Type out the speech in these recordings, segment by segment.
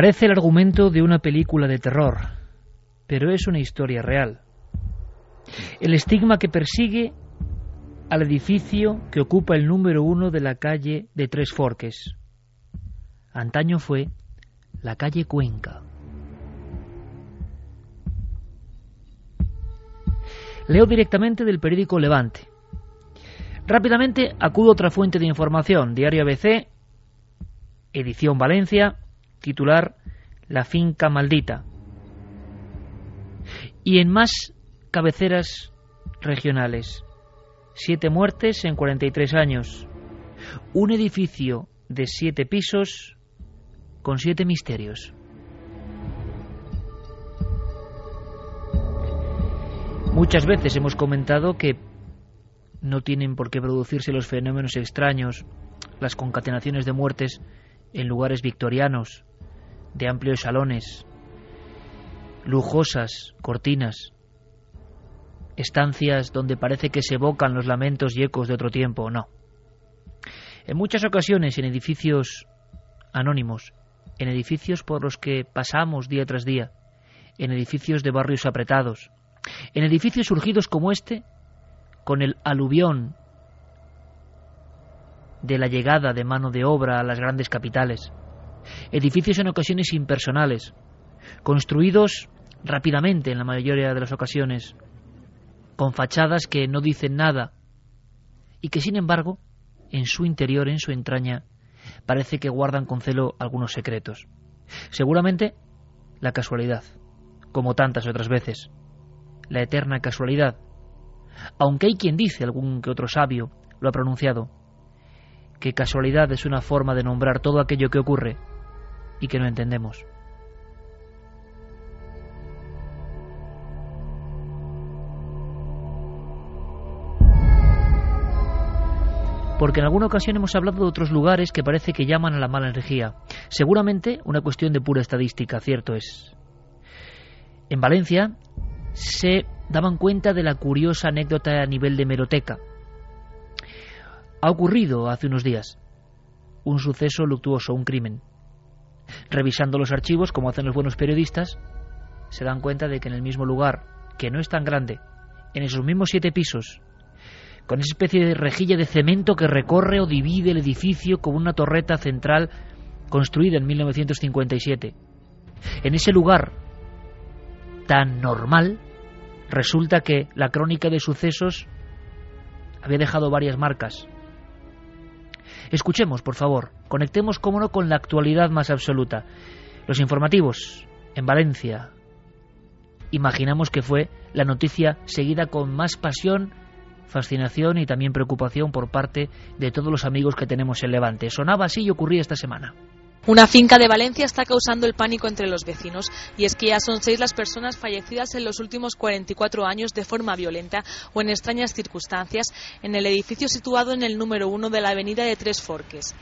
Parece el argumento de una película de terror, pero es una historia real. El estigma que persigue al edificio que ocupa el número uno de la calle de Tres Forques. Antaño fue la calle Cuenca. Leo directamente del periódico Levante. Rápidamente acudo a otra fuente de información, Diario ABC, edición Valencia, titular La finca maldita. Y en más cabeceras regionales. Siete muertes en 43 años. Un edificio de siete pisos con siete misterios. Muchas veces hemos comentado que no tienen por qué producirse los fenómenos extraños, las concatenaciones de muertes en lugares victorianos, de amplios salones, lujosas cortinas, estancias donde parece que se evocan los lamentos y ecos de otro tiempo, no. En muchas ocasiones en edificios anónimos, en edificios por los que pasamos día tras día, en edificios de barrios apretados, en edificios surgidos como este, con el aluvión de la llegada de mano de obra a las grandes capitales, edificios en ocasiones impersonales, construidos rápidamente en la mayoría de las ocasiones, con fachadas que no dicen nada y que sin embargo, en su interior, en su entraña, parece que guardan con celo algunos secretos. Seguramente la casualidad, como tantas otras veces, la eterna casualidad, aunque hay quien dice, algún que otro sabio lo ha pronunciado, que casualidad es una forma de nombrar todo aquello que ocurre y que no entendemos. porque en alguna ocasión hemos hablado de otros lugares que parece que llaman a la mala energía. Seguramente una cuestión de pura estadística, cierto es. En Valencia se daban cuenta de la curiosa anécdota a nivel de meroteca. Ha ocurrido hace unos días un suceso luctuoso, un crimen. Revisando los archivos, como hacen los buenos periodistas, se dan cuenta de que en el mismo lugar, que no es tan grande, en esos mismos siete pisos, con esa especie de rejilla de cemento que recorre o divide el edificio como una torreta central construida en 1957. En ese lugar tan normal, resulta que la crónica de sucesos había dejado varias marcas. Escuchemos, por favor, conectemos, cómo no, con la actualidad más absoluta. Los informativos en Valencia. Imaginamos que fue la noticia seguida con más pasión fascinación y también preocupación por parte de todos los amigos que tenemos en Levante. Sonaba así y ocurría esta semana. Una finca de Valencia está causando el pánico entre los vecinos y es que ya son seis las personas fallecidas en los últimos 44 años de forma violenta o en extrañas circunstancias en el edificio situado en el número uno de la avenida de Tres Forques.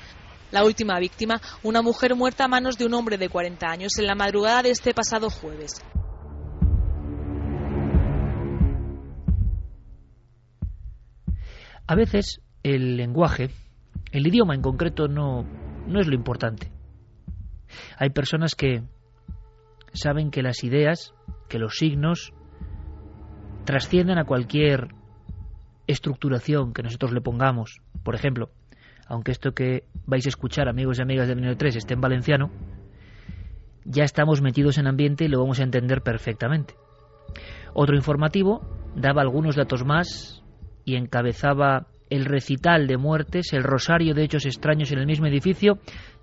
La última víctima, una mujer muerta a manos de un hombre de 40 años en la madrugada de este pasado jueves. A veces el lenguaje, el idioma en concreto, no, no es lo importante. Hay personas que saben que las ideas, que los signos, trascienden a cualquier estructuración que nosotros le pongamos. Por ejemplo, aunque esto que vais a escuchar, amigos y amigas de Meneo 3, esté en valenciano, ya estamos metidos en ambiente y lo vamos a entender perfectamente. Otro informativo daba algunos datos más y encabezaba el recital de muertes, el rosario de hechos extraños en el mismo edificio,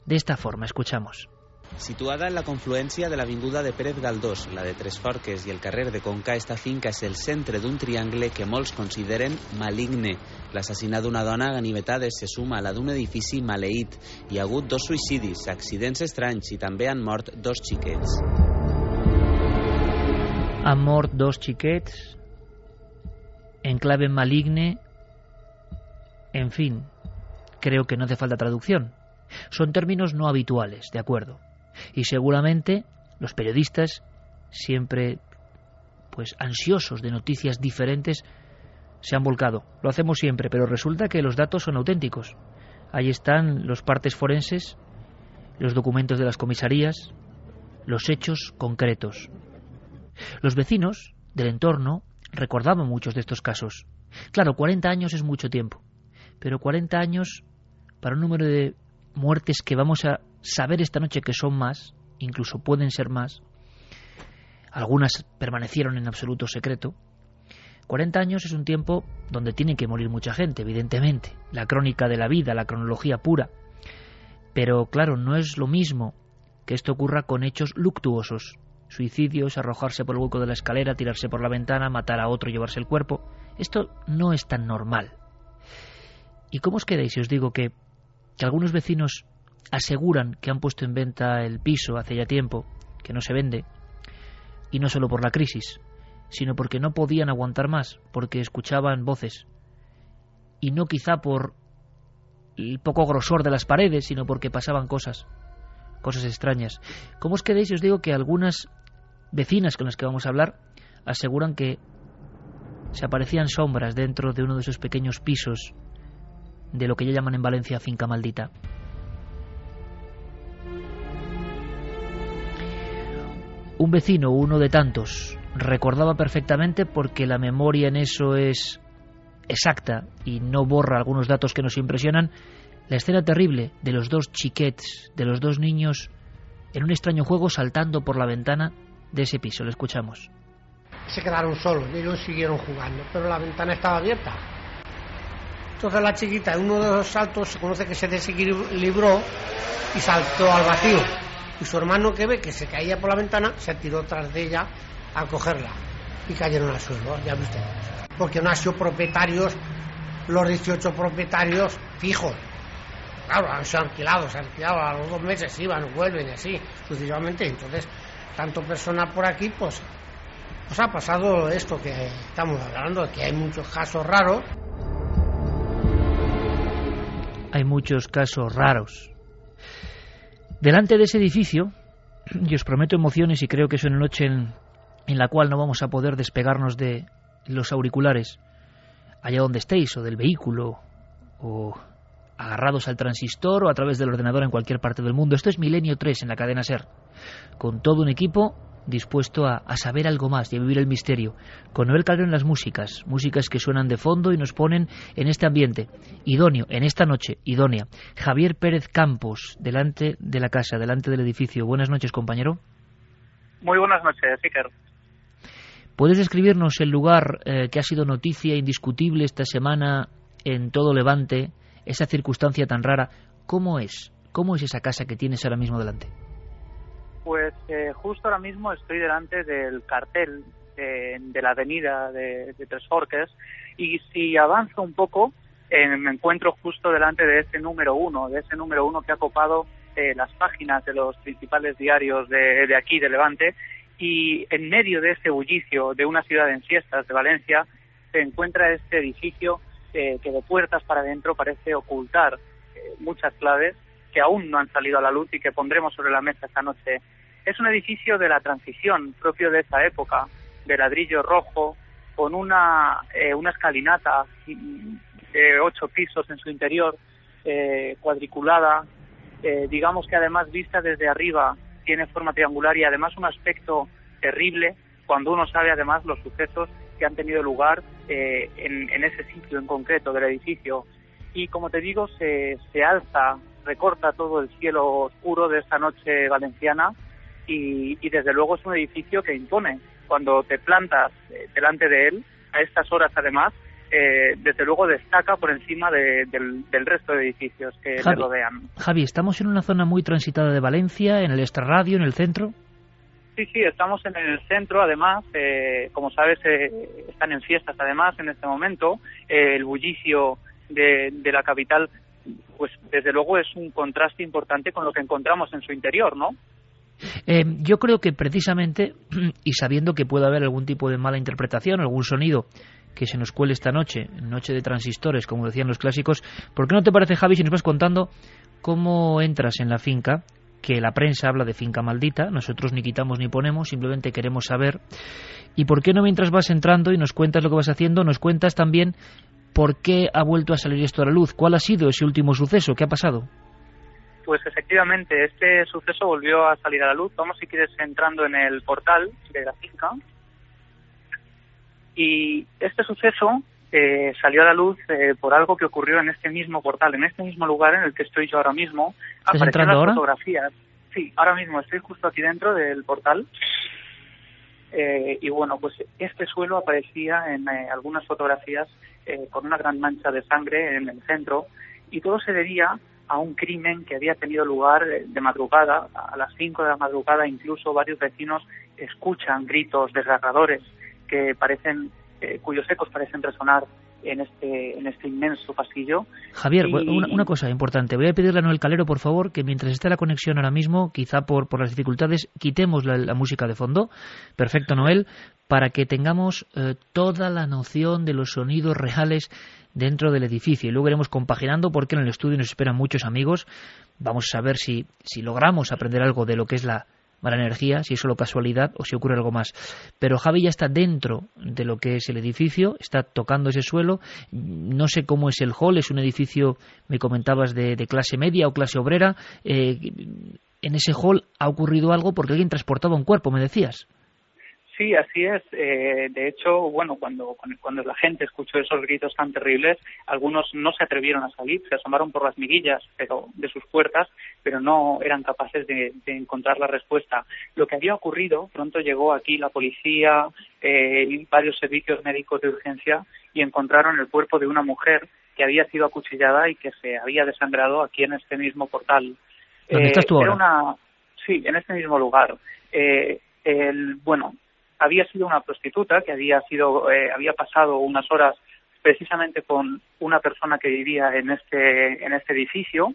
de esta forma. Escuchamos. Situada en la confluència de l'avinguda de Pérez Galdós, la de Tres Forques i el carrer de Conca, esta finca és el centre d'un triangle que molts consideren maligne. L'assassinat d'una dona a ganivetades se suma a la d'un edifici maleït. Hi ha hagut dos suïcidis, accidents estranys i també han mort dos xiquets. Han mort dos xiquets en clave maligne. En fin, creo que no hace falta traducción. Son términos no habituales, de acuerdo. Y seguramente los periodistas, siempre pues ansiosos de noticias diferentes, se han volcado. Lo hacemos siempre, pero resulta que los datos son auténticos. Ahí están los partes forenses, los documentos de las comisarías, los hechos concretos. Los vecinos del entorno recordaban muchos de estos casos. Claro, 40 años es mucho tiempo, pero 40 años para un número de muertes que vamos a saber esta noche que son más, incluso pueden ser más, algunas permanecieron en absoluto secreto. 40 años es un tiempo donde tiene que morir mucha gente, evidentemente, la crónica de la vida, la cronología pura. Pero claro, no es lo mismo que esto ocurra con hechos luctuosos, suicidios, arrojarse por el hueco de la escalera, tirarse por la ventana, matar a otro llevarse el cuerpo. Esto no es tan normal. ¿Y cómo os quedáis si os digo que, que algunos vecinos aseguran que han puesto en venta el piso hace ya tiempo, que no se vende, y no solo por la crisis, sino porque no podían aguantar más, porque escuchaban voces, y no quizá por el poco grosor de las paredes, sino porque pasaban cosas, cosas extrañas. ¿Cómo os quedéis? Os digo que algunas vecinas con las que vamos a hablar aseguran que se aparecían sombras dentro de uno de esos pequeños pisos de lo que ya llaman en Valencia finca maldita. Un vecino, uno de tantos, recordaba perfectamente porque la memoria en eso es exacta y no borra algunos datos que nos impresionan, la escena terrible de los dos chiquets, de los dos niños, en un extraño juego saltando por la ventana de ese piso. Lo escuchamos. Se quedaron solos ellos siguieron jugando, pero la ventana estaba abierta. Entonces la chiquita, en uno de los saltos, se conoce que se desequilibró y saltó al vacío y su hermano que ve que se caía por la ventana se tiró tras de ella a cogerla y cayeron al suelo, ya viste. Porque no han sido propietarios, los 18 propietarios fijos. Claro, han sido alquilados, se alquilado a los dos meses, iban, vuelven y así, sucesivamente. Entonces, tanto persona por aquí, pues, pues ha pasado esto que estamos hablando, que hay muchos casos raros. Hay muchos casos raros Delante de ese edificio, y os prometo emociones y creo que es una noche en, en la cual no vamos a poder despegarnos de los auriculares, allá donde estéis, o del vehículo, o agarrados al transistor o a través del ordenador en cualquier parte del mundo. Esto es Milenio 3 en la cadena SER, con todo un equipo dispuesto a, saber algo más y a vivir el misterio. Con Noel Calderón las músicas, músicas que suenan de fondo y nos ponen en este ambiente idóneo, en esta noche idónea. Javier Pérez Campos, delante de la casa, delante del edificio. Buenas noches, compañero. Muy buenas noches, Iker. ¿Puedes describirnos el lugar eh, que ha sido noticia indiscutible esta semana en todo Levante, esa circunstancia tan rara? ¿Cómo es? ¿Cómo es esa casa que tienes ahora mismo delante? Pues eh, justo ahora mismo estoy delante del cartel de, la avenida de, Tres Forques y si avanzo un poco eh, me encuentro justo delante de ese número uno, de ese número uno que ha copado eh, las páginas de los principales diarios de, aquí, de Levante, y en medio de ese bullicio de una ciudad en siestas de Valencia se encuentra este edificio que de puertas para adentro parece ocultar muchas claves que aún no han salido a la luz y que pondremos sobre la mesa esta noche. Es un edificio de la transición propio de esa época, de ladrillo rojo, con una, eh, una escalinata de ocho pisos en su interior, eh, cuadriculada, eh, digamos que además vista desde arriba tiene forma triangular y además un aspecto terrible cuando uno sabe además los sucesos que han tenido lugar en, en, ese sitio en concreto del edificio. Y como te digo, se, se alza recorta todo el cielo oscuro de esta noche valenciana y, desde luego es un edificio que impone. Cuando te plantas eh, delante de él, a estas horas además, eh, desde luego destaca por encima del, resto de edificios que le rodean. Javi, ¿estamos en una zona muy transitada de Valencia, en el extrarradio, en el centro? Sí, sí, estamos en el centro, además, eh, como sabes, están en fiestas, además, en este momento. el bullicio de, de, la capital, pues desde luego es un contraste importante con lo que encontramos en su interior, ¿no? Eh, yo creo que precisamente, y sabiendo que puede haber algún tipo de mala interpretación, algún sonido que se nos cuele esta noche, noche de transistores, como decían los clásicos, ¿por qué no te parece, Javi, si nos vas contando cómo entras en la finca? que la prensa habla de finca maldita, nosotros ni quitamos ni ponemos, simplemente queremos saber. ¿Y por qué no mientras vas entrando y nos cuentas lo que vas haciendo, nos cuentas también por qué ha vuelto a salir esto a la luz? ¿Cuál ha sido ese último suceso? ¿Qué ha pasado? Pues efectivamente, este suceso volvió a salir a la luz. Vamos, si quieres, entrando en el portal de la finca. Y este suceso eh, salió a la luz eh, por algo que ocurrió en este mismo portal, en este mismo lugar en el que estoy yo ahora mismo. ¿Estás entrando las ahora? fotografías. Sí, ahora mismo estoy justo aquí dentro del portal. Eh, y bueno, pues este suelo aparecía en algunas fotografías con una gran mancha de sangre en el centro y todo se debía a un crimen que había tenido lugar de madrugada, a las 5 de la madrugada incluso varios vecinos escuchan gritos desgarradores que parecen, eh, cuyos ecos parecen resonar en este, en este inmenso pasillo. Javier, una, cosa importante. Voy a pedirle a Noel Calero, por favor, que mientras esté la conexión ahora mismo, quizá por, por las dificultades, quitemos la, música de fondo. Perfecto, Noel, para que tengamos eh, toda la noción de los sonidos reales dentro del edificio. Y luego iremos compaginando porque en el estudio nos esperan muchos amigos. Vamos a saber si, si logramos aprender algo de lo que es la mala energía, si es solo casualidad o si ocurre algo más. Pero Javi ya está dentro de lo que es el edificio, está tocando ese suelo. No sé cómo es el hall, es un edificio, me comentabas, de, clase media o clase obrera. Eh, en ese hall ha ocurrido algo porque alguien transportaba un cuerpo, me decías. Sí, así es. Eh, de hecho, bueno, cuando, cuando la gente escuchó esos gritos tan terribles, algunos no se atrevieron a salir, se asomaron por las miguillas pero, de sus puertas, pero no eran capaces de, encontrar la respuesta. Lo que había ocurrido, pronto llegó aquí la policía eh, y varios servicios médicos de urgencia y encontraron el cuerpo de una mujer que había sido acuchillada y que se había desangrado aquí en este mismo portal. ¿Dónde estás tú eh, ahora? sí, en este mismo lugar. el, bueno, había sido una prostituta que había sido eh, había pasado unas horas precisamente con una persona que vivía en este en este edificio.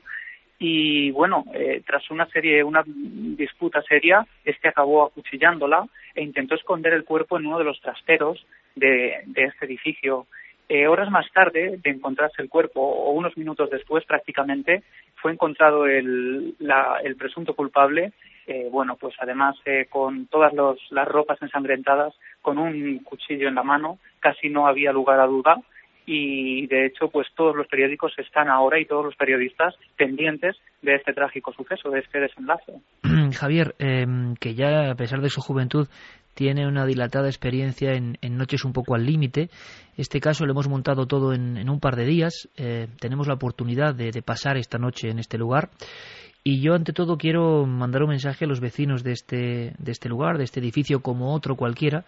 Y bueno eh, tras una serie una disputa seria este acabó acuchillándola e intentó esconder el cuerpo en uno de los trasteros de, de este edificio. Eh, horas más tarde de encontrarse el cuerpo o unos minutos después prácticamente fue encontrado el, la, el presunto culpable eh, bueno, pues además eh, con todas las ropas ensangrentadas, con un cuchillo en la mano, casi no había lugar a duda y de hecho pues todos los periódicos están ahora y todos los periodistas pendientes de este trágico suceso, de este desenlace. Javier, em, que ya a pesar de su juventud tiene una dilatada experiencia en, noches un poco al límite. Este caso lo hemos montado todo en, un par de días. Eh, tenemos la oportunidad de, pasar esta noche en este lugar y yo, ante todo, quiero mandar un mensaje a los vecinos de este, de este lugar, de este edificio, como otro cualquiera,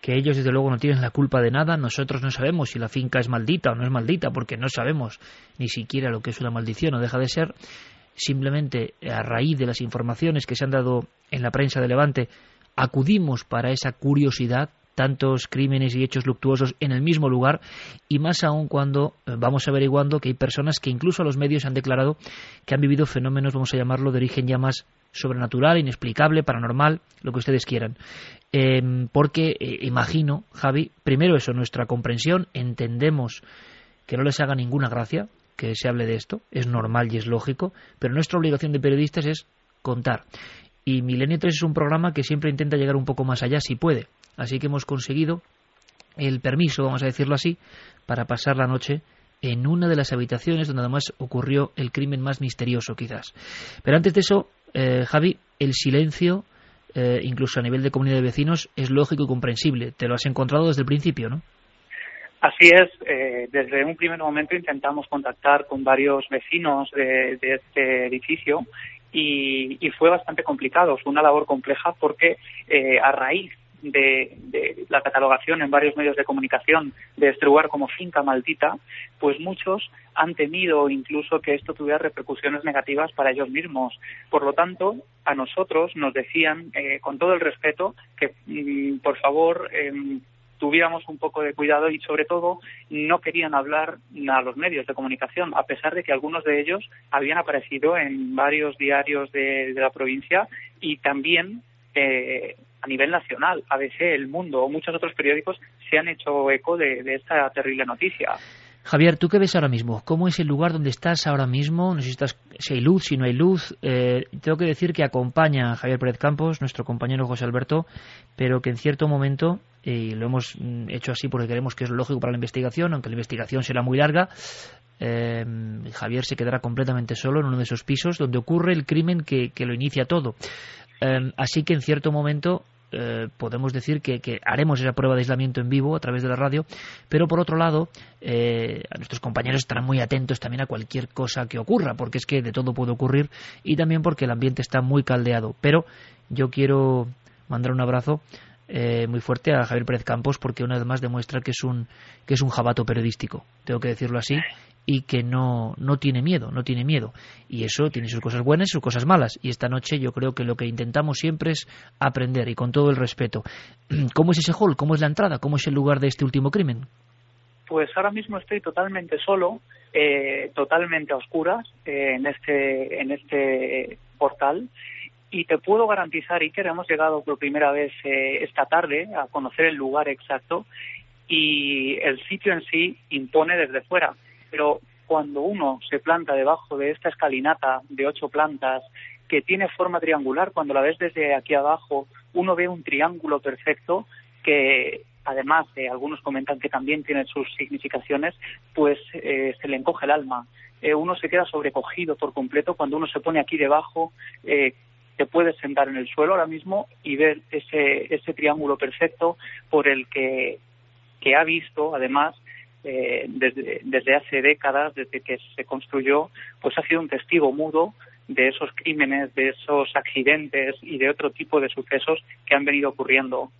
que ellos, desde luego, no tienen la culpa de nada. Nosotros no sabemos si la finca es maldita o no es maldita, porque no sabemos ni siquiera lo que es una maldición o deja de ser. Simplemente, a raíz de las informaciones que se han dado en la prensa de Levante, acudimos para esa curiosidad tantos crímenes y hechos luctuosos en el mismo lugar y más aún cuando eh, vamos averiguando que hay personas que incluso a los medios han declarado que han vivido fenómenos, vamos a llamarlo, de origen ya más sobrenatural, inexplicable, paranormal, lo que ustedes quieran. Em, porque eh, imagino, Javi, primero eso, nuestra comprensión, entendemos que no les haga ninguna gracia que se hable de esto, es normal y es lógico, pero nuestra obligación de periodistas es contar. Y Milenio 3 es un programa que siempre intenta llegar un poco más allá si puede. Así que hemos conseguido el permiso, vamos a decirlo así, para pasar la noche en una de las habitaciones donde además ocurrió el crimen más misterioso quizás. Pero antes de eso, eh, Javi, el silencio, eh, incluso a nivel de comunidad de vecinos, es lógico y comprensible. Te lo has encontrado desde el principio, ¿no? Así es, eh, desde un primer momento intentamos contactar con varios vecinos de, de, este edificio y, fue bastante complicado, fue una labor compleja porque eh, a raíz de, la catalogación en varios medios de comunicación de este lugar como finca maldita, pues muchos han temido incluso que esto tuviera repercusiones negativas para ellos mismos. Por lo tanto, a nosotros nos decían, eh, con todo el respeto, que mm, por favor em, tuviéramos un poco de cuidado y sobre todo no querían hablar a los medios de comunicación, a pesar de que algunos de ellos habían aparecido en varios diarios de, la provincia y también eh, a nivel nacional, ABC, El Mundo o muchos otros periódicos se han hecho eco de, esta terrible noticia. Javier, ¿tú qué ves ahora mismo? ¿Cómo es el lugar donde estás ahora mismo? No sé si, hay luz, si no hay luz. Eh, tengo que decir que acompaña a Javier Pérez Campos, nuestro compañero José Alberto, pero que en cierto momento, y lo hemos mm, hecho así porque creemos que es lógico para la investigación, aunque la investigación será muy larga, eh, Javier se quedará completamente solo en uno de esos pisos donde ocurre el crimen que, lo inicia todo. Em, así que en cierto momento eh, podemos decir que, haremos esa prueba de aislamiento en vivo a través de la radio, pero por otro lado, eh, a nuestros compañeros estarán muy atentos también a cualquier cosa que ocurra, porque es que de todo puede ocurrir y también porque el ambiente está muy caldeado. Pero yo quiero mandar un abrazo eh, muy fuerte a Javier Pérez Campos porque una vez más demuestra que es un que es un jabato periodístico tengo que decirlo así y que no, no tiene miedo, no tiene miedo. Y eso tiene sus cosas buenas y sus cosas malas. Y esta noche yo creo que lo que intentamos siempre es aprender y con todo el respeto. ¿Cómo es ese hall? ¿Cómo es la entrada? ¿Cómo es el lugar de este último crimen? Pues ahora mismo estoy totalmente solo, eh, totalmente a oscuras eh, en este en este portal y te puedo garantizar, que hemos llegado por primera vez eh, esta tarde a conocer el lugar exacto y el sitio en sí impone desde fuera pero cuando uno se planta debajo de esta escalinata de ocho plantas que tiene forma triangular, cuando la ves desde aquí abajo, uno ve un triángulo perfecto que además eh, algunos comentan que también tiene sus significaciones, pues eh, se le encoge el alma. Eh, uno se queda sobrecogido por completo cuando uno se pone aquí debajo, te puedes sentar en el suelo ahora mismo y ver ese, ese triángulo perfecto por el que, que ha visto, además, eh, desde, desde hace décadas, desde que se construyó, pues ha sido un testigo mudo de esos crímenes, de esos accidentes y de otro tipo de sucesos que han venido ocurriendo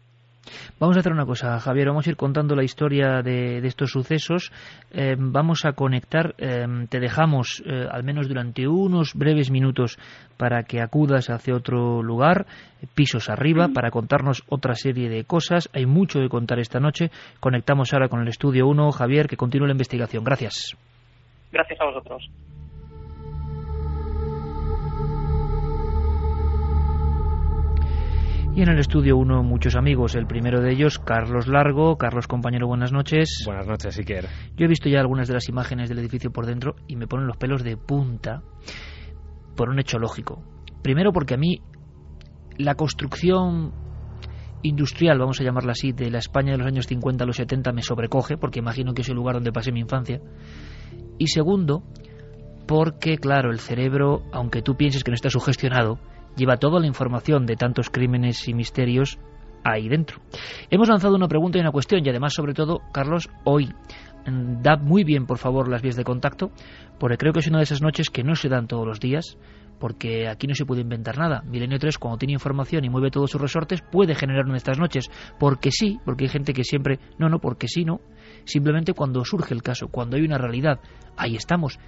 Vamos a hacer una cosa, Javier, vamos a ir contando la historia de, estos sucesos. Eh, vamos a conectar, eh, te dejamos eh, al menos durante unos breves minutos para que acudas hacia otro lugar, pisos arriba, para contarnos otra serie de cosas. Hay mucho que contar esta noche. Conectamos ahora con el estudio 1. Javier, que continúe la investigación. Gracias. Gracias a vosotros. Y en el estudio uno muchos amigos, el primero de ellos, Carlos Largo. Carlos, compañero, buenas noches. Buenas noches, Iker. Yo he visto ya algunas de las imágenes del edificio por dentro y me ponen los pelos de punta por un hecho lógico. Primero porque a mí la construcción industrial, vamos a llamarla así, de la España de los años 50 a los 70 me sobrecoge, porque imagino que es el lugar donde pasé mi infancia. Y segundo, porque, claro, el cerebro, aunque tú pienses que no está sugestionado, lleva toda la información de tantos crímenes y misterios ahí dentro. Hemos lanzado una pregunta y una cuestión y además, sobre todo, Carlos, hoy mm, da muy bien, por favor, las vías de contacto, porque creo que es una de esas noches que no se dan todos los días, porque aquí no se puede inventar nada. Milenio 3, cuando tiene información y mueve todos sus resortes, puede generar una de estas noches, porque sí, porque hay gente que siempre, no, no, porque sí, no. Simplemente cuando surge el caso, cuando hay una realidad, ahí estamos,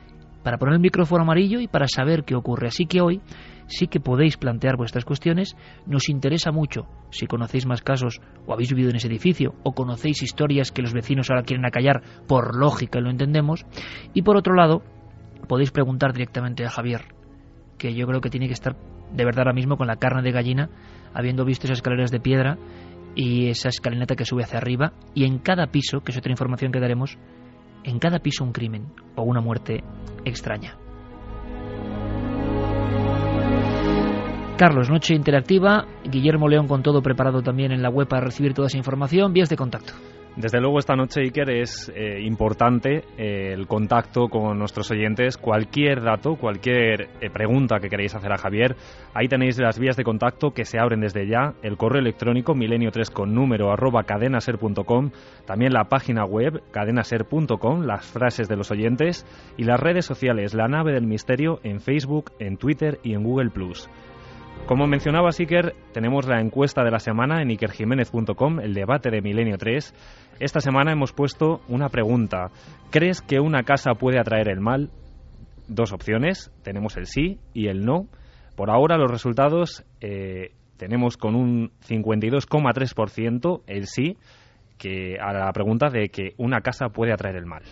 para poner el micrófono amarillo y para saber qué ocurre. Así que hoy sí que podéis plantear vuestras cuestiones. Nos interesa mucho si conocéis más casos o habéis vivido en ese edificio o conocéis historias que los vecinos ahora quieren acallar por lógica y lo entendemos. Y por otro lado, podéis preguntar directamente a Javier, que yo creo que tiene que estar de verdad ahora mismo con la carne de gallina, habiendo visto esas escaleras de piedra y esa escalinata que sube hacia arriba y en cada piso, que es otra información que daremos, en cada piso un crimen o una muerte extraña. Carlos, noche interactiva. Guillermo León con todo preparado también en la web para recibir toda esa información. Vías de contacto. Desde luego esta noche, Iker, es eh, importante eh, el contacto con nuestros oyentes. Cualquier dato, cualquier eh, pregunta que queréis hacer a Javier, ahí tenéis las vías de contacto que se abren desde ya. El correo electrónico milenio3 con número arroba cadenaser.com, también la página web cadenaser.com, las frases de los oyentes y las redes sociales La Nave del Misterio en Facebook, en Twitter y en Google. Como mencionaba Iker, tenemos la encuesta de la semana en ikerjiménez.com, el debate de Milenio 3. Esta semana hemos puesto una pregunta. ¿Crees que una casa puede atraer el mal? Dos opciones, tenemos el sí y el no. Por ahora los resultados eh, tenemos con un 52,3% el sí que a la pregunta de que una casa puede atraer el mal.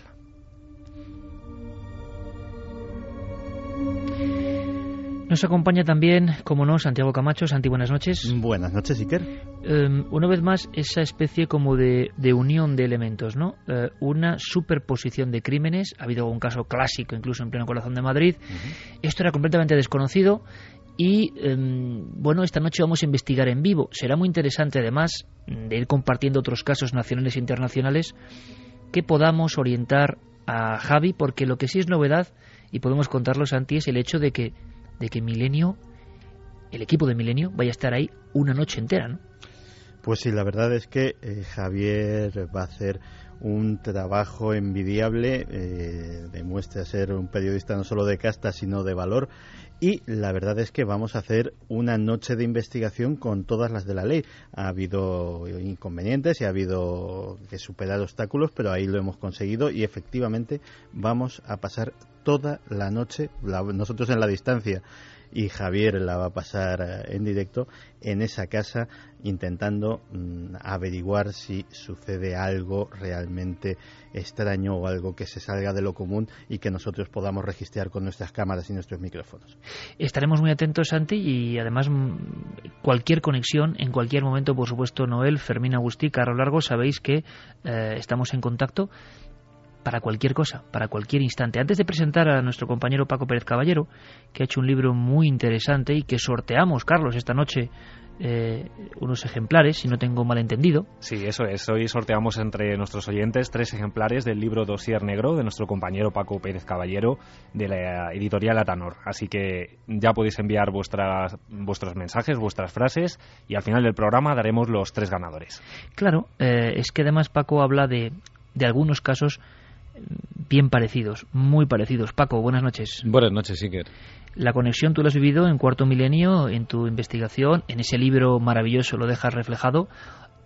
Nos acompaña también, como no, Santiago Camacho. Santi, buenas noches. Buenas noches, Iker. Eh, una vez más, esa especie como de, unión de elementos, ¿no? Eh, una superposición de crímenes. Ha habido un caso clásico, incluso en pleno corazón de Madrid. Esto era completamente desconocido. Y em, bueno, esta noche vamos a investigar en vivo. Será muy interesante, además, de ir compartiendo otros casos nacionales e internacionales que podamos orientar a Javi, porque lo que sí es novedad, y podemos contarlo, Santi, es el hecho de que de que Milenio, el equipo de Milenio, vaya a estar ahí una noche entera, ¿no? Pues sí, la verdad es que eh, Javier va a hacer un trabajo envidiable, eh, demuestra ser un periodista no solo de casta, sino de valor. Y la verdad es que vamos a hacer una noche de investigación con todas las de la ley. Ha habido inconvenientes y ha habido que superar obstáculos, pero ahí lo hemos conseguido y efectivamente vamos a pasar toda la noche, nosotros en la distancia y Javier la va a pasar eh, en directo en esa casa intentando mm, averiguar si sucede algo realmente extraño o algo que se salga de lo común y que nosotros podamos registrar con nuestras cámaras y nuestros micrófonos. Estaremos muy atentos, Santi, y además mm, cualquier conexión, en cualquier momento, por supuesto, Noel, Fermín Agustí, Carlos Largo, sabéis que eh, estamos en contacto para cualquier cosa, para cualquier instante. Antes de presentar a nuestro compañero Paco Pérez Caballero, que ha hecho un libro muy interesante y que sorteamos, Carlos, esta noche eh, unos ejemplares, si no tengo mal entendido. Sí, eso es. Hoy sorteamos entre nuestros oyentes tres ejemplares del libro Dosier Negro de nuestro compañero Paco Pérez Caballero de la editorial Atanor. Así que ya podéis enviar vuestras, vuestros mensajes, vuestras frases y al final del programa daremos los tres ganadores. Claro, eh, es que además Paco habla de, de algunos casos bien parecidos, muy parecidos. Paco, buenas noches. Buenas noches, Iker. La conexión tú lo has vivido en Cuarto Milenio, en tu investigación, en ese libro maravilloso lo dejas reflejado.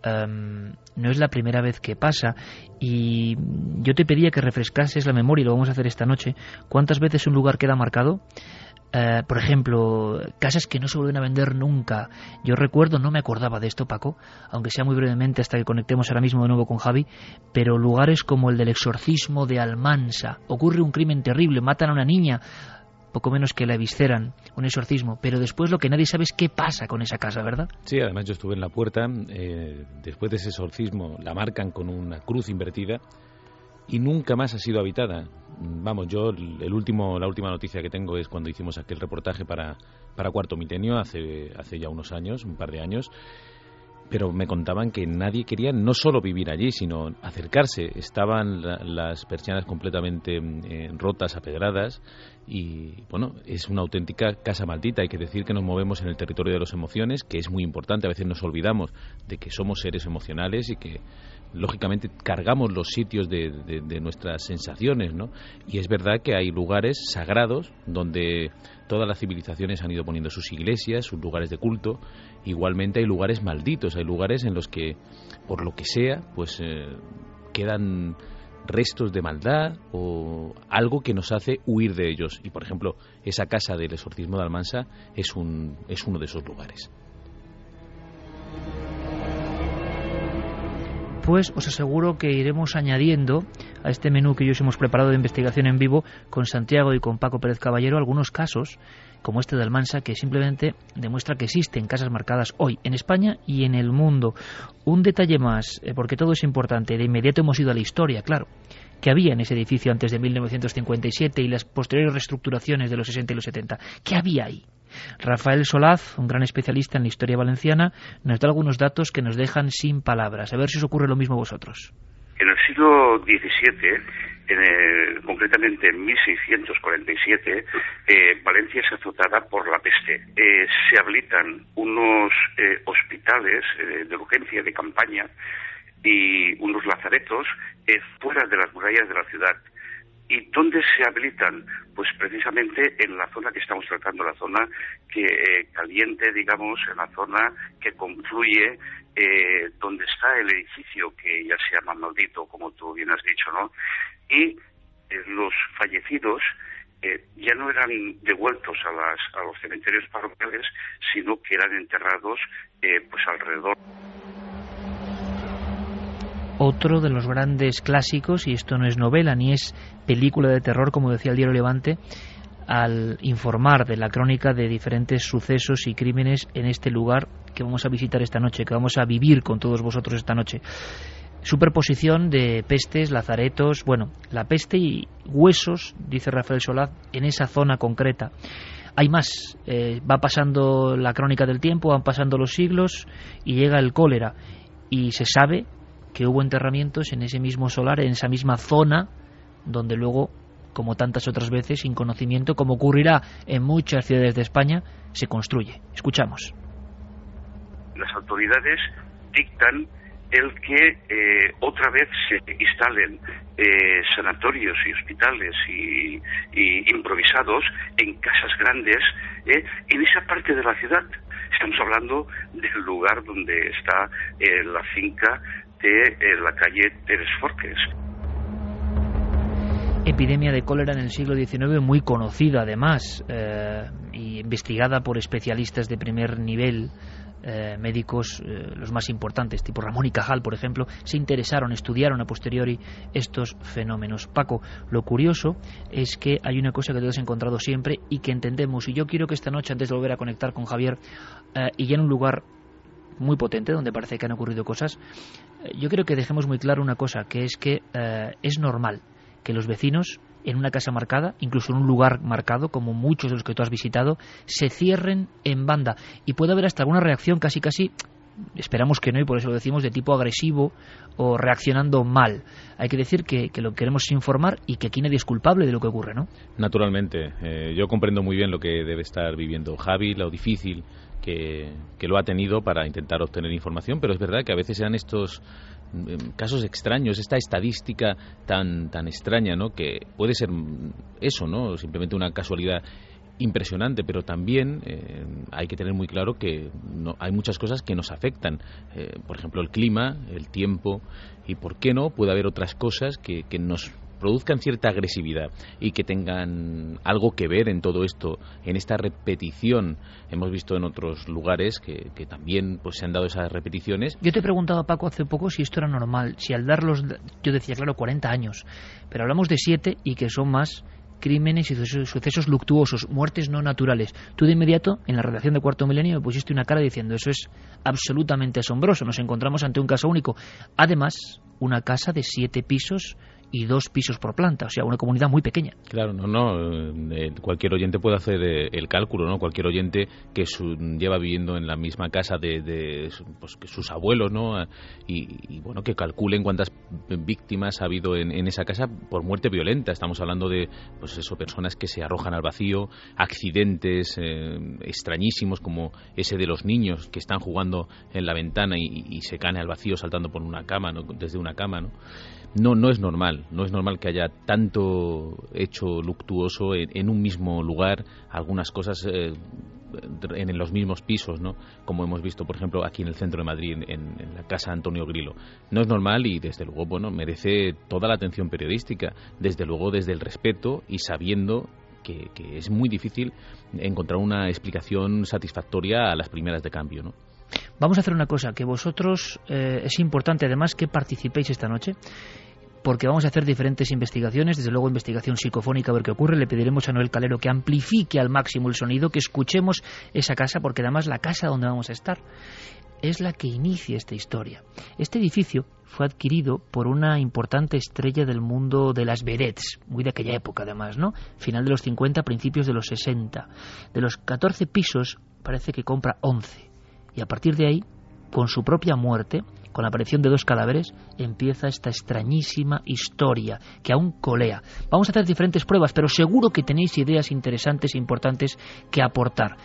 Em, no es la primera vez que pasa y yo te pedía que refrescases la memoria y lo vamos a hacer esta noche. ¿Cuántas veces un lugar queda marcado? Eh, por ejemplo, casas que no se vuelven a vender nunca. Yo recuerdo, no me acordaba de esto, Paco, aunque sea muy brevemente hasta que conectemos ahora mismo de nuevo con Javi, pero lugares como el del exorcismo de Almansa. Ocurre un crimen terrible, matan a una niña, poco menos que la evisceran, un exorcismo, pero después lo que nadie sabe es qué pasa con esa casa, ¿verdad? Sí, además yo estuve en la puerta, eh, después de ese exorcismo la marcan con una cruz invertida y nunca más ha sido habitada. Vamos, yo el último, la última noticia que tengo es cuando hicimos aquel reportaje para, para Cuarto Milenio hace, hace ya unos años, un par de años, pero me contaban que nadie quería no solo vivir allí, sino acercarse. Estaban las persianas completamente eh, rotas, apedradas, y bueno, es una auténtica casa maldita. Hay que decir que nos movemos en el territorio de las emociones, que es muy importante. A veces nos olvidamos de que somos seres emocionales y que lógicamente cargamos los sitios de, nuestras sensaciones, ¿no? Y es verdad que hay lugares sagrados donde todas las civilizaciones han ido poniendo sus iglesias, sus lugares de culto. Igualmente hay lugares malditos, hay lugares en los que, por lo que sea, pues eh, quedan restos de maldad o algo que nos hace huir de ellos. Y por ejemplo, esa casa del exorcismo de Almansa es, un, es uno de esos lugares. Pues os aseguro que iremos añadiendo a este menú que ellos hemos preparado de investigación en vivo con Santiago y con Paco Pérez Caballero algunos casos como este de Almansa que simplemente demuestra que existen casas marcadas hoy en España y en el mundo. Un detalle más, eh, porque todo es importante, de inmediato hemos ido a la historia, claro que había en ese edificio antes de 1957 y las posteriores reestructuraciones de los 60 y los 70. ¿Qué había ahí? Rafael Solaz, un gran especialista en la historia valenciana, nos da algunos datos que nos dejan sin palabras. A ver si os ocurre lo mismo a vosotros. En el siglo XVII, en concretamente en 1647, eh, Valencia es azotada por la peste. Eh, se habilitan unos eh, hospitales de urgencia de campaña y unos lazaretos fuera de las murallas de la ciudad. ¿Y dónde se habilitan? Pues precisamente en la zona que estamos tratando, la zona que eh, caliente, digamos, en la zona que confluye eh, donde está el edificio que ya se llama maldito, como tú bien has dicho, ¿no? Y eh, los fallecidos ya no eran devueltos a, las, a los cementerios parroquiales, sino que eran enterrados pues alrededor otro de los grandes clásicos, y esto no es novela ni es película de terror, como decía el diario Levante, al informar de la crónica de diferentes sucesos y crímenes en este lugar que vamos a visitar esta noche, que vamos a vivir con todos vosotros esta noche. Superposición de pestes, lazaretos, bueno, la peste y huesos, dice Rafael Solaz, en esa zona concreta. Hay más, eh, va pasando la crónica del tiempo, van pasando los siglos y llega el cólera y se sabe que hubo enterramientos en ese mismo solar, en esa misma zona, donde luego, como tantas otras veces, sin conocimiento, como ocurrirá en muchas ciudades de España, se construye. Escuchamos. Las autoridades dictan el que eh, otra vez se instalen eh, sanatorios y hospitales y, improvisados en casas grandes eh, en esa parte de la ciudad. Estamos hablando del lugar donde está la finca de la calle Teres Forques. Epidemia de cólera en el siglo XIX muy conocida además eh, y investigada por especialistas de primer nivel. Eh, médicos, eh, los más importantes, tipo Ramón y Cajal, por ejemplo, se interesaron, estudiaron a posteriori estos fenómenos. Paco, lo curioso es que hay una cosa que tú has encontrado siempre y que entendemos, y yo quiero que esta noche, antes de volver a conectar con Javier, y ya en un lugar muy potente, donde parece que han ocurrido cosas, eh, yo creo que dejemos muy claro una cosa, que es que eh, es normal que los vecinos en una casa marcada, incluso en un lugar marcado, como muchos de los que tú has visitado, se cierren en banda. Y puede haber hasta alguna reacción casi casi esperamos que no y por eso lo decimos de tipo agresivo o reaccionando mal. Hay que decir que, que lo queremos informar y que aquí nadie es culpable de lo que ocurre, ¿no? Naturalmente. Eh, yo comprendo muy bien lo que debe estar viviendo Javi, lo difícil que, lo ha tenido para intentar obtener información, pero es verdad que a veces sean estos mm, casos extraños, esta estadística tan tan extraña, ¿no? Que puede ser eso, ¿no? Simplemente una casualidad impresionante, pero también eh, hay que tener muy claro que no, hay muchas cosas que nos afectan. Eh, por ejemplo, el clima, el tiempo y, ¿por qué no? Puede haber otras cosas que, que nos produzcan cierta agresividad y que tengan algo que ver en todo esto, en esta repetición. Hemos visto en otros lugares que, también pues, se han dado esas repeticiones. Yo te he preguntado a Paco hace poco si esto era normal, si al darlos, yo decía, claro, 40 años, pero hablamos de 7 y que son más crímenes y sucesos luctuosos, muertes no naturales. Tú de inmediato, en la redacción de Cuarto Milenio, me pusiste una cara diciendo eso es absolutamente asombroso, nos encontramos ante un caso único. Además, una casa de siete pisos y dos pisos por planta, o sea, una comunidad muy pequeña. Claro, no, no, eh, cualquier oyente puede hacer eh, el cálculo, ¿no? Cualquier oyente que lleva viviendo en la misma casa de, pues, que sus abuelos, ¿no? Y, bueno, que calculen cuántas víctimas ha habido en, esa casa por muerte violenta. Estamos hablando de, pues eso, personas que se arrojan al vacío, accidentes eh, extrañísimos como ese de los niños que están jugando en la ventana y, se caen al vacío saltando por una cama, ¿no? Desde una cama, ¿no? No, no es normal, no es normal que haya tanto hecho luctuoso en, un mismo lugar, algunas cosas eh, en, los mismos pisos, ¿no? Como hemos visto, por ejemplo, aquí en el centro de Madrid, en, la casa Antonio Grilo. No es normal y, desde luego, bueno, merece toda la atención periodística, desde luego desde el respeto y sabiendo que, es muy difícil encontrar una explicación satisfactoria a las primeras de cambio, ¿no? Vamos a hacer una cosa, que vosotros eh, es importante además que participéis esta noche porque vamos a hacer diferentes investigaciones, desde luego investigación psicofónica a ver qué ocurre. Le pediremos a Noel Calero que amplifique al máximo el sonido, que escuchemos esa casa, porque además la casa donde vamos a estar es la que inicia esta historia. Este edificio fue adquirido por una importante estrella del mundo de las vedettes, muy de aquella época además, ¿no? Final de los 50, principios de los 60. De los 14 pisos parece que compra 11. Y a partir de ahí, con su propia muerte, con la aparición de dos cadáveres, empieza esta extrañísima historia que aún colea. Vamos a hacer diferentes pruebas, pero seguro que tenéis ideas interesantes e importantes que aportar.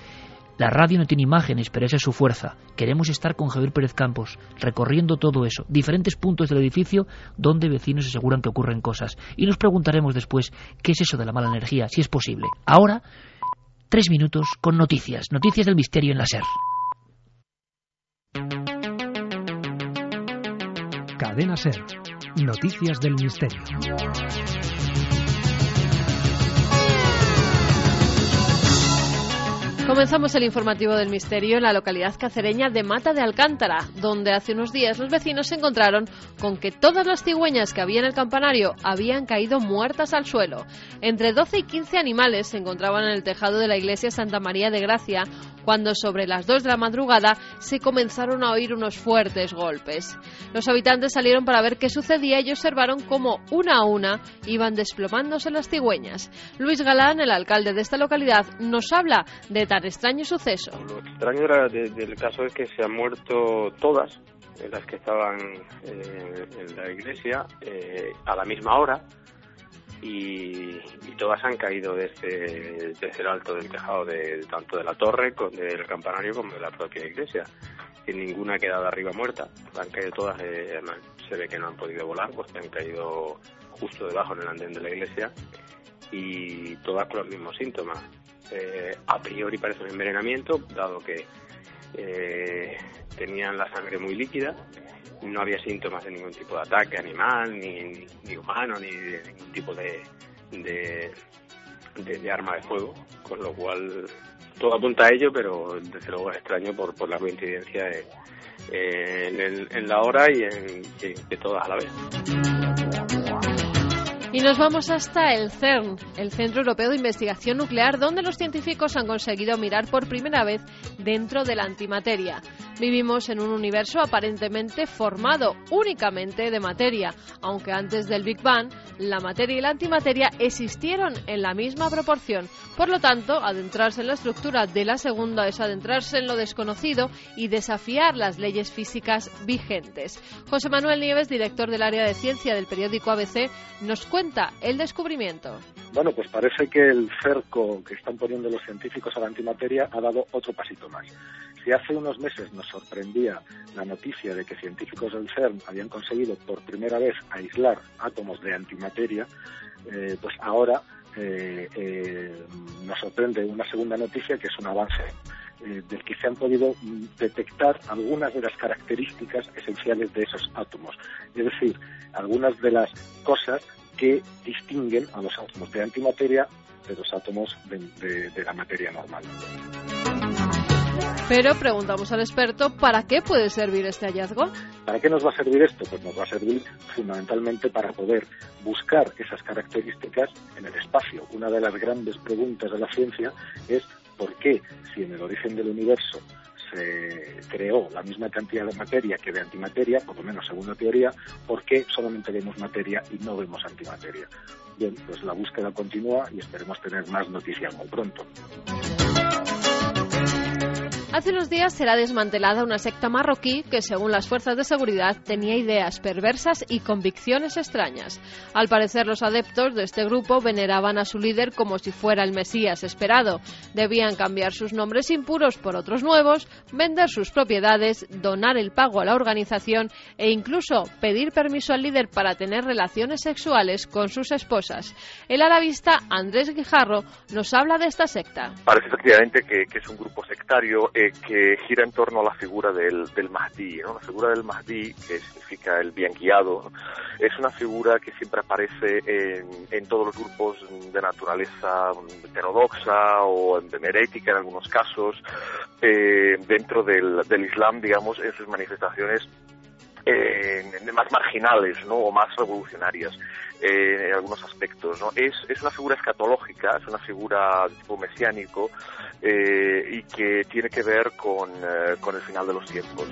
La radio no tiene imágenes, pero esa es su fuerza. Queremos estar con Javier Pérez Campos, recorriendo todo eso, diferentes puntos del edificio donde vecinos aseguran que ocurren cosas. Y nos preguntaremos después qué es eso de la mala energía, si es posible. Ahora, tres minutos con noticias, noticias del misterio en la SER. Cadena SER, noticias del misterio. Comenzamos el informativo del misterio en la localidad cacereña de Mata de Alcántara, donde hace unos días los vecinos se encontraron con que todas las cigüeñas que había en el campanario habían caído muertas al suelo. Entre 12 y 15 animales se encontraban en el tejado de la iglesia Santa María de Gracia, cuando sobre las 2 de la madrugada se comenzaron a oír unos fuertes golpes. Los habitantes salieron para ver qué sucedía y observaron cómo una a una iban desplomándose las cigüeñas. Luis Galán, el alcalde de esta localidad, nos habla de tan extraño suceso. Lo extraño era del caso es que se han muerto todas las que estaban eh, en la iglesia eh, a la misma hora y, todas han caído desde, desde el alto del tejado de tanto de la torre, con, del campanario como de la propia iglesia. Y ninguna ha quedado arriba muerta, han caído todas, eh, se ve que no han podido volar, pues han caído justo debajo en el andén de la iglesia y todas con los mismos síntomas. Eh, a priori parece un envenenamiento, dado que eh, tenían la sangre muy líquida no había síntomas de ningún tipo de ataque animal, ni, humano, ni de ningún tipo de, de, arma de fuego, con lo cual todo apunta a ello, pero desde luego es extraño por, por la coincidencia en, en, la hora y en, de todas a la vez. Y nos vamos hasta el CERN, el Centro Europeo de Investigación Nuclear, donde los científicos han conseguido mirar por primera vez dentro de la antimateria. Vivimos en un universo aparentemente formado únicamente de materia, aunque antes del Big Bang la materia y la antimateria existieron en la misma proporción. Por lo tanto, adentrarse en la estructura de la segunda es adentrarse en lo desconocido y desafiar las leyes físicas vigentes. José Manuel Nieves, director del área de ciencia del periódico ABC, nos cuenta el descubrimiento. Bueno, pues parece que el cerco que están poniendo los científicos a la antimateria ha dado otro pasito más. Si hace unos meses nos sorprendía la noticia de que científicos del CERN habían conseguido por primera vez aislar átomos de antimateria, eh, pues ahora eh, eh, nos sorprende una segunda noticia que es un avance del que se han podido mm, detectar algunas de las características esenciales de esos átomos, es decir, algunas de las cosas que distinguen a los átomos de antimateria de los átomos de la materia normal. Pero preguntamos al experto, ¿para qué puede servir este hallazgo? ¿Para qué nos va a servir esto? Pues nos va a servir fundamentalmente para poder buscar esas características en el espacio. Una de las grandes preguntas de la ciencia es por qué, si en el origen del universo se creó la misma cantidad de materia que de antimateria, por lo menos según la teoría, ¿por qué solamente vemos materia y no vemos antimateria? Bien, pues la búsqueda continúa y esperemos tener más noticias muy pronto. Hace unos días será desmantelada una secta marroquí que, según las fuerzas de seguridad, tenía ideas perversas y convicciones extrañas. Al parecer, los adeptos de este grupo veneraban a su líder como si fuera el Mesías esperado. Debían cambiar sus nombres impuros por otros nuevos, vender sus propiedades, donar el pago a la organización e incluso pedir permiso al líder para tener relaciones sexuales con sus esposas. El arabista Andrés Guijarro nos habla de esta secta. Parece efectivamente que, es un grupo sectario. Eh, que gira en torno a la figura del, del Mahdi. ¿no? La figura del Mahdi, que significa el bien guiado, es una figura que siempre aparece en, en todos los grupos de naturaleza heterodoxa o herética en algunos casos, eh, dentro del, del Islam, digamos, en sus manifestaciones más marginales, ¿no? O más revolucionarias en algunos aspectos, ¿no? Es, es una figura escatológica, es una figura de tipo mesiánico y que tiene que ver con, con el final de los tiempos.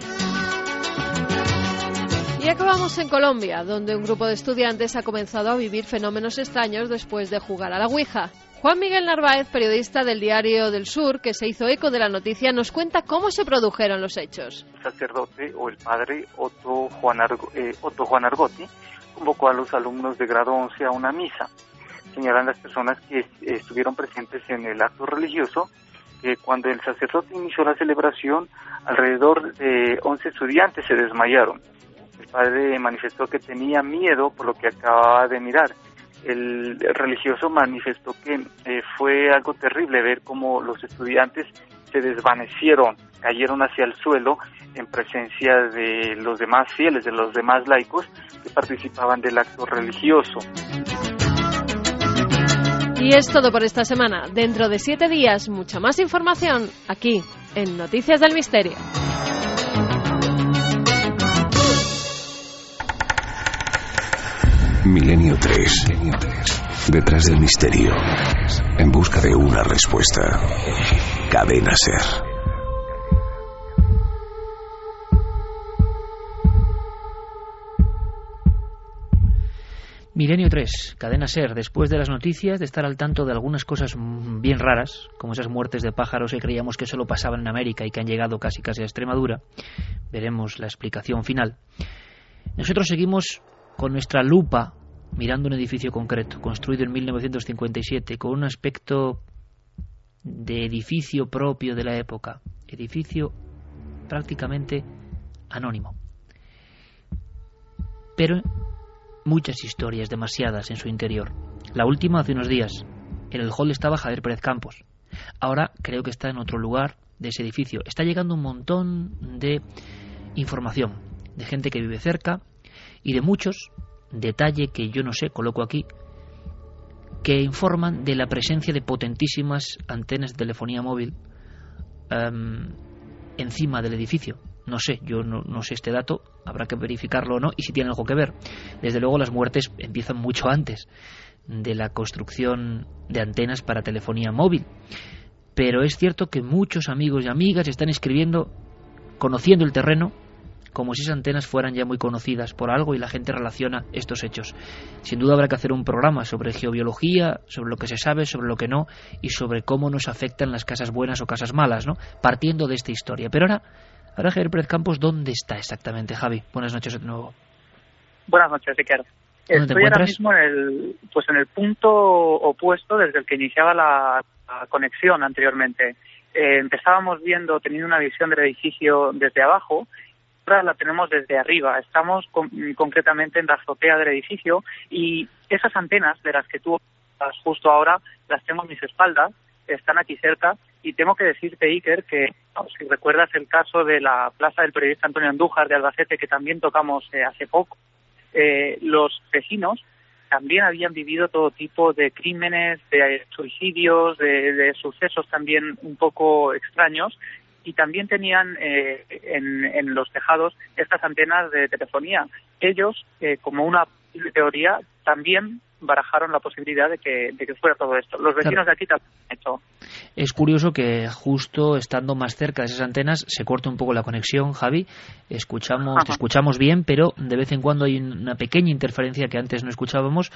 Y acabamos en Colombia, donde un grupo de estudiantes ha comenzado a vivir fenómenos extraños después de jugar a la Ouija. Juan Miguel Narváez, periodista del Diario del Sur, que se hizo eco de la noticia, nos cuenta cómo se produjeron los hechos. El sacerdote o el padre Otto Juan, eh, Otto Juan Argotti convocó a los alumnos de grado 11 a una misa. Señalan las personas que estuvieron presentes en el acto religioso que cuando el sacerdote inició la celebración, alrededor de 11 estudiantes se desmayaron padre manifestó que tenía miedo por lo que acababa de mirar. El religioso manifestó que eh, fue algo terrible ver cómo los estudiantes se desvanecieron, cayeron hacia el suelo en presencia de los demás fieles, de los demás laicos que participaban del acto religioso. Y es todo por esta semana. Dentro de siete días, mucha más información aquí en Noticias del Misterio. Milenio 3. Detrás del misterio. En busca de una respuesta. Cadena Ser. Milenio 3, cadena ser, después de las noticias, de estar al tanto de algunas cosas bien raras, como esas muertes de pájaros que creíamos que solo pasaban en América y que han llegado casi casi a Extremadura, veremos la explicación final. Nosotros seguimos con nuestra lupa mirando un edificio concreto, construido en 1957, con un aspecto de edificio propio de la época, edificio prácticamente anónimo. Pero muchas historias, demasiadas en su interior. La última hace unos días. En el hall estaba Javier Pérez Campos. Ahora creo que está en otro lugar de ese edificio. Está llegando un montón de información, de gente que vive cerca, y de muchos, detalle que yo no sé, coloco aquí, que informan de la presencia de potentísimas antenas de telefonía móvil em, encima del edificio. No sé, yo no, sé este dato, habrá que verificarlo o no, y si tiene algo que ver. Desde luego las muertes empiezan mucho antes de la construcción de antenas para telefonía móvil. Pero es cierto que muchos amigos y amigas están escribiendo, conociendo el terreno, como si esas antenas fueran ya muy conocidas por algo y la gente relaciona estos hechos. Sin duda habrá que hacer un programa sobre geobiología, sobre lo que se sabe, sobre lo que no y sobre cómo nos afectan las casas buenas o casas malas, ¿no? Partiendo de esta historia. Pero ahora, ahora Javier Pérez Campos, ¿dónde está exactamente, Javi? Buenas noches de nuevo. Buenas noches, Ricardo. Estoy ahora mismo en el, pues en el punto opuesto desde el que iniciaba la, conexión anteriormente. Eh, empezábamos viendo, teniendo una visión del edificio desde abajo la tenemos desde arriba. Estamos concretamente en la azotea del edificio y esas antenas de las que tú estás justo ahora las tengo en mis espaldas, están aquí cerca y tengo que decirte, Iker, que si recuerdas el caso de la plaza del periodista Antonio Andújar de Albacete que también tocamos eh, hace poco, eh, los vecinos también habían vivido todo tipo de crímenes, de suicidios, de, sucesos también un poco extraños y también tenían eh, en, los tejados estas antenas de telefonía. Ellos, eh, como una teoría, también barajaron la posibilidad de que, de que fuera todo esto. Los vecinos de aquí también han hecho. Es curioso que justo estando más cerca de esas antenas se corte un poco la conexión, Javi. Escuchamos, te escuchamos bien, pero de vez en cuando hay una pequeña interferencia que antes no escuchábamos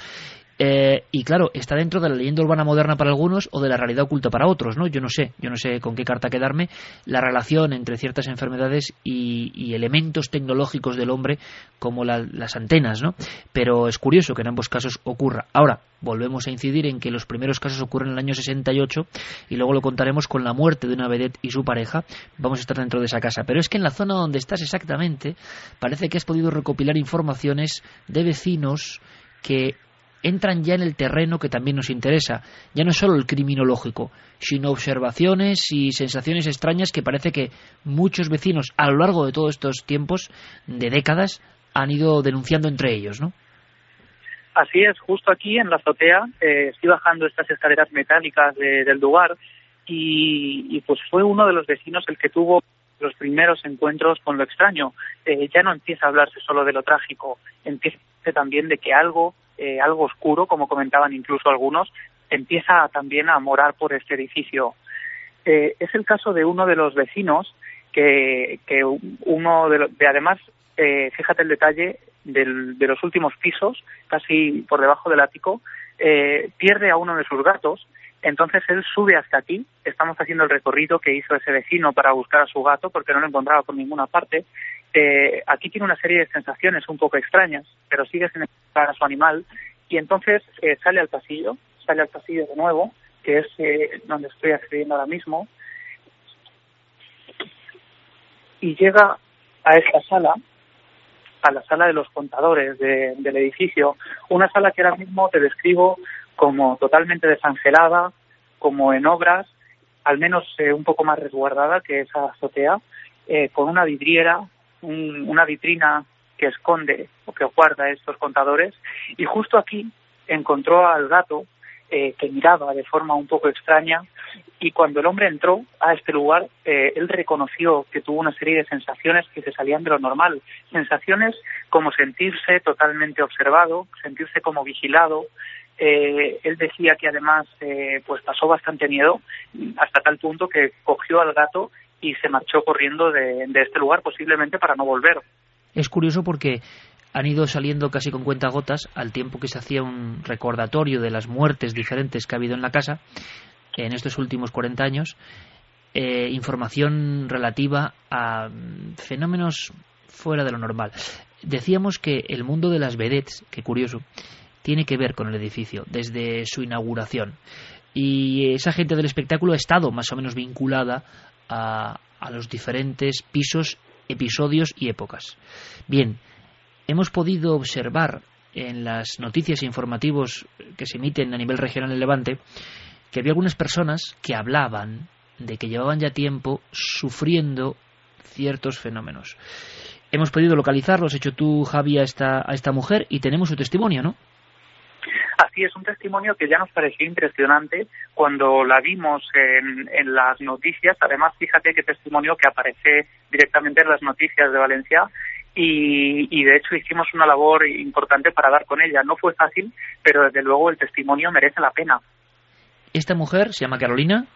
eh, y claro, está dentro de la leyenda urbana moderna para algunos o de la realidad oculta para otros, ¿no? Yo no sé, yo no sé con qué carta quedarme la relación entre ciertas enfermedades y, elementos tecnológicos del hombre como las antenas, ¿no? Pero es curioso que en ambos casos ocurra. Ahora, volvemos a incidir en que los primeros casos ocurren en el año 68 y luego lo contaremos con la muerte de una vedette y su pareja. Vamos a estar dentro de esa casa. Pero es que en la zona donde estás exactamente parece que has podido recopilar informaciones de vecinos que entran ya en el terreno que también nos interesa. Ya no es solo el criminológico, sino observaciones y sensaciones extrañas que parece que muchos vecinos a lo largo de todos estos tiempos, de décadas, han ido denunciando entre ellos, ¿no? Así es, justo aquí en la azotea eh, estoy bajando estas escaleras metálicas del lugar y, pues fue uno de los vecinos el que tuvo los primeros encuentros con lo extraño. Eh, ya no empieza a hablarse solo de lo trágico, empieza también de que algo, eh, algo oscuro, como comentaban incluso algunos, empieza también a morar por este edificio. Eh, es el caso de uno de los vecinos que, que uno de, de además, eh, fíjate el detalle del, de los últimos pisos, casi por debajo del ático, eh, pierde a uno de sus gatos entonces él sube hasta aquí, estamos haciendo el recorrido que hizo ese vecino para buscar a su gato porque no lo encontraba por ninguna parte. Eh, aquí tiene una serie de sensaciones un poco extrañas, pero sigue sin encontrar a su animal. Y entonces eh, sale al pasillo, sale al pasillo de nuevo, que es eh, donde estoy accediendo ahora mismo, y llega a esta sala, a la sala de los contadores del edificio, una sala que ahora mismo te describo como totalmente desangelada, como en obras, al menos eh, un poco más resguardada que esa azotea, eh, con una vidriera, una vitrina que esconde o que guarda estos contadores. Y justo aquí encontró al gato eh, que miraba de forma un poco extraña y cuando el hombre entró a este lugar, él reconoció que tuvo una serie de sensaciones que se salían de lo normal, sensaciones como sentirse totalmente observado, sentirse como vigilado, eh, él decía que además eh, pues pasó bastante miedo hasta tal punto que cogió al gato y se marchó corriendo de, este lugar posiblemente para no volver. Es curioso porque han ido saliendo casi con cuentagotas al tiempo que se hacía un recordatorio de las muertes diferentes que ha habido en la casa en estos últimos 40 años, eh, información relativa a mm, fenómenos fuera de lo normal. Decíamos que el mundo de las vedettes, qué curioso, tiene que ver con el edificio desde su inauguración. Y esa gente del espectáculo ha estado más o menos vinculada a, los diferentes pisos, episodios y épocas. Bien, hemos podido observar en las noticias e informativos que se emiten a nivel regional en Levante que había algunas personas que hablaban de que llevaban ya tiempo sufriendo ciertos fenómenos. Hemos podido localizarlos, hecho tú, Javi, a esta, a esta mujer y tenemos su testimonio, ¿no? Así es un testimonio que ya nos pareció impresionante cuando la vimos en, en las noticias. Además, fíjate qué testimonio que aparece directamente en las noticias de Valencia y, y, de hecho hicimos una labor importante para dar con ella. No fue fácil, pero desde luego el testimonio merece la pena. Esta mujer se llama Carolina.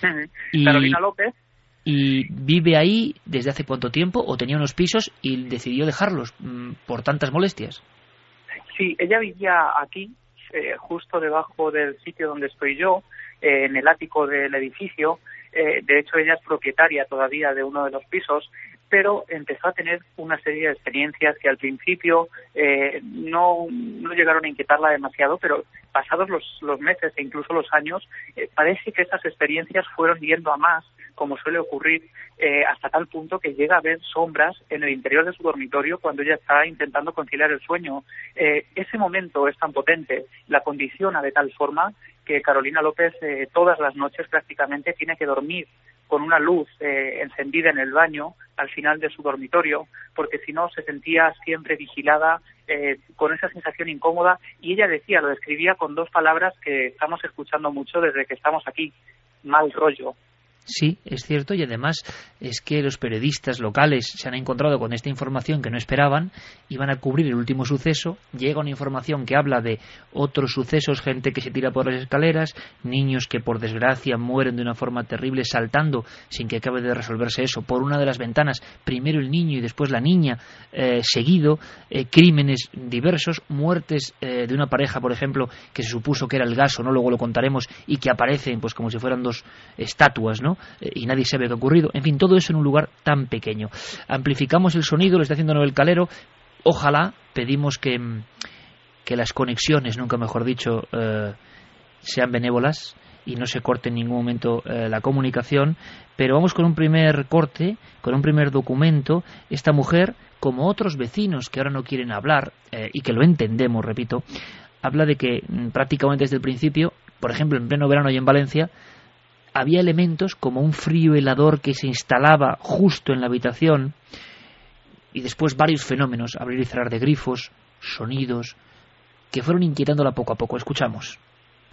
Carolina López. ¿Y vive ahí desde hace cuánto tiempo o tenía unos pisos y decidió dejarlos mm, por tantas molestias? Sí, ella vivía aquí, eh, justo debajo del sitio donde estoy yo, eh, en el ático del edificio. Eh, de hecho, ella es propietaria todavía de uno de los pisos, pero empezó a tener una serie de experiencias que al principio no, no llegaron a inquietarla demasiado, pero pasados los, los meses e incluso los años, parece que esas experiencias fueron yendo a más como suele ocurrir, eh, hasta tal punto que llega a ver sombras en el interior de su dormitorio cuando ella está intentando conciliar el sueño. Eh, ese momento es tan potente, la condiciona de tal forma que Carolina López eh, todas las noches prácticamente tiene que dormir con una luz encendida en el baño al final de su dormitorio, porque si no se sentía siempre vigilada con esa sensación incómoda y ella decía, lo describía con dos palabras que estamos escuchando mucho desde que estamos aquí, mal rollo. Sí, es cierto, y además es que los periodistas locales se han encontrado con esta información que no esperaban, iban a cubrir el último suceso, llega una información que habla de otros sucesos, gente que se tira por las escaleras, niños que por desgracia mueren de una forma terrible saltando sin que acabe de resolverse eso, por una de las ventanas, primero el niño y después la niña, eh, seguido, eh, crímenes diversos, muertes eh, de una pareja, por ejemplo, que se supuso que era el gaso, ¿no? luego lo contaremos, y que aparecen pues como si fueran dos estatuas, ¿no? Y nadie sabe qué ha ocurrido. En fin, todo eso en un lugar tan pequeño. Amplificamos el sonido, lo está haciendo el Calero. Ojalá pedimos que, que las conexiones, nunca mejor dicho, eh, sean benévolas y no se corte en ningún momento eh, la comunicación, pero vamos con un primer corte, con un primer documento. Esta mujer, como otros vecinos que ahora no quieren hablar, eh, y que lo entendemos, repito, habla de que mm, prácticamente desde el principio, por ejemplo, en pleno verano y en Valencia, había elementos como un frío helador que se instalaba justo en la habitación y después varios fenómenos, abrir y cerrar de grifos, sonidos, que fueron inquietándola poco a poco. Escuchamos.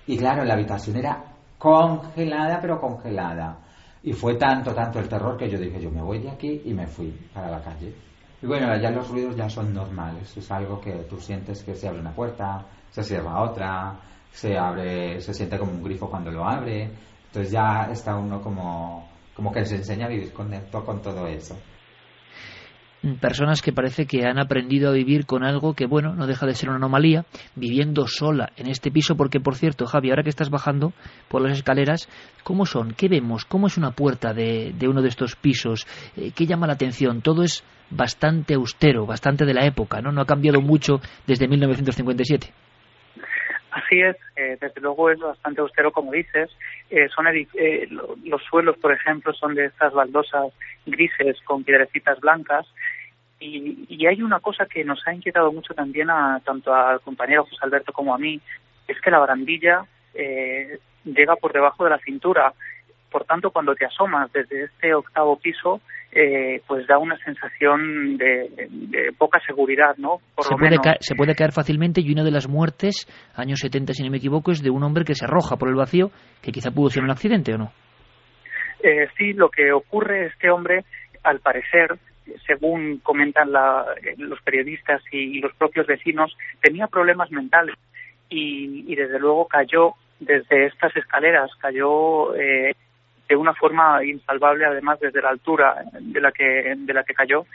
Y claro, la habitación era congelada, pero congelada. Y fue tanto, tanto el terror que yo dije, yo me voy de aquí y me fui para la calle. Y bueno, ya los ruidos ya son normales, es algo que tú sientes que se abre una puerta, se cierra otra, se abre, se siente como un grifo cuando lo abre, entonces ya está uno como, como que se enseña a vivir con, con todo eso personas que parece que han aprendido a vivir con algo que, bueno, no deja de ser una anomalía, viviendo sola en este piso, porque, por cierto, Javi, ahora que estás bajando por las escaleras, ¿cómo son? ¿Qué vemos? ¿Cómo es una puerta de, de uno de estos pisos? Eh, ¿Qué llama la atención? Todo es bastante austero, bastante de la época, ¿no? No ha cambiado mucho desde 1957. Así es, eh, desde luego es bastante austero como dices. Eh, son eh, los suelos, por ejemplo, son de estas baldosas grises con piedrecitas blancas. Y, y, hay una cosa que nos ha inquietado mucho también a tanto al compañero José Alberto como a mí, es que la barandilla llega por debajo de la cintura. Por tanto, cuando te asomas desde este octavo piso, eh, pues da una sensación de, poca seguridad, ¿no? Por se, puede Caer, se puede caer fácilmente y una de las muertes, años 70 si no me equivoco, es de un hombre que se arroja por el vacío, que quizá pudo ser un accidente o no. Eh, sí, lo que ocurre, este hombre, al parecer, según comentan los periodistas y, los propios vecinos, tenía problemas mentales y, y desde luego cayó desde estas escaleras, cayó eh, de una forma insalvable, además desde la altura de la que, de la que cayó.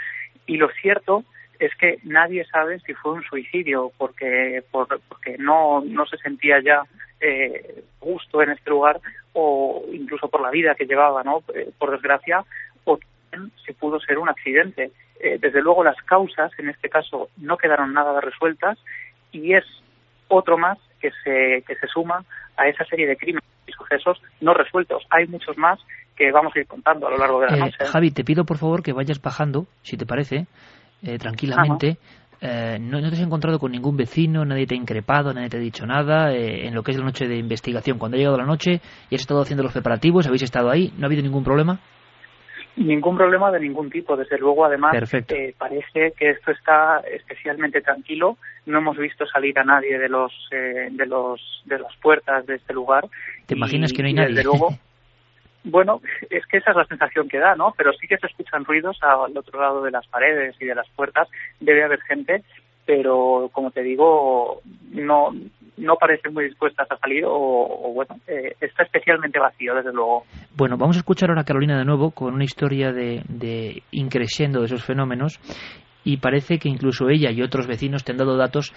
Y lo cierto es que nadie sabe si fue un suicidio, porque, porque no, no se sentía ya eh, justo en este lugar, o incluso por la vida que llevaba, ¿no? Eh, por desgracia, o si pudo ser un accidente. Eh, desde luego las causas, en este caso, no quedaron nada resueltas y es otro más que se, que se suma a esa serie de crímenes sucesos no resueltos. Hay muchos más que vamos a ir contando a lo largo de la eh, noche. Javi, te pido por favor que vayas bajando, si te parece, eh, tranquilamente. Eh, no, te has encontrado con ningún vecino, nadie te ha increpado, nadie te ha dicho nada en lo que es la noche de investigación. Cuando ha llegado la noche y has estado haciendo los preparativos, habéis estado ahí, ¿no ha habido ningún problema? Ningún problema de ningún tipo, desde luego. Además, eh, parece que esto está especialmente tranquilo. No hemos visto salir a nadie de los eh, de los de las puertas de este lugar. ¿Te imaginas que no hay nadie? Desde luego. Bueno, es que esa es la sensación que da, ¿no? Pero sí que se escuchan ruidos al otro lado de las paredes y de las puertas. Debe haber gente, pero como te digo, no no parecen muy dispuestas a salir o, bueno, eh, está especialmente vacío, desde luego. Bueno, vamos a escuchar ahora a Carolina de nuevo con una historia de, de increciendo de esos fenómenos y parece que incluso ella y otros vecinos te han dado datos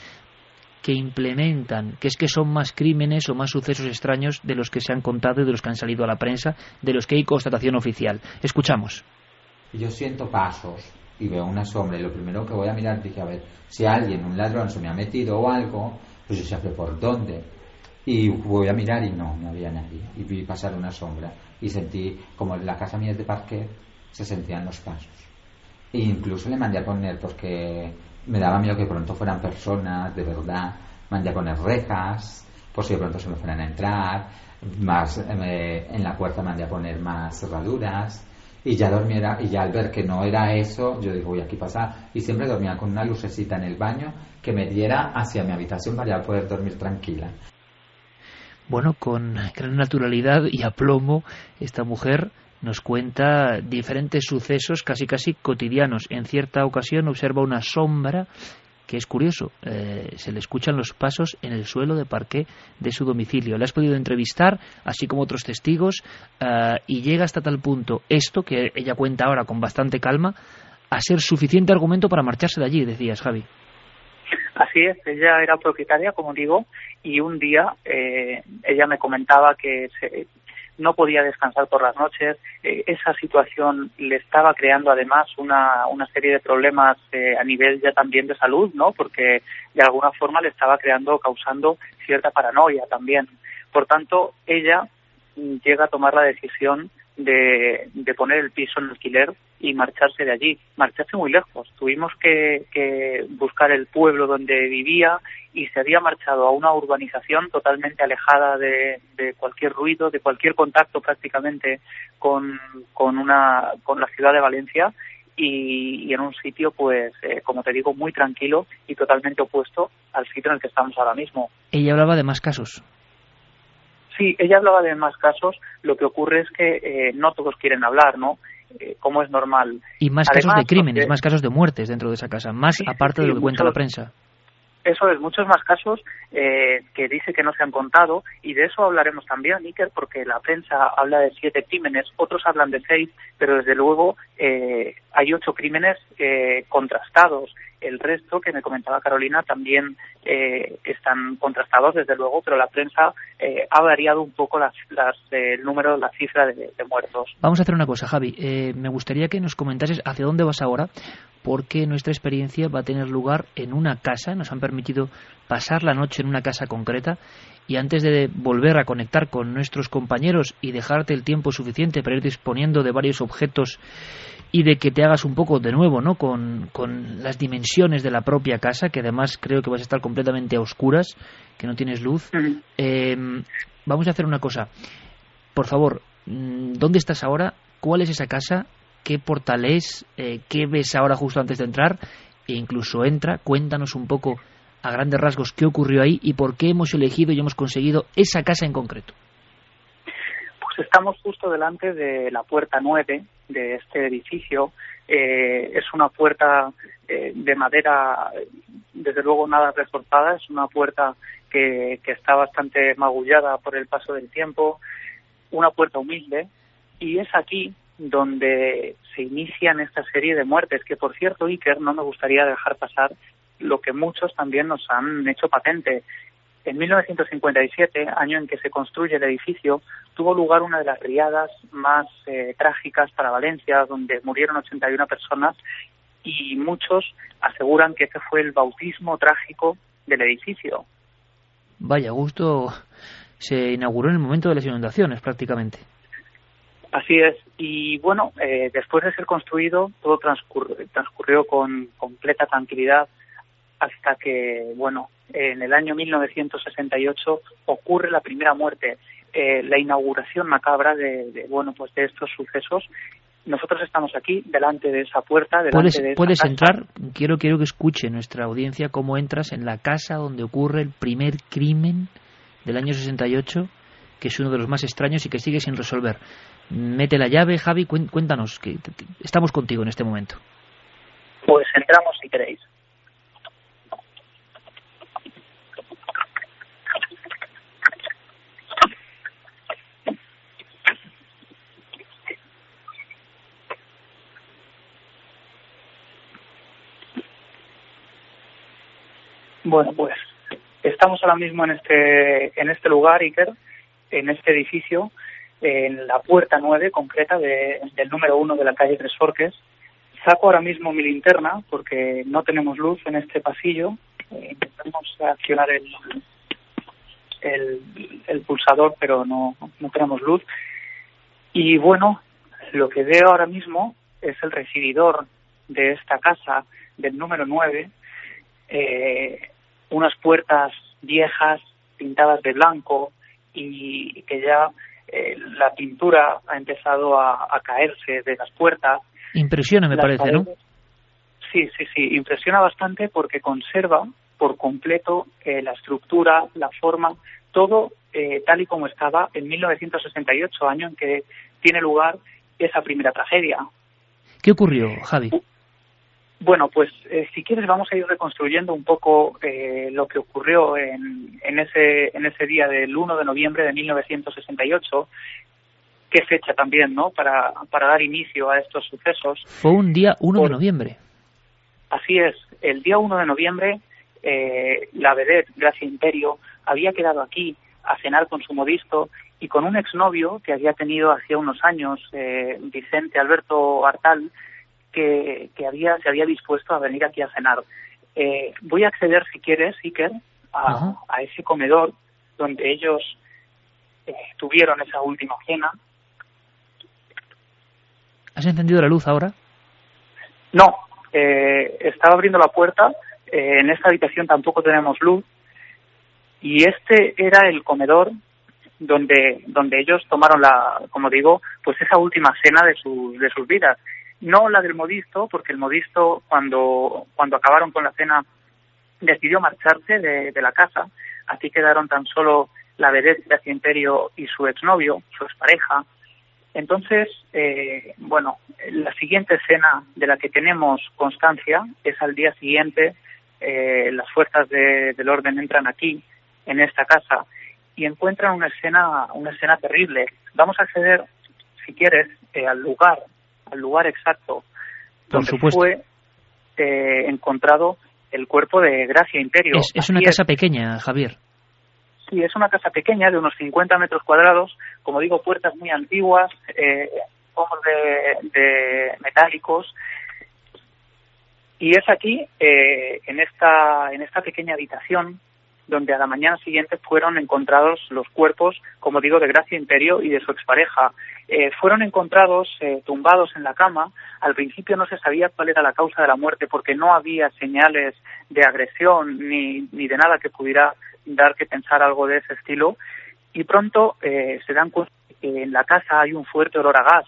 que implementan, que es que son más crímenes o más sucesos extraños de los que se han contado y de los que han salido a la prensa, de los que hay constatación oficial. Escuchamos. Yo siento pasos y veo una sombra y lo primero que voy a mirar dije, a ver, si alguien, un ladrón se me ha metido o algo, pues yo sabía por dónde. Y voy a mirar y no, no había nadie. Y vi pasar una sombra y sentí, como en la casa mía de parque, se sentían los pasos. E incluso le mandé a poner, porque me daba miedo que pronto fueran personas, de verdad, mandé a poner rejas, por si de pronto se me fueran a entrar, más eh, en la puerta mandé a poner más cerraduras y ya dormiera y ya al ver que no era eso yo digo voy aquí pasar y siempre dormía con una lucecita en el baño que me diera hacia mi habitación para poder dormir tranquila. Bueno con gran naturalidad y aplomo esta mujer nos cuenta diferentes sucesos casi casi cotidianos. En cierta ocasión observa una sombra que es curioso, eh, se le escuchan los pasos en el suelo de parqué de su domicilio. Le has podido entrevistar, así como otros testigos, eh, y llega hasta tal punto esto, que ella cuenta ahora con bastante calma, a ser suficiente argumento para marcharse de allí, decías, Javi. Así es, ella era propietaria, como digo, y un día eh, ella me comentaba que se, no podía descansar por las noches. Eh, esa situación le estaba creando además una, una serie de problemas eh, a nivel ya también de salud, ¿no? Porque de alguna forma le estaba creando, causando cierta paranoia también. Por tanto, ella llega a tomar la decisión de, de, poner el piso en alquiler y marcharse de allí, marcharse muy lejos. Tuvimos que, que, buscar el pueblo donde vivía y se había marchado a una urbanización totalmente alejada de, de cualquier ruido, de cualquier contacto prácticamente con, con, una, con la ciudad de Valencia y, y en un sitio, pues, eh, como te digo, muy tranquilo y totalmente opuesto al sitio en el que estamos ahora mismo. Ella hablaba de más casos. Sí, ella hablaba de más casos. Lo que ocurre es que eh, no todos quieren hablar, ¿no? Eh, como es normal. Y más casos de crímenes, más casos de muertes dentro de esa casa, más aparte de lo que cuenta la prensa. Eso es, muchos más casos eh, que dice que no se han contado y de eso hablaremos también, Iker, porque la prensa habla de siete crímenes, otros hablan de seis, pero desde luego eh, hay ocho crímenes eh, contrastados. El resto, que me comentaba Carolina, también eh, están contrastados, desde luego, pero la prensa eh, ha variado un poco las, las, el número, la cifra de, de, muertos. Vamos a hacer una cosa, Javi. Eh, me gustaría que nos comentases hacia dónde vas ahora, porque nuestra experiencia va a tener lugar en una casa. Nos han permitido pasar la noche en una casa concreta y antes de volver a conectar con nuestros compañeros y dejarte el tiempo suficiente para ir disponiendo de varios objetos y de que te hagas un poco de nuevo ¿no? con, con las dimensiones de la propia casa, que además creo que vas a estar completamente a oscuras, que no tienes luz. Eh, vamos a hacer una cosa. Por favor, mm, ¿dónde estás ahora? ¿Cuál es esa casa? ¿Qué portal es? Eh, ¿Qué ves ahora justo antes de entrar? E incluso entra, cuéntanos un poco a grandes rasgos qué ocurrió ahí y por qué hemos elegido y hemos conseguido esa casa en concreto. Pues estamos justo delante de la puerta 9 de este edificio. Eh, es una puerta eh, de madera, desde luego nada reforzada, es una puerta que, que está bastante magullada por el paso del tiempo, una puerta humilde, y es aquí donde se inician esta serie de muertes, que por cierto, Iker, no me gustaría dejar pasar lo que muchos también nos han hecho patente. En 1957, año en que se construye el edificio, tuvo lugar una de las riadas más eh, trágicas para Valencia, donde murieron 81 personas y muchos aseguran que ese fue el bautismo trágico del edificio. Vaya, gusto se inauguró en el momento de las inundaciones prácticamente. Así es. Y bueno, eh, después de ser construido, todo transcurrió con completa tranquilidad hasta que, bueno, en el año 1968 ocurre la primera muerte, eh, la inauguración macabra de, de, bueno, pues de estos sucesos. Nosotros estamos aquí, delante de esa puerta, delante ¿Puedes, de esa puedes casa. entrar? Quiero, quiero que escuche nuestra audiencia cómo entras en la casa donde ocurre el primer crimen del año 68, que es uno de los más extraños y que sigue sin resolver. Mete la llave, Javi, cuéntanos, que estamos contigo en este momento. Pues entramos si queréis. Bueno, pues estamos ahora mismo en este en este lugar, Iker, en este edificio, en la puerta 9 concreta de, del número 1 de la calle Tres Forques. Saco ahora mismo mi linterna porque no tenemos luz en este pasillo. Eh, intentamos accionar el, el, el pulsador, pero no, no tenemos luz. Y bueno, lo que veo ahora mismo es el recibidor de esta casa del número 9. Eh, unas puertas viejas pintadas de blanco y que ya eh, la pintura ha empezado a, a, caerse de las puertas. Impresiona, me las parece, paredes, ¿no? Sí, sí, sí, impresiona bastante porque conserva por completo eh, la estructura, la forma, todo eh, tal y como estaba en 1968, año en que tiene lugar esa primera tragedia. ¿Qué ocurrió, Javi? Bueno, pues eh, si quieres vamos a ir reconstruyendo un poco eh, lo que ocurrió en, en, ese, en ese día del 1 de noviembre de 1968. Qué fecha también, ¿no? Para, para dar inicio a estos sucesos. Fue un día 1 Por, de noviembre. Así es. El día 1 de noviembre, eh, la vedette Gracia Imperio había quedado aquí a cenar con su modisto y con un exnovio que había tenido hacía unos años, eh, Vicente Alberto Artal, que, que, había, se había dispuesto a venir aquí a cenar. Eh, voy a acceder, si quieres, Iker, a, a ese comedor donde ellos eh, tuvieron esa última cena. ¿Has encendido la luz ahora? No, eh, estaba abriendo la puerta. Eh, en esta habitación tampoco tenemos luz. Y este era el comedor donde, donde ellos tomaron la, como digo, pues esa última cena de, sus de sus vidas no la del modisto, porque el modisto cuando, cuando acabaron con la cena decidió marcharse de, de la casa, así quedaron tan solo la vedette de Imperio y su exnovio, su expareja. Entonces, eh, bueno, la siguiente escena de la que tenemos constancia es al día siguiente, eh, las fuerzas del orden entran aquí, en esta casa, y encuentran una escena, una escena terrible. Vamos a acceder, si quieres, eh, al lugar, al lugar exacto donde fue eh, encontrado el cuerpo de Gracia Imperio. Es, una casa pequeña, Javier. Sí, es una casa pequeña de unos 50 metros cuadrados, como digo, puertas muy antiguas, eh, ojos de, metálicos. Y es aquí, eh, en, esta, en esta pequeña habitación, donde a la mañana siguiente fueron encontrados los cuerpos, como digo, de Gracia Imperio y de su expareja. Eh, fueron encontrados eh, tumbados en la cama. Al principio no se sabía cuál era la causa de la muerte porque no había señales de agresión ni, ni de nada que pudiera dar que pensar algo de ese estilo. Y pronto eh, se dan cuenta que en la casa hay un fuerte olor a gas.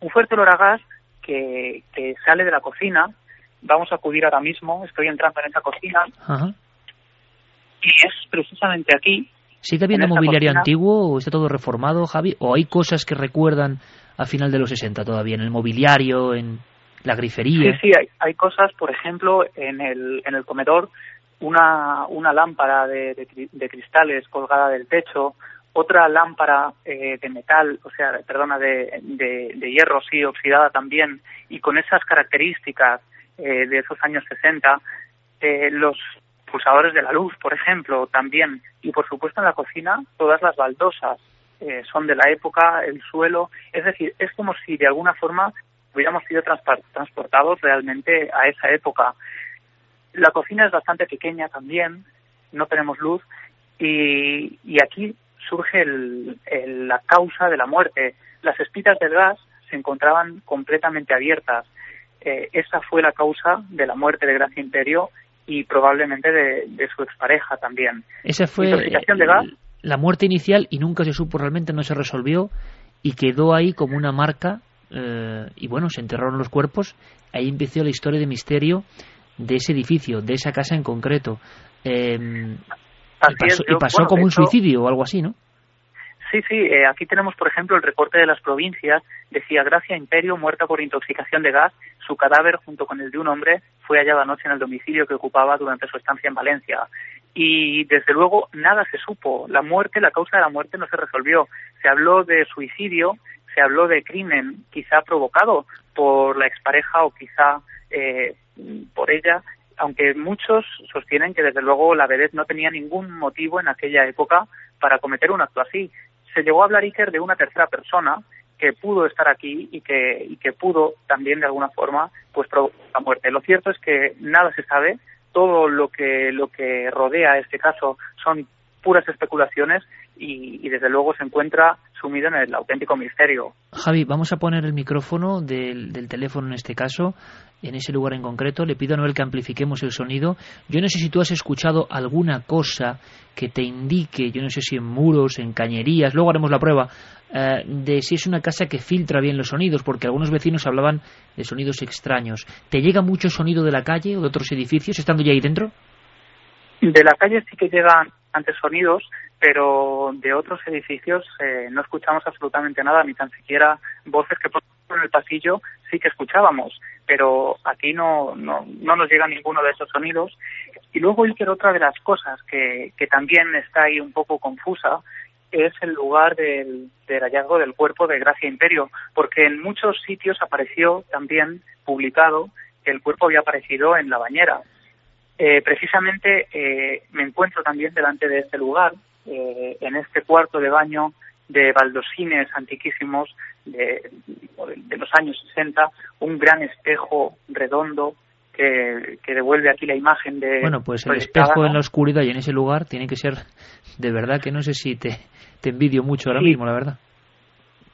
Un fuerte olor a gas que, que sale de la cocina. Vamos a acudir ahora mismo. Estoy entrando en esa cocina. Y es precisamente aquí. ¿Sigue habiendo mobiliario antiguo o está todo reformado, Javi? ¿O hay cosas que recuerdan a final de los 60 todavía, en el mobiliario, en la grifería? Sí, sí, hay, hay cosas, por ejemplo, en el, en el comedor, una, una lámpara de, de, cristales colgada del techo, otra lámpara eh, de metal, o sea, perdona, de, de, hierro, sí, oxidada también, y con esas características eh, de esos años 60, eh, los pulsadores de la luz, por ejemplo, también. Y por supuesto en la cocina todas las baldosas eh, son de la época, el suelo. Es decir, es como si de alguna forma hubiéramos sido transportados realmente a esa época. La cocina es bastante pequeña también, no tenemos luz y, y aquí surge el, la causa de la muerte. Las espitas del gas se encontraban completamente abiertas. Eh, esa fue la causa de la muerte de Gracia Imperio y probablemente de, su expareja también. Esa fue la muerte inicial y nunca se supo realmente, no se resolvió y quedó ahí como una marca eh, y bueno, se enterraron los cuerpos. Ahí empezó la historia de misterio de ese edificio, de esa casa en concreto. Em, y pasó, como un suicidio o algo así, ¿no? Sí, sí, eh, aquí tenemos, por ejemplo, el recorte de las provincias. Decía Gracia Imperio, muerta por intoxicación de gas. Su cadáver, junto con el de un hombre, fue hallado anoche en el domicilio que ocupaba durante su estancia en Valencia. Y, desde luego, nada se supo. La muerte, la causa de la muerte no se resolvió. Se habló de suicidio, se habló de crimen, quizá provocado por la expareja o quizá eh, por ella, aunque muchos sostienen que desde luego la vedette no tenía ningún motivo en aquella época para cometer un acto así se llegó a hablar Iker de una tercera persona que pudo estar aquí y que, y que pudo también de alguna forma pues provocar la muerte. Lo cierto es que nada se sabe, todo lo que lo que rodea este caso son puras especulaciones y, desde luego se encuentra sumido en el auténtico misterio. Javi, vamos a poner el micrófono del, del, teléfono en este caso, en ese lugar en concreto. Le pido a Noel que amplifiquemos el sonido. Yo no sé si tú has escuchado alguna cosa que te indique, yo no sé si en muros, en cañerías, luego haremos la prueba, eh, de si es una casa que filtra bien los sonidos, porque algunos vecinos hablaban de sonidos extraños. ¿Te llega mucho sonido de la calle o de otros edificios estando ya ahí dentro? De la calle sí que llegan antes sonidos, pero de otros edificios eh, no escuchamos absolutamente nada, ni tan siquiera voces que por el pasillo sí que escuchábamos, pero aquí no, no, no nos llega ninguno de esos sonidos. Y luego, Iker, otra de las cosas que, que también está ahí un poco confusa es el lugar del, del hallazgo del cuerpo de Gracia Imperio, porque en muchos sitios apareció también publicado que el cuerpo había aparecido en la bañera. Eh, precisamente eh, me encuentro también delante de este lugar, eh, en este cuarto de baño de baldosines antiquísimos de, de, los años 60, un gran espejo redondo que, que, devuelve aquí la imagen de... Bueno, pues el espejo en la oscuridad y en ese lugar tiene que ser de verdad que no sé si te, te envidio mucho ahora mismo, la verdad.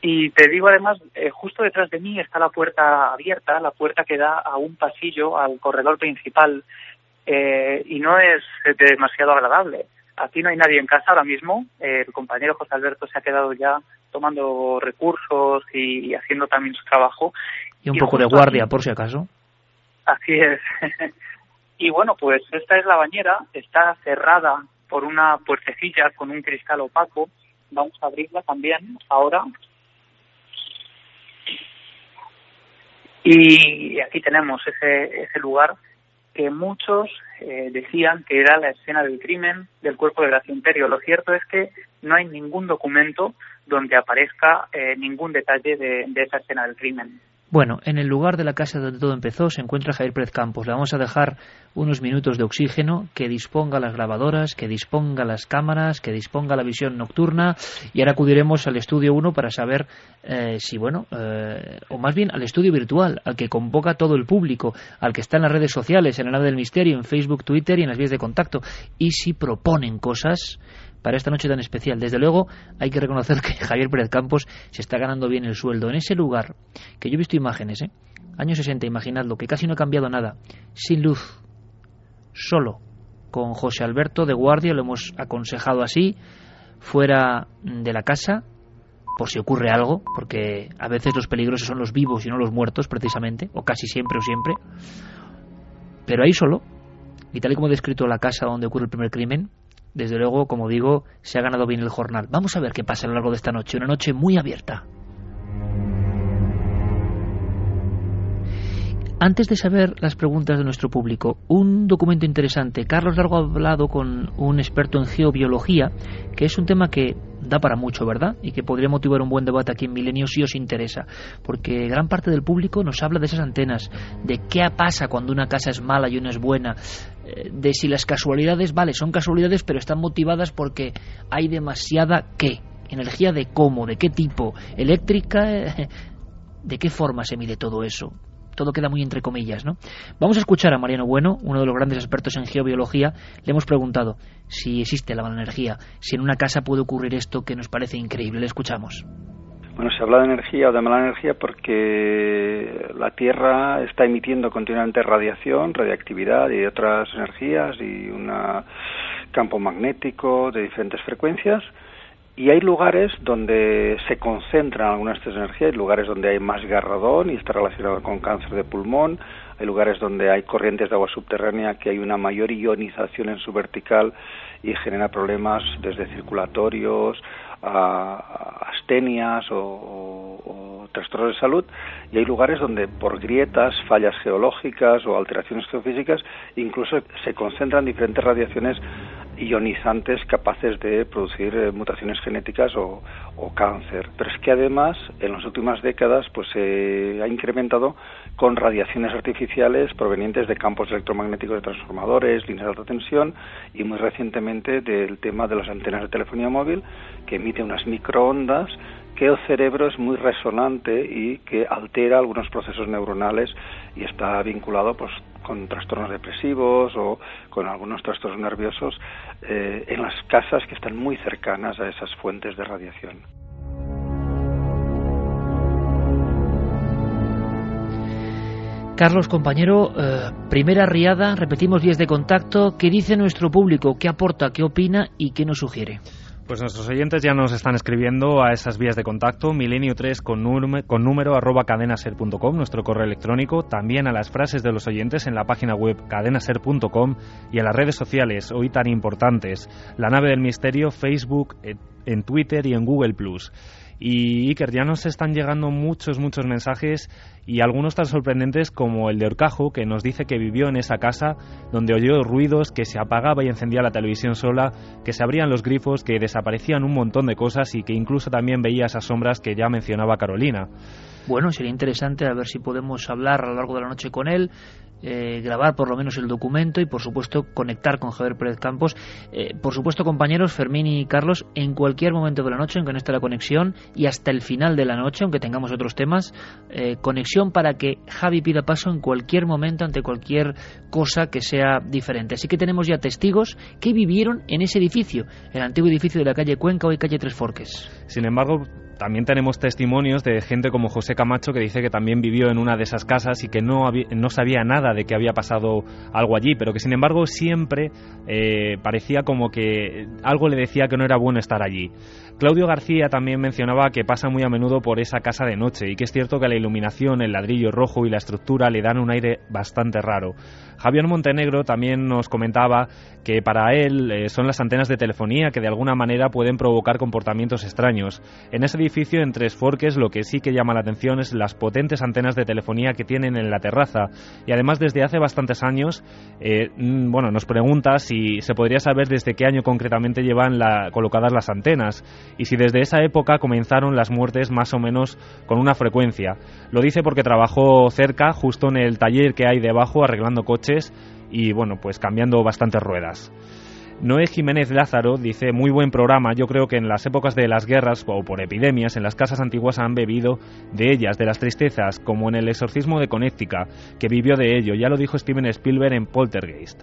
Y te digo además, justo detrás de mí está la puerta abierta, la puerta que da a un pasillo, al corredor principal eh, y no es demasiado agradable. Aquí no hay nadie en casa ahora mismo. el compañero José Alberto se ha quedado ya tomando recursos y, haciendo también su trabajo. Y un poco de guardia, por si acaso. Así es. y bueno, pues esta es la bañera, está cerrada por una puertecilla con un cristal opaco. Vamos a abrirla también ahora. Y aquí tenemos ese, ese lugar que muchos eh, decían que era la escena del crimen del cuerpo de Gracia Imperio. Lo cierto es que no hay ningún documento donde aparezca eh, ningún detalle de, de esa escena del crimen. Bueno, en el lugar de la casa donde todo empezó se encuentra Javier Pérez Campos. Le vamos a dejar unos minutos de oxígeno, que disponga las grabadoras, que disponga las cámaras, que disponga la visión nocturna y ahora acudiremos al estudio 1 para saber eh, si, bueno, eh, o más bien al estudio virtual, al que convoca todo el público, al que está en las redes sociales, en el nave del misterio, en Facebook, Twitter y en las vías de contacto, y si proponen cosas para esta noche tan especial. Desde luego, hay que reconocer que Javier Pérez Campos se está ganando bien el sueldo. En ese lugar, que yo he visto imágenes, ¿eh? años 60, imaginadlo, que casi no ha cambiado nada, sin luz, solo, con José Alberto de guardia, lo hemos aconsejado así, fuera de la casa, por si ocurre algo, porque a veces los peligrosos son los vivos y no los muertos, precisamente, o casi siempre o siempre, pero ahí solo, y tal y como he descrito la casa donde ocurre el primer crimen, desde luego, como digo, se ha ganado bien el jornal. Vamos a ver qué pasa a lo largo de esta noche, una noche muy abierta. Antes de saber las preguntas de nuestro público, un documento interesante. Carlos Largo ha hablado con un experto en geobiología, que es un tema que da para mucho, ¿verdad? Y que podría motivar un buen debate aquí en Milenio si os interesa, porque gran parte del público nos habla de esas antenas, de qué pasa cuando una casa es mala y una es buena, de si las casualidades, vale, son casualidades, pero están motivadas porque hay demasiada qué, energía de cómo, de qué tipo, eléctrica, de qué forma se mide todo eso todo queda muy entre comillas, ¿no? Vamos a escuchar a Mariano Bueno, uno de los grandes expertos en geobiología. Le hemos preguntado si existe la mala energía, si en una casa puede ocurrir esto que nos parece increíble. Le escuchamos. Bueno, se habla de energía o de mala energía porque la Tierra está emitiendo continuamente radiación, radiactividad y otras energías y un campo magnético de diferentes frecuencias. Y hay lugares donde se concentran algunas de estas energías, hay lugares donde hay más garradón y está relacionado con cáncer de pulmón, hay lugares donde hay corrientes de agua subterránea que hay una mayor ionización en su vertical y genera problemas desde circulatorios a astenias o, trastornos de salud y hay lugares donde por grietas, fallas geológicas o alteraciones geofísicas incluso se concentran diferentes radiaciones ionizantes capaces de producir eh, mutaciones genéticas o, cáncer. Pero es que además en las últimas décadas pues se ha incrementado con radiaciones artificiales provenientes de campos electromagnéticos de transformadores, líneas de alta tensión y muy recientemente del tema de las antenas de telefonía móvil que emite unas microondas que el cerebro es muy resonante y que altera algunos procesos neuronales y está vinculado pues con trastornos depresivos o con algunos trastornos nerviosos eh, en las casas que están muy cercanas a esas fuentes de radiación. Carlos, compañero, eh, primera riada, repetimos días de contacto. ¿Qué dice nuestro público? ¿Qué aporta? ¿Qué opina? ¿Y qué nos sugiere? Pues nuestros oyentes ya nos están escribiendo a esas vías de contacto, milenio3 con, con número arroba cadenaser.com, nuestro correo electrónico, también a las frases de los oyentes en la página web cadenaser.com y en las redes sociales, hoy tan importantes, la nave del misterio, Facebook, en Twitter y en Google. Y Iker, ya nos están llegando muchos, muchos mensajes y algunos tan sorprendentes como el de Orcajo, que nos dice que vivió en esa casa donde oyó ruidos, que se apagaba y encendía la televisión sola, que se abrían los grifos, que desaparecían un montón de cosas y que incluso también veía esas sombras que ya mencionaba Carolina. Bueno, sería interesante a ver si podemos hablar a lo largo de la noche con él, eh, grabar por lo menos el documento y por supuesto conectar con Javier Pérez Campos. Eh, por supuesto, compañeros, Fermín y Carlos, en cualquier momento de la noche en que no esté la conexión y hasta el final de la noche, aunque tengamos otros temas, eh, conexión para que Javi pida paso en cualquier momento ante cualquier cosa que sea diferente. Así que tenemos ya testigos que vivieron en ese edificio, el antiguo edificio de la calle Cuenca, hoy calle Tres Forques. Sin embargo, también tenemos testimonios de gente como José Camacho que dice que también vivió en una de esas casas y que no, no sabía nada de que había pasado algo allí, pero que sin embargo siempre eh, parecía como que algo le decía que no era bueno estar allí. Claudio García también mencionaba que pasa muy a menudo por esa casa de noche y que es cierto que la iluminación, el ladrillo rojo y la estructura le dan un aire bastante raro. Javier Montenegro también nos comentaba que para él eh, son las antenas de telefonía que de alguna manera pueden provocar comportamientos extraños. En ese edificio en Tres Forques lo que sí que llama la atención es las potentes antenas de telefonía que tienen en la terraza y además desde hace bastantes años, eh, mm, bueno, nos pregunta si se podría saber desde qué año concretamente llevan colocadas las antenas y si desde esa época comenzaron las muertes más o menos con una frecuencia. Lo dice porque trabajó cerca, justo en el taller que hay debajo, arreglando coches y bueno, pues cambiando bastantes ruedas. Noé Jiménez Lázaro dice, muy buen programa, yo creo que en las épocas de las guerras o por epidemias, en las casas antiguas han bebido de ellas, de las tristezas, como en el exorcismo de Connecticut, que vivió de ello, ya lo dijo Steven Spielberg en Poltergeist.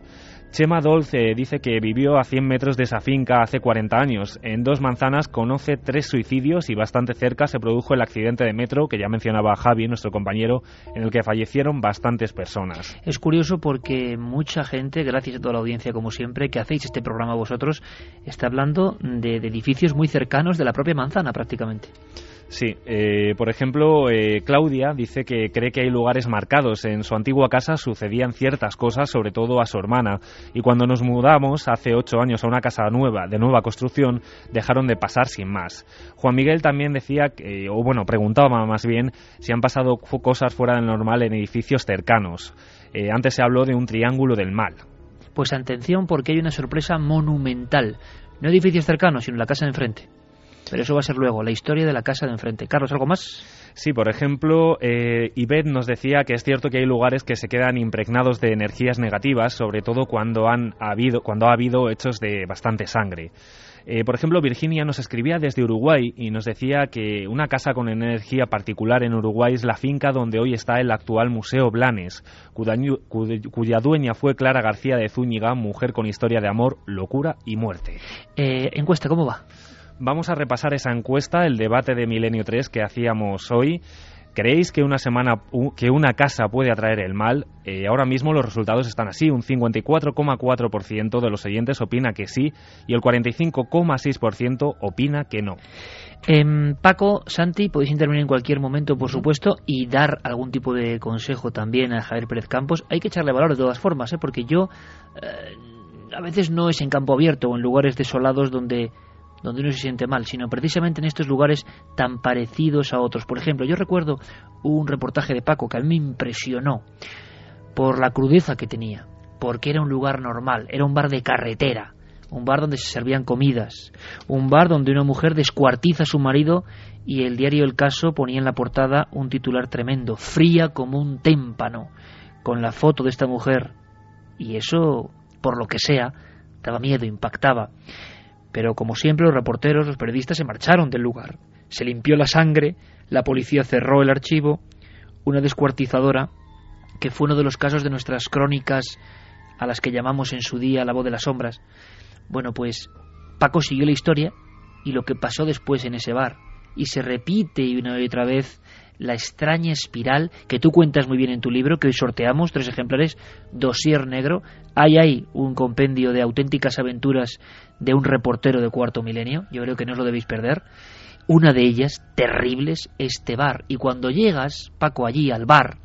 Chema Dolce dice que vivió a 100 metros de esa finca hace 40 años. En dos manzanas conoce tres suicidios y bastante cerca se produjo el accidente de metro que ya mencionaba Javi, nuestro compañero, en el que fallecieron bastantes personas. Es curioso porque mucha gente, gracias a toda la audiencia como siempre, que hacéis este programa vosotros, está hablando de edificios muy cercanos de la propia manzana prácticamente. Sí, eh, por ejemplo, eh, Claudia dice que cree que hay lugares marcados. En su antigua casa sucedían ciertas cosas, sobre todo a su hermana, y cuando nos mudamos hace ocho años a una casa nueva, de nueva construcción, dejaron de pasar sin más. Juan Miguel también decía, o bueno, preguntaba más bien, si han pasado cosas fuera del normal en edificios cercanos. Eh, antes se habló de un triángulo del mal. Pues atención porque hay una sorpresa monumental. No edificios cercanos, sino la casa de enfrente. Pero eso va a ser luego, la historia de la casa de enfrente. Carlos, ¿algo más? Sí, por ejemplo, eh, nos decía que es cierto que hay lugares que se quedan impregnados de energías negativas, sobre todo cuando, han habido, cuando ha habido hechos de bastante sangre. Eh, por ejemplo, Virginia nos escribía desde Uruguay y nos decía que una casa con energía particular en Uruguay es la finca donde hoy está el actual Museo Blanes, cuya, dueña fue Clara García de Zúñiga, mujer con historia de amor, locura y muerte. Eh, encuesta, ¿cómo va? Vamos a repasar esa encuesta, el debate de Milenio 3 que hacíamos hoy. ¿Creéis que una semana que una casa puede atraer el mal? Eh, ahora mismo los resultados están así. Un 54,4% de los oyentes opina que sí y el 45,6% opina que no. Eh, Paco, Santi, podéis intervenir en cualquier momento, por supuesto, y dar algún tipo de consejo también a Javier Pérez Campos. Hay que echarle valor de todas formas, ¿eh? porque yo eh, a veces no es en campo abierto o en lugares desolados donde donde uno se siente mal, sino precisamente en estos lugares tan parecidos a otros. Por ejemplo, yo recuerdo un reportaje de Paco que a mí me impresionó por la crudeza que tenía, porque era un lugar normal, era un bar de carretera, un bar donde se servían comidas, un bar donde una mujer descuartiza a su marido y el diario El Caso ponía en la portada un titular tremendo, fría como un témpano, con la foto de esta mujer. Y eso, por lo que sea, daba miedo, impactaba. Pero como siempre los reporteros, los periodistas se marcharon del lugar. Se limpió la sangre, la policía cerró el archivo, una descuartizadora, que fue uno de los casos de nuestras crónicas a las que llamamos en su día la voz de las sombras. Bueno, pues Paco siguió la historia y lo que pasó después en ese bar. Y se repite una y otra vez la extraña espiral que tú cuentas muy bien en tu libro, que hoy sorteamos, tres ejemplares, Dosier Negro. Hay ahí un compendio de auténticas aventuras de un reportero de cuarto milenio, yo creo que no os lo debéis perder. Una de ellas, terribles, este bar. Y cuando llegas, Paco, allí al bar,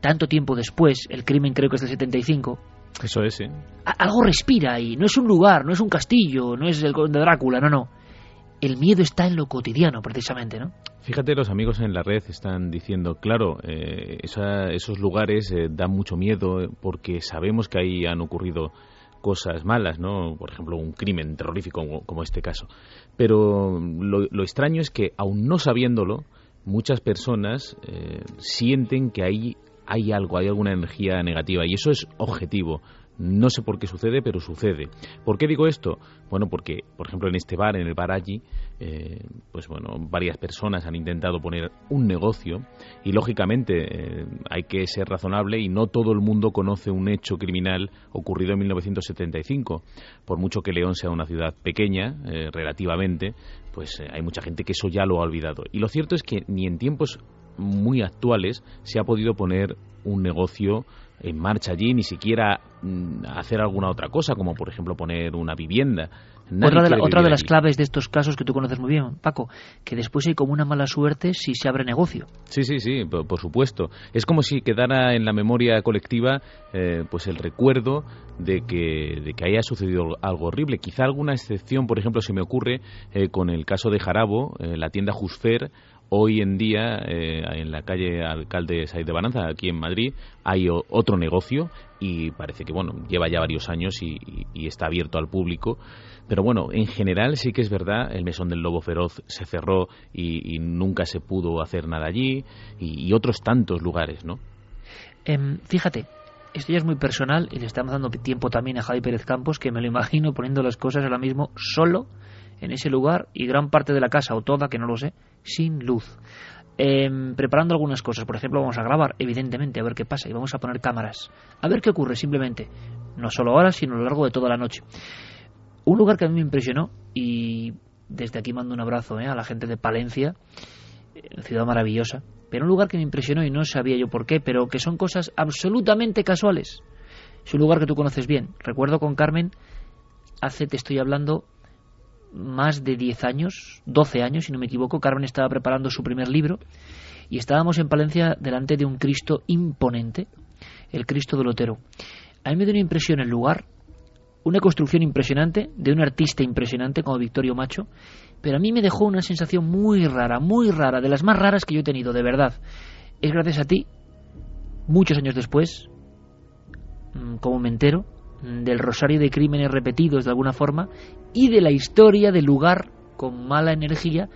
tanto tiempo después, el crimen creo que es del 75, eso es, sí. Algo respira ahí, no es un lugar, no es un castillo, no es el de Drácula, no, no el miedo está en lo cotidiano, precisamente, ¿no? Fíjate, los amigos en la red están diciendo, claro, eh, esos lugares eh, dan mucho miedo porque sabemos que ahí han ocurrido cosas malas, ¿no? Por ejemplo, un crimen terrorífico como, este caso. Pero lo, extraño es que, aun no sabiéndolo, muchas personas eh, sienten que ahí hay algo, hay alguna energía negativa y eso es objetivo. No sé por qué sucede, pero sucede. ¿Por qué digo esto? Bueno, porque, por ejemplo, en este bar, en el bar allí, eh, pues bueno, varias personas han intentado poner un negocio y, lógicamente, eh, hay que ser razonable y no todo el mundo conoce un hecho criminal ocurrido en 1975. Por mucho que León sea una ciudad pequeña, eh, relativamente, pues hay mucha gente que eso ya lo ha olvidado. Y lo cierto es que ni en tiempos muy actuales se ha podido poner un negocio en marcha allí, ni siquiera mm, hacer alguna otra cosa, como por ejemplo poner una vivienda. otra de, otra de las claves de estos casos que tú conoces muy bien, Paco, que después hay como una mala suerte si se abre negocio. Sí, sí, sí, por, supuesto. Es como si quedara en la memoria colectiva eh, pues el recuerdo de que, de que haya sucedido algo horrible. Quizá alguna excepción, por ejemplo, se me ocurre eh, con el caso de Jarabo, eh, la tienda Jusfer, Hoy en día, eh, en la calle Alcalde Said de Baranza, aquí en Madrid, hay otro negocio y parece que, bueno, lleva ya varios años y, está abierto al público. Pero bueno, en general sí que es verdad, el Mesón del Lobo Feroz se cerró y, nunca se pudo hacer nada allí y, otros tantos lugares, ¿no? Em, fíjate, esto ya es muy personal y le estamos dando tiempo también a Javi Pérez Campos, que me lo imagino poniendo las cosas ahora mismo solo en ese lugar y gran parte de la casa, o toda, que no lo sé, sin luz. Em, preparando algunas cosas, por ejemplo, vamos a grabar, evidentemente, a ver qué pasa, y vamos a poner cámaras, a ver qué ocurre, simplemente, no solo ahora, sino a lo largo de toda la noche. Un lugar que a mí me impresionó, y desde aquí mando un abrazo eh, a la gente de Palencia, ciudad maravillosa, pero un lugar que me impresionó y no sabía yo por qué, pero que son cosas absolutamente casuales. Es un lugar que tú conoces bien. Recuerdo con Carmen, hace, te estoy hablando, más de 10 años, 12 años si no me equivoco, Carmen estaba preparando su primer libro y estábamos en Palencia delante de un Cristo imponente, el Cristo del Lotero. A mí me dio una impresión el lugar, una construcción impresionante, de un artista impresionante como Victorio Macho, pero a mí me dejó una sensación muy rara, muy rara, de las más raras que yo he tenido, de verdad. Es gracias a ti, muchos años después, mm, como me entero, del rosario de crímenes repetidos de alguna forma y de la historia del lugar con mala energía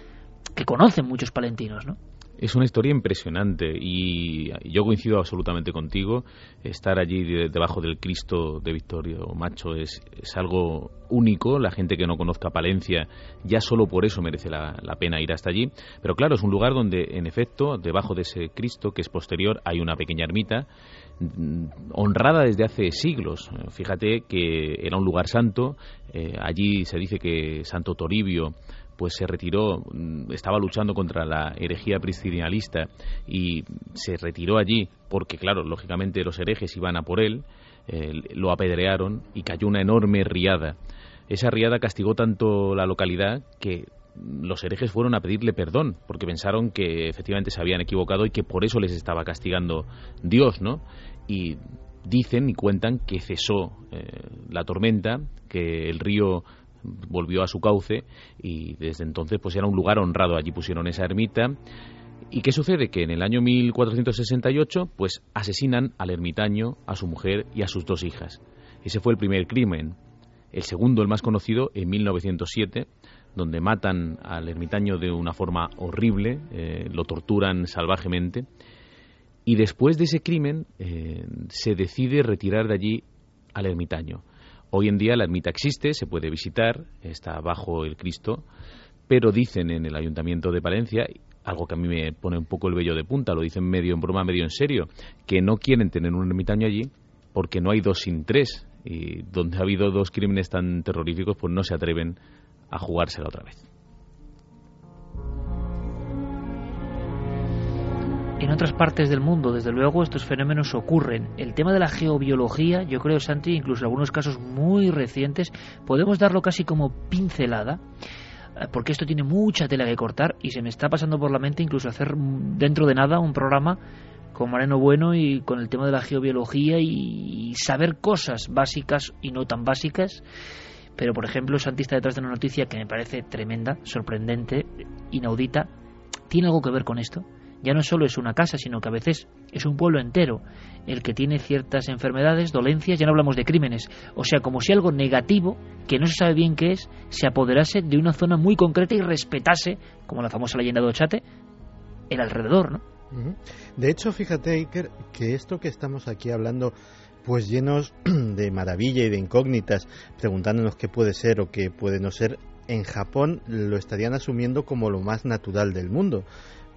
que conocen muchos palentinos, ¿no? Es una historia impresionante y yo coincido absolutamente contigo. Estar allí debajo del Cristo de Victorio Macho es, es, algo único. La gente que no conozca Palencia ya solo por eso merece la, la, pena ir hasta allí. Pero claro, es un lugar donde en efecto debajo de ese Cristo que es posterior hay una pequeña ermita honrada desde hace siglos. Fíjate que era un lugar santo, eh, allí se dice que Santo Toribio pues se retiró, mm, estaba luchando contra la herejía priscilianista y se retiró allí porque, claro, lógicamente los herejes iban a por él, eh, lo apedrearon y cayó una enorme riada. Esa riada castigó tanto la localidad que los herejes fueron a pedirle perdón, porque pensaron que efectivamente se habían equivocado y que por eso les estaba castigando Dios, ¿no? Y dicen y cuentan que cesó eh, la tormenta, que el río volvió a su cauce y desde entonces pues era un lugar honrado, allí pusieron esa ermita. ¿Y qué sucede? Que en el año 1468 pues asesinan al ermitaño, a su mujer y a sus dos hijas. Ese fue el primer crimen. El segundo, el más conocido, en 1907, donde matan al ermitaño de una forma horrible, eh, lo torturan salvajemente, y después de ese crimen eh, se decide retirar de allí al ermitaño. Hoy en día la ermita existe, se puede visitar, está bajo el Cristo, pero dicen en el Ayuntamiento de Palencia, algo que a mí me pone un poco el vello de punta, lo dicen medio en broma, medio en serio, que no quieren tener un ermitaño allí porque no hay dos sin tres, y donde ha habido dos crímenes tan terroríficos, pues no se atreven a jugársela otra vez. En otras partes del mundo, desde luego, estos fenómenos ocurren. El tema de la geobiología, yo creo, Santi, incluso en algunos casos muy recientes, podemos darlo casi como pincelada, eh, porque esto tiene mucha tela que cortar y se me está pasando por la mente incluso hacer dentro de nada un programa con Moreno Bueno y con el tema de la geobiología y saber cosas básicas y no tan básicas pero por ejemplo Santista detrás de una noticia que me parece tremenda, sorprendente, inaudita, tiene algo que ver con esto. Ya no solo es una casa, sino que a veces es un pueblo entero el que tiene ciertas enfermedades, dolencias, ya no hablamos de crímenes. O sea, como si algo negativo, que no se sabe bien qué es, se apoderase de una zona muy concreta y respetase, como la famosa leyenda de Ochate, el alrededor, ¿no? De hecho, fíjate, Iker, que esto que estamos aquí hablando, pues llenos de maravilla y de incógnitas, preguntándonos qué puede ser o qué puede no ser, en Japón lo estarían asumiendo como lo más natural del mundo,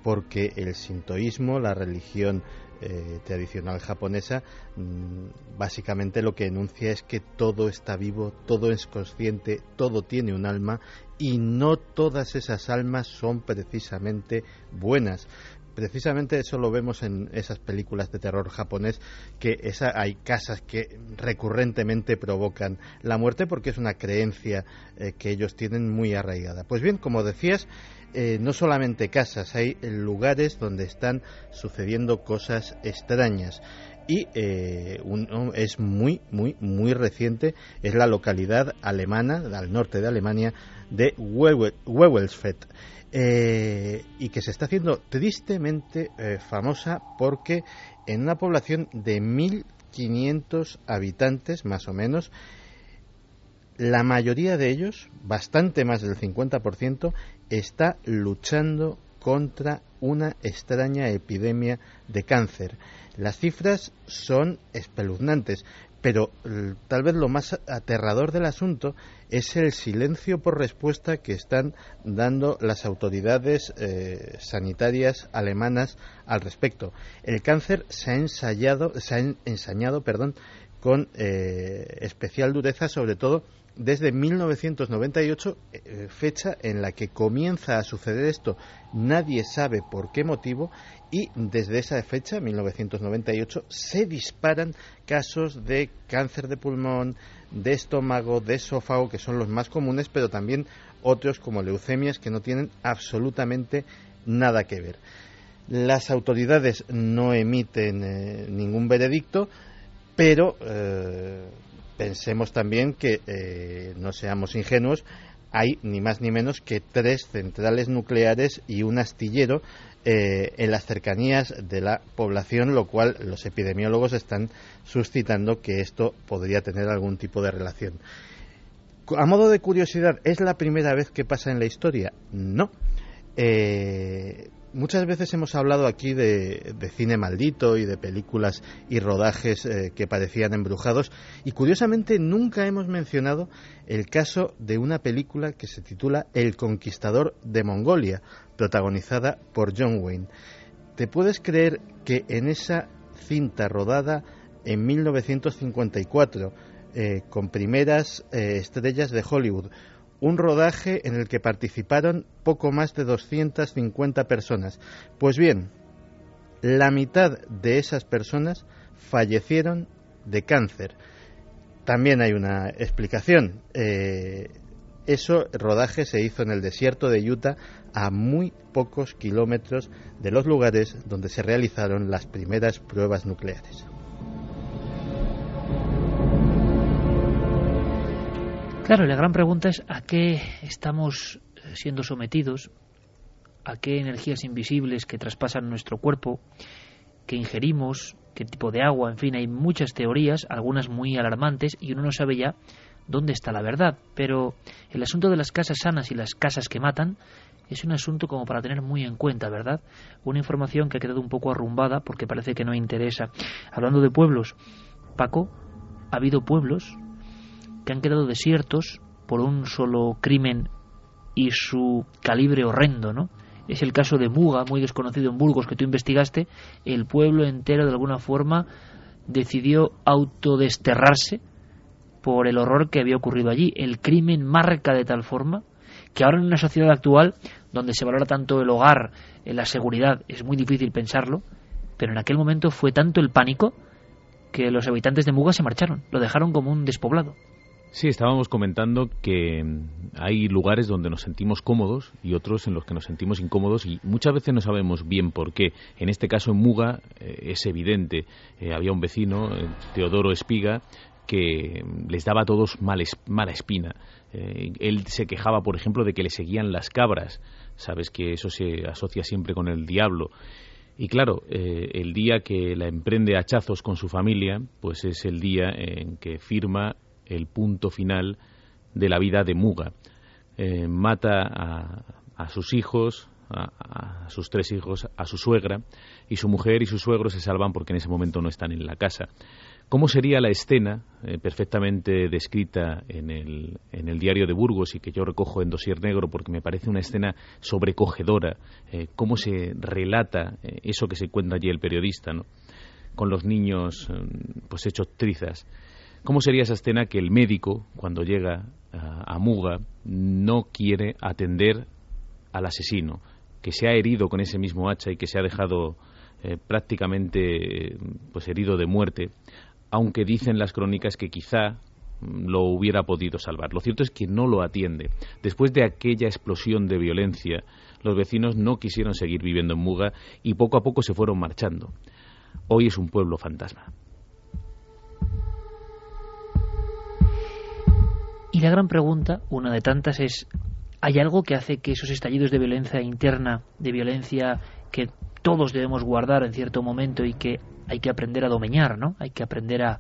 porque el sintoísmo, la religión eh, tradicional japonesa, mm, básicamente lo que enuncia es que todo está vivo, todo es consciente, todo tiene un alma y no todas esas almas son precisamente buenas precisamente eso lo vemos en esas películas de terror japonés, que esa, hay casas que recurrentemente provocan la muerte porque es una creencia eh, que ellos tienen muy arraigada. Pues bien, como decías, eh, no solamente casas, hay lugares donde están sucediendo cosas extrañas y eh, es muy, muy, muy reciente, es la localidad alemana, al norte de Alemania, de Wewelsfeld. Eh, y que se está haciendo tristemente eh, famosa porque en una población de 1.500 habitantes, más o menos, la mayoría de ellos, bastante más del 50%, está luchando contra una extraña epidemia de cáncer. Las cifras son espeluznantes, pero tal vez lo más aterrador del asunto es el silencio por respuesta que están dando las autoridades eh, sanitarias alemanas al respecto. El cáncer se ha ensayado, se ha ensañado, perdón, con eh, especial dureza, sobre todo desde 1998, eh, fecha en la que comienza a suceder esto. Nadie sabe por qué motivo y desde esa fecha, 1998, se disparan casos de cáncer de pulmón, de estómago, de esófago, que son los más comunes, pero también otros como leucemias que no tienen absolutamente nada que ver. Las autoridades no emiten eh, ningún veredicto, pero eh, pensemos también que eh, no seamos ingenuos, hay ni más ni menos que tres centrales nucleares y un astillero eh, en las cercanías de la población, lo cual los epidemiólogos están suscitando que esto podría tener algún tipo de relación. A modo de curiosidad, ¿es la primera vez que pasa en la historia? No. Eh, muchas veces hemos hablado aquí de, cine maldito y de películas y rodajes eh, que parecían embrujados y curiosamente nunca hemos mencionado el caso de una película que se titula El conquistador de Mongolia, protagonizada por John Wayne. ¿Te puedes creer que en esa cinta rodada en 1954 eh, con primeras eh, estrellas de Hollywood, un rodaje en el que participaron poco más de 250 personas. Pues bien, la mitad de esas personas fallecieron de cáncer. También hay una explicación. Eh, eso rodaje se hizo en el desierto de Utah a muy pocos kilómetros de los lugares donde se realizaron las primeras pruebas nucleares. Claro, la gran pregunta es a qué estamos eh, siendo sometidos, a qué energías invisibles que traspasan nuestro cuerpo, que ingerimos, qué tipo de agua, en fin, hay muchas teorías, algunas muy alarmantes, y uno no sabe ya dónde está la verdad. Pero el asunto de las casas sanas y las casas que matan es un asunto como para tener muy en cuenta, ¿verdad? Una información que ha quedado un poco arrumbada porque parece que no interesa. Hablando de pueblos, Paco, ha habido pueblos que han quedado desiertos por un solo crimen y su calibre horrendo, ¿no? Es el caso de Muga, muy desconocido en Burgos, que tú investigaste. El pueblo entero, de alguna forma, decidió autodesterrarse por el horror que había ocurrido allí. El crimen marca de tal forma que ahora en una sociedad actual, donde se valora tanto el hogar, la seguridad, es muy difícil pensarlo, pero en aquel momento fue tanto el pánico que los habitantes de Muga se marcharon, lo dejaron como un despoblado. Sí, estábamos comentando que mm, hay lugares donde nos sentimos cómodos y otros en los que nos sentimos incómodos y muchas veces no sabemos bien por qué. En este caso en Muga eh, es evidente. Eh, había un vecino, eh, Teodoro Espiga, que mm, les daba a todos mala espina. él se quejaba, por ejemplo, de que le seguían las cabras. Sabes que eso se asocia siempre con el diablo. Y claro, el día que la emprende hachazos con su familia, pues es el día en que firma el punto final de la vida de Muga. Eh, mata a, sus hijos, a, sus tres hijos, a su suegra, y su mujer y su suegro se salvan porque en ese momento no están en la casa. ¿Cómo sería la escena, eh, perfectamente descrita en el, en el, diario de Burgos y que yo recojo en Dosier Negro porque me parece una escena sobrecogedora? Eh, ¿Cómo se relata eso que se encuentra allí el periodista, ¿no? con los niños pues hechos trizas? ¿Cómo sería esa escena que el médico, cuando llega a, Muga, no quiere atender al asesino, que se ha herido con ese mismo hacha y que se ha dejado prácticamente pues herido de muerte aunque dicen las crónicas que quizá mm, lo hubiera podido salvar. Lo cierto es que no lo atiende. Después de aquella explosión de violencia, los vecinos no quisieron seguir viviendo en Muga y poco a poco se fueron marchando. Hoy es un pueblo fantasma. La gran pregunta, una de tantas, es, ¿hay algo que hace que esos estallidos de violencia interna, de violencia que todos debemos guardar en cierto momento y que hay que aprender a domeñar, ¿no? Hay que aprender a,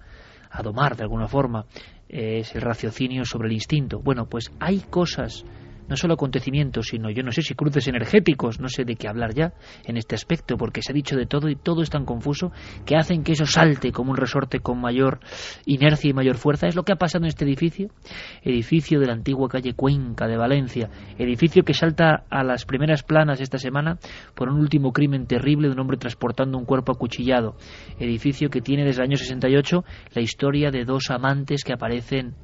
a domar de alguna forma. es el raciocinio sobre el instinto. Bueno, pues hay cosas no solo acontecimientos, sino yo no sé si cruces energéticos, no sé de qué hablar ya en este aspecto, porque se ha dicho de todo y todo es tan confuso que hacen que eso salte como un resorte con mayor inercia y mayor fuerza. Es lo que ha pasado en este edificio, edificio de la antigua calle Cuenca de Valencia, edificio que salta a las primeras planas esta semana por un último crimen terrible de un hombre transportando un cuerpo acuchillado, edificio que tiene desde el año 68 la historia de dos amantes que aparecen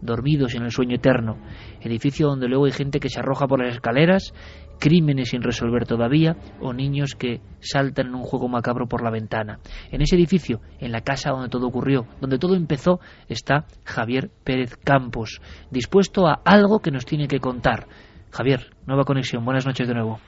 dormidos en el sueño eterno, edificio donde luego hay gente que se arroja por las escaleras, crímenes sin resolver todavía, o niños que saltan en un juego macabro por la ventana. En ese edificio, en la casa donde todo ocurrió, donde todo empezó, está Javier Pérez Campos, dispuesto a algo que nos tiene que contar. Javier, nueva conexión, buenas noches de nuevo.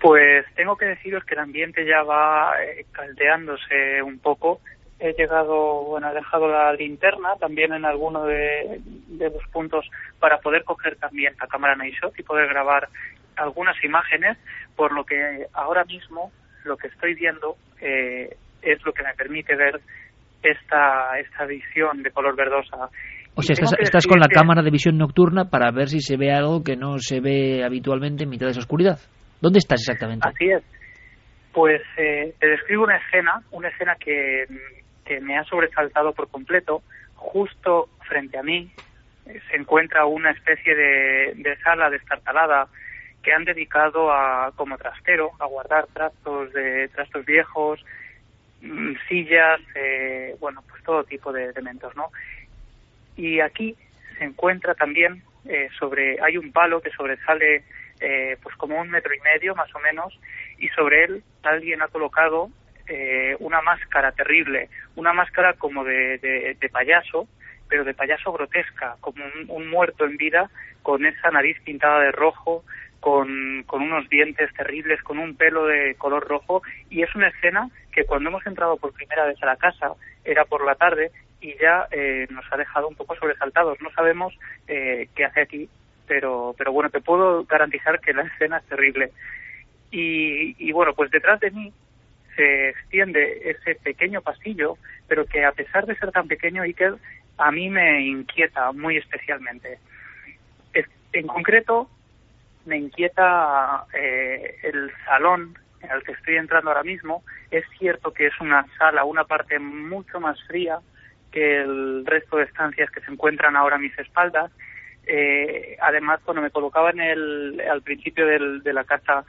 Pues tengo que deciros que el ambiente ya va eh, caldeándose un poco he llegado, bueno, he dejado la linterna también en alguno de, los puntos para poder coger también la cámara Nightshot y poder grabar algunas imágenes, por lo que ahora mismo lo que estoy viendo eh, es lo que me permite ver esta, esta visión de color verdosa. O sea, estás, con la cámara de visión nocturna para ver si se ve algo que no se ve habitualmente en mitad de esa oscuridad. ¿Dónde estás exactamente? Así es. Pues eh, te describo una escena, una escena que que me ha sobresaltado por completo. Justo frente a mí eh, se encuentra una especie de, sala destartalada que han dedicado a como trastero a guardar trastos de trastos viejos mm, sillas eh, bueno pues todo tipo de elementos no y aquí se encuentra también eh, sobre hay un palo que sobresale pues como un metro y medio más o menos y sobre él alguien ha colocado eh, una máscara terrible, una máscara como de, de, payaso, pero de payaso grotesca, como un, muerto en vida, con esa nariz pintada de rojo, con, unos dientes terribles, con un pelo de color rojo, y es una escena que cuando hemos entrado por primera vez a la casa, era por la tarde, y ya eh, nos ha dejado un poco sobresaltados. No sabemos eh, qué hace aquí, pero, pero bueno, te puedo garantizar que la escena es terrible. Y, y bueno, pues detrás de mí se extiende ese pequeño pasillo, pero que a pesar de ser tan pequeño, Iker, a mí me inquieta muy especialmente. En concreto, me inquieta eh, el salón el que estoy entrando ahora mismo. Es cierto que es una sala, una parte mucho más fría que el resto de estancias que se encuentran ahora a mis espaldas. Eh, además, cuando me colocaba al principio de la casa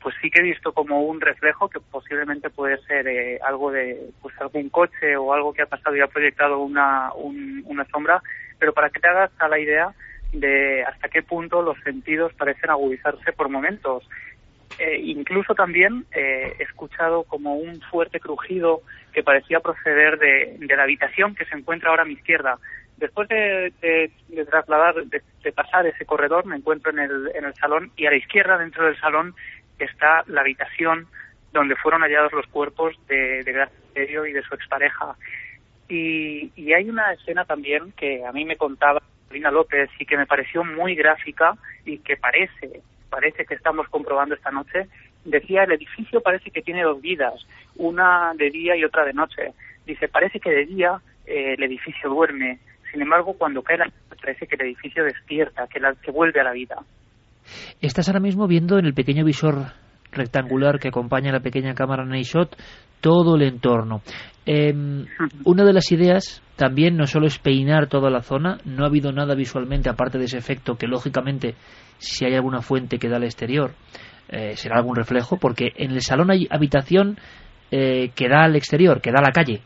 pues sí que he visto como un reflejo que posiblemente puede ser eh, algo de pues algún coche o algo que ha pasado y ha proyectado una, una sombra, pero para que te hagas a la idea de hasta qué punto los sentidos parecen agudizarse por momentos. Eh, incluso también eh, he escuchado como un fuerte crujido que parecía proceder de, de, la habitación que se encuentra ahora a mi izquierda. Después de, de, trasladar, de, pasar ese corredor, me encuentro en el, salón y a la izquierda, dentro del salón, está la habitación donde fueron hallados los cuerpos de, de Gracia y de su expareja. Y, y hay una escena también que a mí me contaba Lina López y que me pareció muy gráfica y que parece, parece que estamos comprobando esta noche. Decía, el edificio parece que tiene dos vidas, una de día y otra de noche. Dice, parece que de día eh, el edificio duerme, sin embargo, cuando cae la noche parece que el edificio despierta, que, la, que vuelve a la vida. Estás ahora mismo viendo en el pequeño visor rectangular que acompaña la pequeña cámara Nightshot todo el entorno. Em, una de las ideas también no solo es peinar toda la zona, no ha habido nada visualmente aparte de ese efecto que lógicamente si hay alguna fuente que da al exterior eh, será algún reflejo, porque en el salón hay habitación eh, que da al exterior, que da a la calle.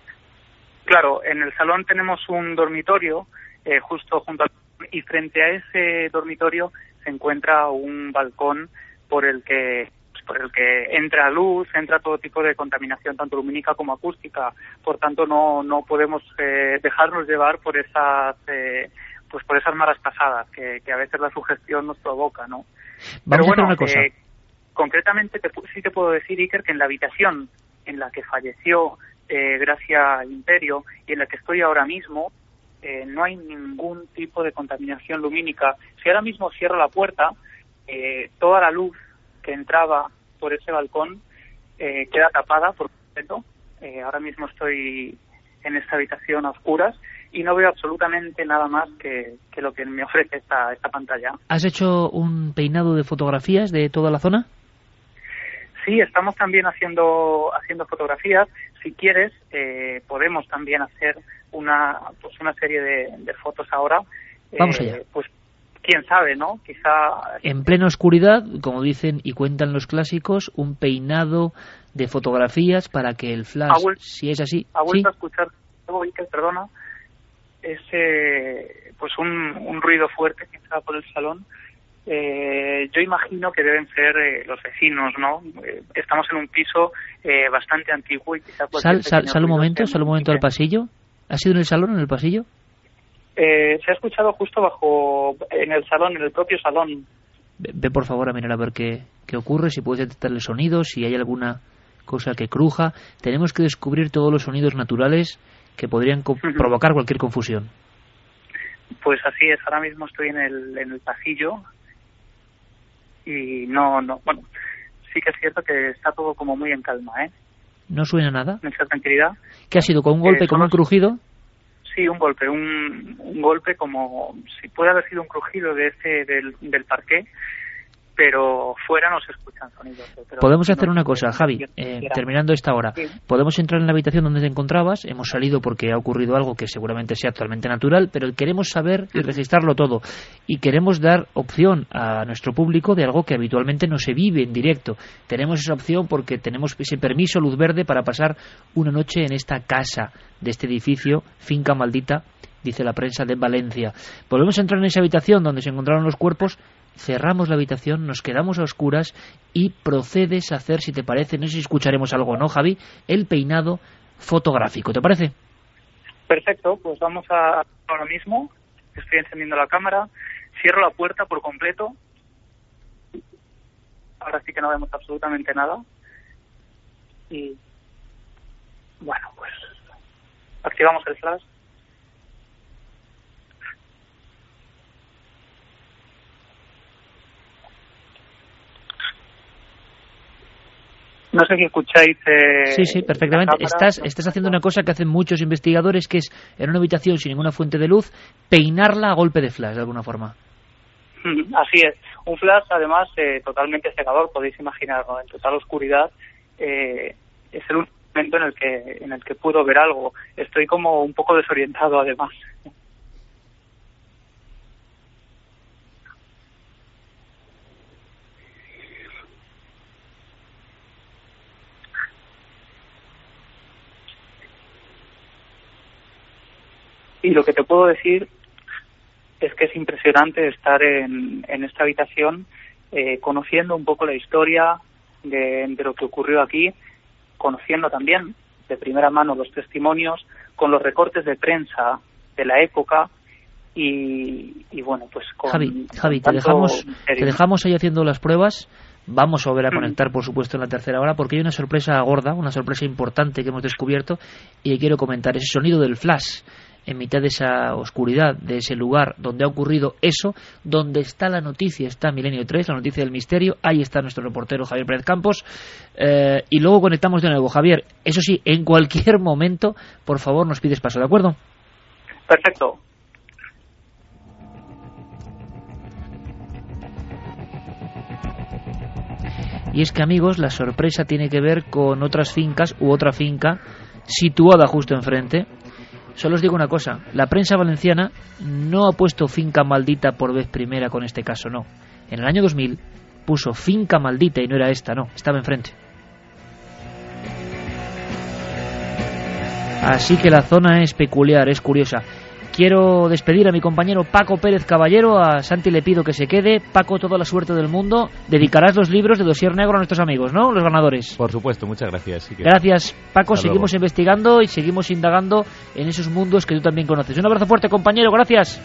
Claro, en el salón tenemos un dormitorio eh, justo junto al y frente a ese dormitorio se encuentra un balcón por el que por el que entra luz, entra todo tipo de contaminación, tanto lumínica como acústica. Por tanto, no, no podemos eh, dejarnos llevar por esas, eh, pues por esas malas pasadas que, que, a veces la sugestión nos provoca, ¿no? Vamos a hacer una cosa. Eh, concretamente, te, sí te puedo decir, Iker, que en la habitación en la que falleció eh, Gracia Imperio y en la que estoy ahora mismo, eh, no hay ningún tipo de contaminación lumínica. Si ahora mismo cierro la puerta, eh, toda la luz que entraba por ese balcón eh, queda tapada por completo. Eh, ahora mismo estoy en esta habitación a oscuras y no veo absolutamente nada más que, que lo que me ofrece esta, esta pantalla. ¿Has hecho un peinado de fotografías de toda la zona? Sí, estamos también haciendo haciendo fotografías. Si quieres, eh, podemos también hacer una pues una serie de, de fotos ahora. Vamos allá. Pues quién sabe, ¿no? Quizá... En plena oscuridad, como dicen y cuentan los clásicos, un peinado de fotografías para que el flash, si es así... Ha ¿sí? vuelto a escuchar, perdona, ese, pues un, un ruido fuerte que estaba por el salón. Eh, yo imagino que deben ser eh, los vecinos, ¿no? Eh, estamos en un piso eh, bastante antiguo y quizá... Sal, sal, sal un momento, sal un momento al pasillo. ¿Ha sido en el salón, en el pasillo? Eh, se ha escuchado justo bajo, en el salón, en el propio salón. Ve, ve por favor a mirar a ver qué, qué ocurre, si puedes detectar el sonido, si hay alguna cosa que cruja. Tenemos que descubrir todos los sonidos naturales que podrían co provocar cualquier confusión. Pues así es, ahora mismo estoy en el, en el pasillo y no, no, bueno, sí que es cierto que está todo como muy en calma, ¿eh? ¿No suena nada? Mucha tranquilidad. ¿Qué ha sido? ¿Con un golpe, Eh, con un crujido? Sí, un golpe, un, un golpe como si puede haber sido un crujido de este del, del parqué, pero fuera no se escuchan sonidos. pero Podemos no hacer una cosa, Javi, eh, terminando esta hora. Sí. Podemos entrar en la habitación donde te encontrabas, hemos salido porque ha ocurrido algo que seguramente sea totalmente natural, pero queremos saber y registrarlo todo. Y queremos dar opción a nuestro público de algo que habitualmente no se vive en directo. Tenemos esa opción porque tenemos ese permiso, luz verde, para pasar una noche en esta casa de este edificio, finca maldita, dice la prensa de Valencia. Volvemos a entrar en esa habitación donde se encontraron los cuerpos, cerramos la habitación, nos quedamos a oscuras y procedes a hacer, si te parece, no sé si escucharemos algo o no, Javi, el peinado fotográfico. ¿Te parece? Perfecto, pues vamos a ahora mismo. Estoy encendiendo la cámara, cierro la puerta por completo. Ahora sí que no vemos absolutamente nada. Y bueno, pues activamos el flash. No sé si escucháis. eh, Sí, sí, perfectamente. Estás, estás haciendo una cosa que hacen muchos investigadores, que es en una habitación sin ninguna fuente de luz, peinarla a golpe de flash, de alguna forma. Así es. Un flash, además, eh, totalmente cegador, podéis imaginarlo, en total oscuridad. eh, es el único momento en el que en el que puedo ver algo. Estoy como un poco desorientado, además. Y lo que te puedo decir es que es impresionante estar en, en esta habitación eh, conociendo un poco la historia de, de lo que ocurrió aquí, conociendo también de primera mano los testimonios, con los recortes de prensa de la época y, y bueno, pues con... Javi, Javi te, dejamos, te dejamos ahí haciendo las pruebas. Vamos a volver a conectar, por supuesto, en la tercera hora, porque hay una sorpresa gorda, una sorpresa importante que hemos descubierto y que quiero comentar. Ese sonido del flash en mitad de esa oscuridad, de ese lugar donde ha ocurrido eso, donde está la noticia, está Milenio 3, la noticia del misterio, ahí está nuestro reportero Javier Pérez Campos, eh, y luego conectamos de nuevo. Javier, eso sí, en cualquier momento, por favor, nos pides paso, ¿de acuerdo? Perfecto. Y es que amigos, la sorpresa tiene que ver con otras fincas u otra finca situada justo enfrente. Solo os digo una cosa, la prensa valenciana no ha puesto finca maldita por vez primera con este caso, no. En el año 2000 puso finca maldita y no era esta, no, estaba enfrente. Así que la zona es peculiar, es curiosa. Quiero despedir a mi compañero Paco Pérez Caballero. A Santi le pido que se quede. Paco, toda la suerte del mundo. Dedicarás los libros de Dosier Negro a nuestros amigos, ¿no? Los ganadores. Por supuesto, muchas gracias. Gracias, Paco. seguimos investigando y seguimos indagando en esos mundos que tú también conoces. Un abrazo fuerte, compañero. Gracias.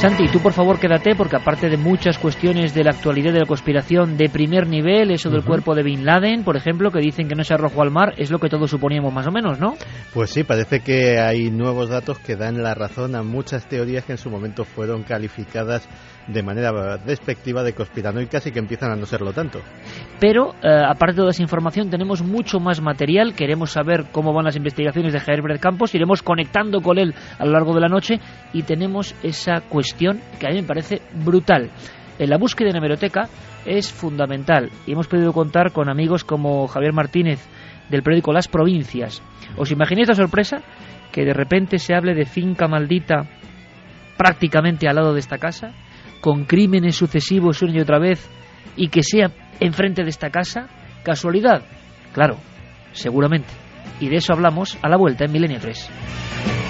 Santi, tú por favor quédate porque aparte de muchas cuestiones de la actualidad de la conspiración de primer nivel, eso del cuerpo de Bin Laden, por ejemplo, que dicen que no se arrojó al mar, es lo que todos suponíamos más o menos, ¿no? Pues sí, parece que hay nuevos datos que dan la razón a muchas teorías que en su momento fueron calificadas de manera despectiva de conspiranoicas y que empiezan a no serlo tanto. Pero, eh, aparte de toda esa información, tenemos mucho más material. Queremos saber cómo van las investigaciones de Javier Campos. Iremos conectando con él a lo largo de la noche y tenemos esa cuestión que a mí me parece brutal. En la búsqueda en hemeroteca es fundamental y hemos podido contar con amigos como Javier Martínez del periódico Las Provincias. ¿Os imagináis la sorpresa? Que de repente se hable de finca maldita prácticamente al lado de esta casa con crímenes sucesivos una y otra vez y que sea enfrente de esta casa? ¿Casualidad? Claro, seguramente. Y de eso hablamos a la vuelta en Milenio 3.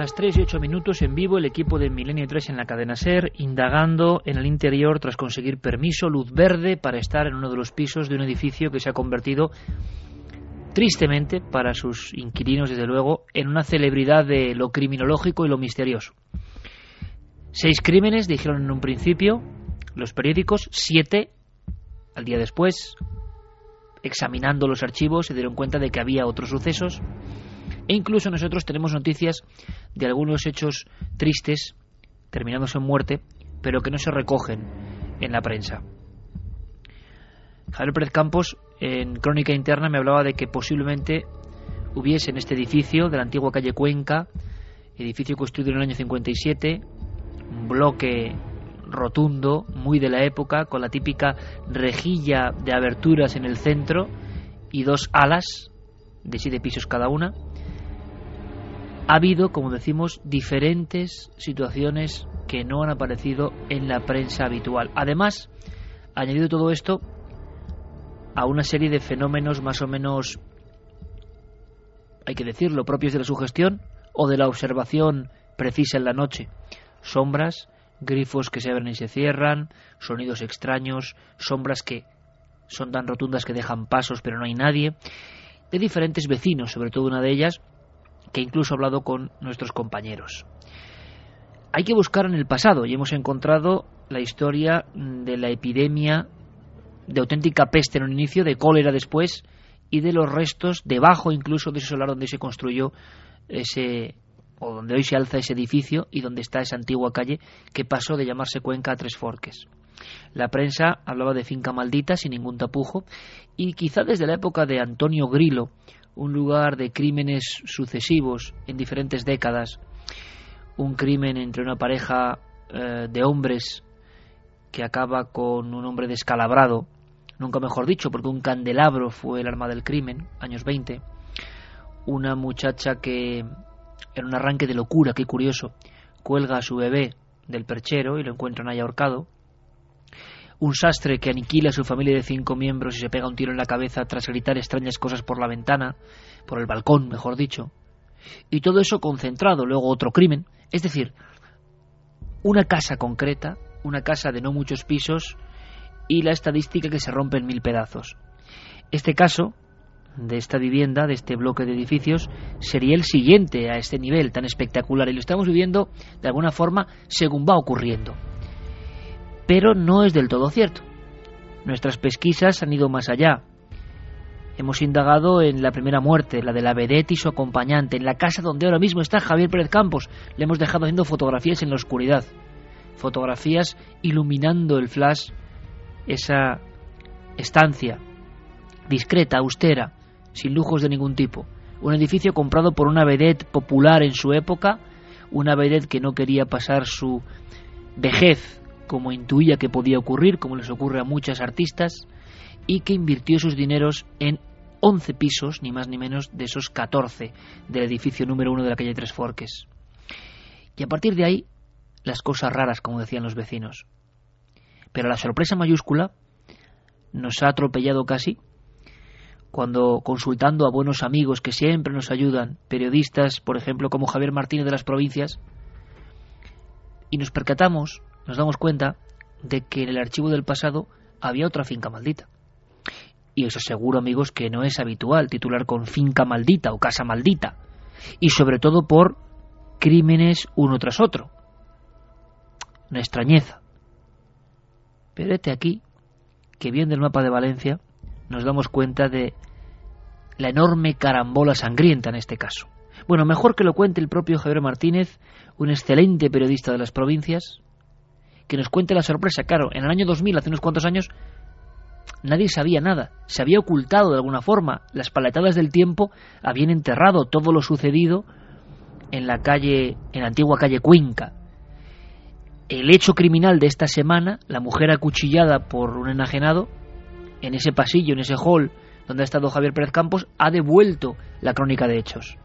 Las 3 y 8 minutos en vivo el equipo de Milenio 3 en la cadena SER indagando en el interior tras conseguir permiso, luz verde para estar en uno de los pisos de un edificio que se ha convertido tristemente para sus inquilinos desde luego en una celebridad de lo criminológico y lo misterioso. Seis crímenes dijeron en un principio los periódicos, siete al día después examinando los archivos se dieron cuenta de que había otros sucesos e incluso nosotros tenemos noticias de algunos hechos tristes, terminados en muerte, pero que no se recogen en la prensa. Javier Pérez Campos, en Crónica Interna, me hablaba de que posiblemente hubiese en este edificio de la antigua calle Cuenca, edificio construido en el año 57, un bloque rotundo, muy de la época, con la típica rejilla de aberturas en el centro y dos alas de siete pisos cada una, ha habido, como decimos, diferentes situaciones que no han aparecido en la prensa habitual. Además, añadido todo esto a una serie de fenómenos más o menos, hay que decirlo, propios de la sugestión o de la observación precisa en la noche. Sombras, grifos que se abren y se cierran, sonidos extraños, sombras que son tan rotundas que dejan pasos pero no hay nadie, de diferentes vecinos, sobre todo una de ellas, que incluso he hablado con nuestros compañeros. Hay que buscar en el pasado y hemos encontrado la historia de la epidemia de auténtica peste en un inicio, de cólera después y de los restos debajo incluso de ese solar donde se construyó ese o donde hoy se alza ese edificio y donde está esa antigua calle que pasó de llamarse Cuenca a Tres Forques. La prensa hablaba de finca maldita sin ningún tapujo y quizá desde la época de Antonio Grilo un lugar de crímenes sucesivos en diferentes décadas, un crimen entre una pareja eh, de hombres que acaba con un hombre descalabrado, nunca mejor dicho, porque un candelabro fue el arma del crimen, años 20, una muchacha que en un arranque de locura, qué curioso, cuelga a su bebé del perchero y lo encuentran ahí ahorcado, un sastre que aniquila a su familia de cinco miembros y se pega un tiro en la cabeza tras gritar extrañas cosas por la ventana, por el balcón, mejor dicho. Y todo eso concentrado, luego otro crimen, es decir, una casa concreta, una casa de no muchos pisos y la estadística que se rompe en mil pedazos. Este caso de esta vivienda, de este bloque de edificios, sería el siguiente a este nivel tan espectacular y lo estamos viviendo de alguna forma según va ocurriendo. Pero no es del todo cierto. Nuestras pesquisas han ido más allá. Hemos indagado en la primera muerte, la de la vedette y su acompañante, en la casa donde ahora mismo está Javier Pérez Campos. Le hemos dejado haciendo fotografías en la oscuridad. Fotografías iluminando el flash, esa estancia discreta, austera, sin lujos de ningún tipo. Un edificio comprado por una vedette popular en su época, una vedette que no quería pasar su vejez como intuía que podía ocurrir, como les ocurre a muchas artistas, y que invirtió sus dineros en 11 pisos, ni más ni menos, de esos 14 del edificio número uno de la calle Tres Forques. Y a partir de ahí, las cosas raras, como decían los vecinos. Pero la sorpresa mayúscula nos ha atropellado casi cuando consultando a buenos amigos que siempre nos ayudan, periodistas, por ejemplo, como Javier Martínez de las provincias, y nos percatamos, nos damos cuenta de que en el archivo del pasado había otra finca maldita. Y eso seguro, amigos, que no es habitual titular con finca maldita o casa maldita. Y sobre todo por crímenes uno tras otro. Una extrañeza. Pero este aquí, que viendo el mapa de Valencia, nos damos cuenta de la enorme carambola sangrienta en este caso. Bueno, mejor que lo cuente el propio Javier Martínez, un excelente periodista de las provincias, que nos cuente la sorpresa. Claro, en el año 2000, hace unos cuantos años, nadie sabía nada, se había ocultado de alguna forma, las paletadas del tiempo habían enterrado todo lo sucedido en la calle, en la antigua calle Cuenca. El hecho criminal de esta semana, la mujer acuchillada por un enajenado, en ese pasillo, en ese hall donde ha estado Javier Pérez Campos, ha devuelto la crónica de hechos.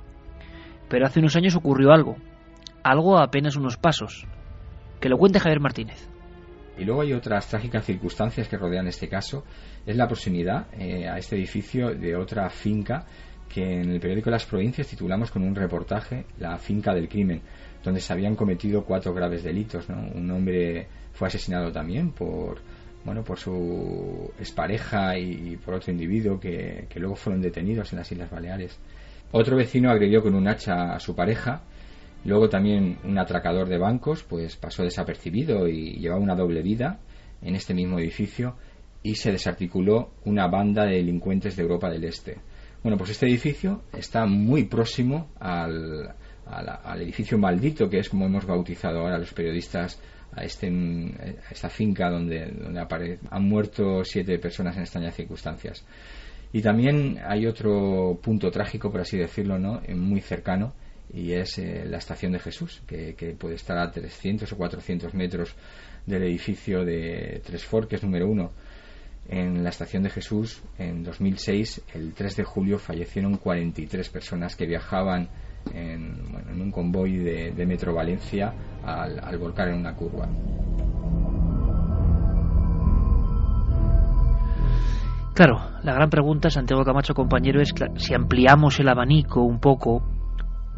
Pero hace unos años ocurrió algo, algo a apenas unos pasos. Que lo cuente Javier Martínez. Y luego hay otras trágicas circunstancias que rodean este caso. Es la proximidad eh, a este edificio de otra finca que en el periódico Las Provincias titulamos con un reportaje La finca del crimen, donde se habían cometido cuatro graves delitos. Un hombre fue asesinado también por bueno, por su expareja y por otro individuo que, luego fueron detenidos en las Islas Baleares. Otro vecino agredió con un hacha a su pareja. Luego también un atracador de bancos, pues pasó desapercibido y llevaba una doble vida en este mismo edificio y se desarticuló una banda de delincuentes de Europa del Este. Bueno, pues este edificio está muy próximo al, al edificio maldito, que es como hemos bautizado ahora los periodistas a, este, esta finca donde, donde han muerto siete personas en extrañas circunstancias. Y también hay otro punto trágico, por así decirlo, ¿no? muy cercano, y es eh, la estación de Jesús, que, puede estar a 300 o 400 metros del edificio de Tres Forques número uno. En la estación de Jesús, en 2006, el 3 de julio, fallecieron 43 personas que viajaban en, un convoy de, Metro Valencia al, volcar en una curva. Claro, la gran pregunta, Santiago Camacho, compañero, es si ampliamos el abanico un poco,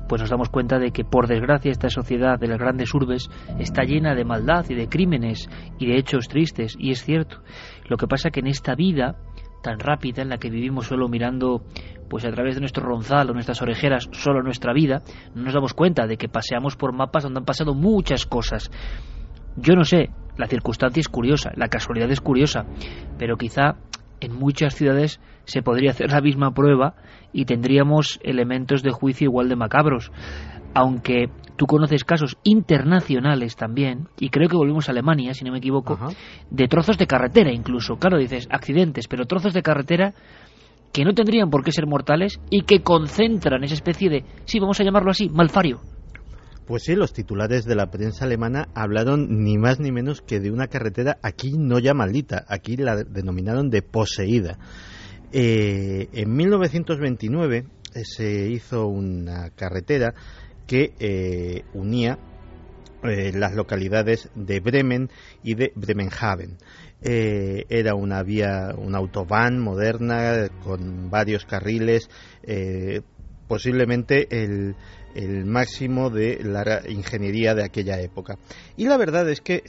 pues nos damos cuenta de que, por desgracia, esta sociedad de las grandes urbes está llena de maldad y de crímenes y de hechos tristes, y es cierto. Lo que pasa que en esta vida tan rápida en la que vivimos solo mirando pues a través de nuestro ronzal o nuestras orejeras solo nuestra vida, no nos damos cuenta de que paseamos por mapas donde han pasado muchas cosas. Yo no sé, la circunstancia es curiosa, la casualidad es curiosa, pero quizá en muchas ciudades se podría hacer la misma prueba y tendríamos elementos de juicio igual de macabros. Aunque tú conoces casos internacionales también, y creo que volvimos a Alemania, si no me equivoco, de trozos de carretera incluso. Claro, dices accidentes, pero trozos de carretera que no tendrían por qué ser mortales y que concentran esa especie de, sí, vamos a llamarlo así, malfario. Pues sí, los titulares de la prensa alemana hablaron ni más ni menos que de una carretera aquí no ya maldita, aquí la denominaron de poseída. Eh, en 1929 eh, se hizo una carretera que eh, unía eh, las localidades de Bremen y de Bremenhaven. Eh, era una vía, una autobahn moderna con varios carriles, posiblemente el, máximo de la ingeniería de aquella época. Y la verdad es que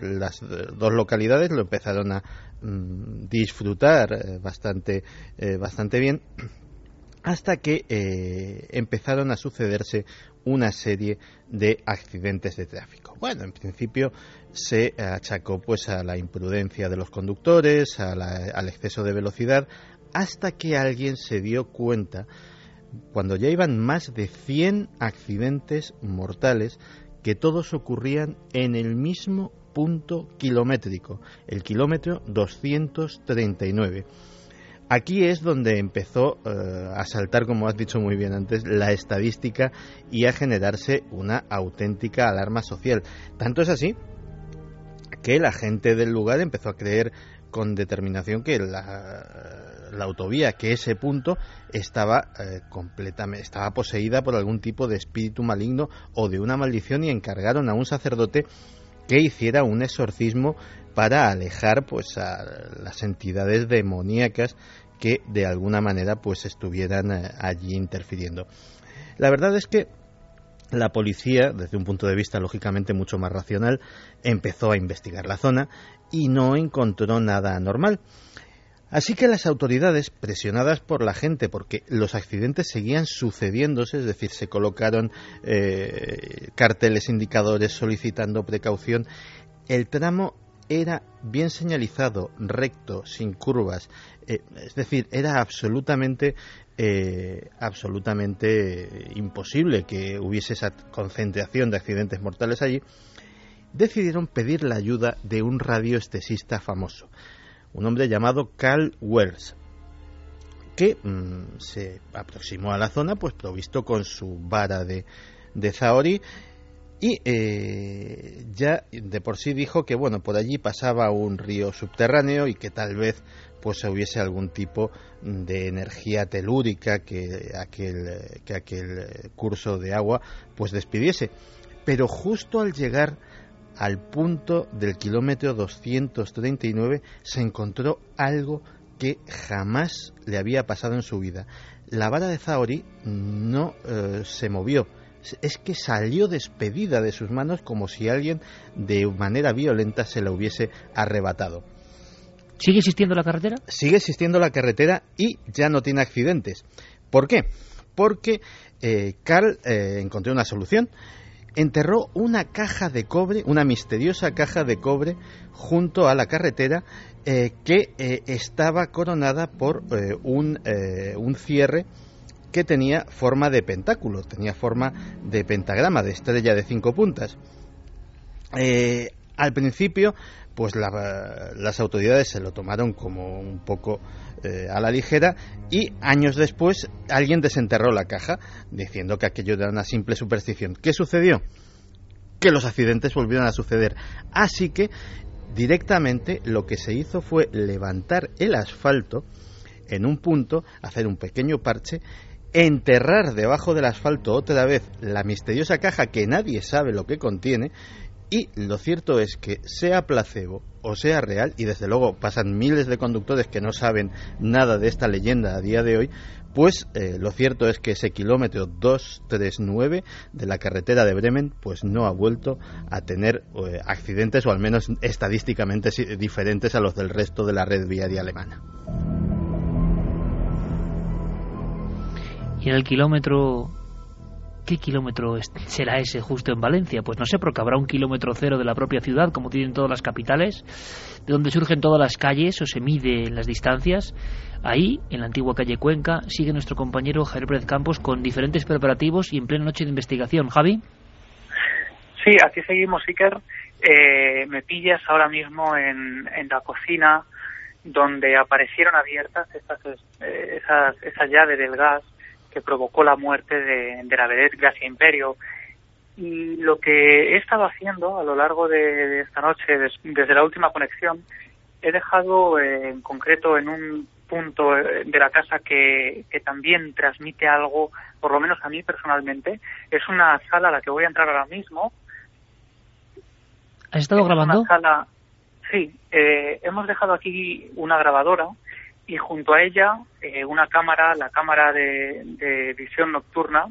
las dos localidades lo empezaron a mm, disfrutar bastante, bastante bien hasta que empezaron a sucederse una serie de accidentes de tráfico. Bueno, en principio se achacó pues a la imprudencia de los conductores, al exceso de velocidad, hasta que alguien se dio cuenta cuando ya iban más de 100 accidentes mortales que todos ocurrían en el mismo punto kilométrico, el kilómetro 239. Aquí es donde empezó eh, a saltar, como has dicho muy bien antes, la estadística y a generarse una auténtica alarma social. Tanto es así que la gente del lugar empezó a creer con determinación que la, autovía, que ese punto estaba eh, estaba poseída por algún tipo de espíritu maligno o de una maldición y encargaron a un sacerdote que hiciera un exorcismo para alejar pues a las entidades demoníacas que de alguna manera pues estuvieran eh, allí interfiriendo. La verdad es que la policía, desde un punto de vista lógicamente mucho más racional, empezó a investigar la zona y no encontró nada anormal. Así que las autoridades, presionadas por la gente, porque los accidentes seguían sucediéndose, es decir, se colocaron eh, carteles indicadores solicitando precaución, el tramo era bien señalizado, recto, sin curvas, eh, es decir, era absolutamente eh, absolutamente imposible que hubiese esa concentración de accidentes mortales allí, decidieron pedir la ayuda de un radioestesista famoso, un hombre llamado Carl Wells, que mm, se aproximó a la zona, pues provisto con su vara de, de y eh, ya de por sí dijo que bueno por allí pasaba un río subterráneo y que tal vez pues hubiese algún tipo de energía telúrica que aquel, que aquel curso de agua pues despidiese. Pero justo al llegar al punto del kilómetro 239 se encontró algo que jamás le había pasado en su vida. La vara de Zaori no eh, se movió, es que salió despedida de sus manos como si alguien de manera violenta se la hubiese arrebatado. ¿Sigue existiendo la carretera? Sigue existiendo la carretera y ya no tiene accidentes. ¿Por qué? Porque eh, Carl eh, encontró una solución. Enterró una caja de cobre, una misteriosa caja de cobre, junto a la carretera eh, que estaba coronada por un, un cierre que tenía forma de pentáculo, tenía forma de pentagrama, de estrella de cinco puntas. Eh, al principio, pues las autoridades se lo tomaron como un poco eh, a la ligera y años después alguien desenterró la caja diciendo que aquello era una simple superstición. ¿Qué sucedió? Que los accidentes volvieron a suceder. Así que directamente lo que se hizo fue levantar el asfalto en un punto, hacer un pequeño parche enterrar debajo del asfalto otra vez la misteriosa caja que nadie sabe lo que contiene y lo cierto es que sea placebo o sea real, y desde luego pasan miles de conductores que no saben nada de esta leyenda a día de hoy, pues eh, lo cierto es que ese kilómetro 239 de la carretera de Bremen pues no ha vuelto a tener eh, accidentes o al menos estadísticamente diferentes a los del resto de la red viaria alemana. Y en el kilómetro... ¿Qué kilómetro será ese justo en Valencia? Pues no sé, porque habrá un kilómetro cero de la propia ciudad, como tienen todas las capitales, de donde surgen todas las calles o se mide en las distancias. Ahí, en la antigua calle Cuenca, sigue nuestro compañero Javier Campos con diferentes preparativos y en plena noche de investigación. Javi. Sí, aquí seguimos, Iker. Eh, me pillas ahora mismo en, en la cocina donde aparecieron abiertas estas, eh, esas, del gas que provocó la muerte de, de la vedette Gracia Imperio. Y lo que he estado haciendo a lo largo de, esta noche, desde la última conexión, he dejado eh, en concreto en un punto eh, de la casa que, que también transmite algo, por lo menos a mí personalmente. Es una sala a la que voy a entrar ahora mismo, ¿Has estado grabando? sí, eh, hemos dejado aquí una grabadora y junto a ella eh, una cámara, la cámara de, visión nocturna,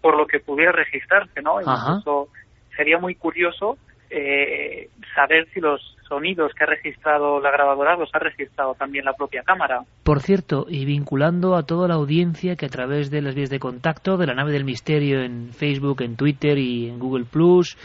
por lo que pudiera registrarse, ¿no? Incluso sería muy curioso eh, saber si los sonidos que ha registrado la grabadora los ha registrado también la propia cámara. Por cierto, y vinculando a toda la audiencia que a través de las vías de contacto de la nave del misterio en Facebook, en Twitter y en Google Plus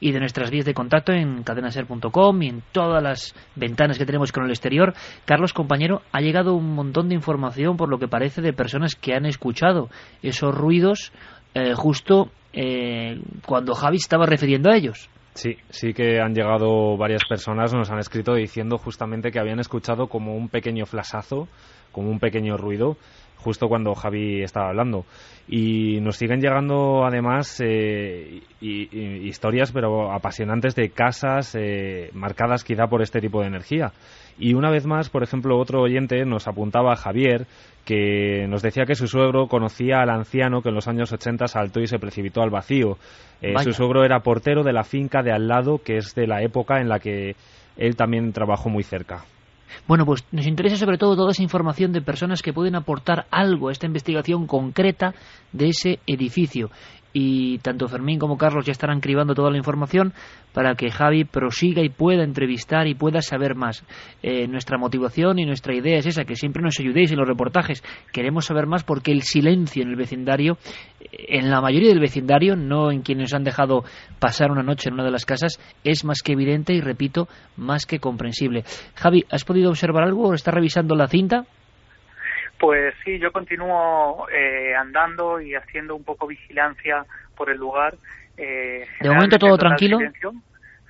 y de nuestras vías de contacto en cadenaser.com y en todas las ventanas que tenemos con el exterior, Carlos compañero, ha llegado un montón de información por lo que parece de personas que han escuchado esos ruidos eh, justo eh, cuando Javi estaba refiriendo a ellos. Sí, sí que han llegado varias personas, nos han escrito diciendo justamente que habían escuchado como un pequeño flasazo, como un pequeño ruido, justo cuando Javi estaba hablando. Y nos siguen llegando además eh, historias, pero apasionantes, de casas eh, marcadas quizá por este tipo de energía. Y una vez más, por ejemplo, otro oyente nos apuntaba, Javier, que nos decía que su suegro conocía al anciano que en los años 80 saltó y se precipitó al vacío. Eh, su suegro era portero de la finca de al lado, que es de la época en la que él también trabajó muy cerca. Bueno, pues nos interesa sobre todo toda esa información de personas que pueden aportar algo a esta investigación concreta de ese edificio y tanto Fermín como Carlos ya estarán cribando toda la información para que Javi prosiga y pueda entrevistar y pueda saber más. Eh, nuestra motivación y nuestra idea es esa, que siempre nos ayudéis en los reportajes. Queremos saber más porque el silencio en el vecindario, eh, en la mayoría del vecindario, no en quienes han dejado pasar una noche en una de las casas, es más que evidente y, repito, más que comprensible. Javi, ¿has podido observar algo? ¿Estás revisando la cinta? Pues sí, yo continúo eh, andando y haciendo un poco vigilancia por el lugar. Eh, ¿De momento todo tranquilo?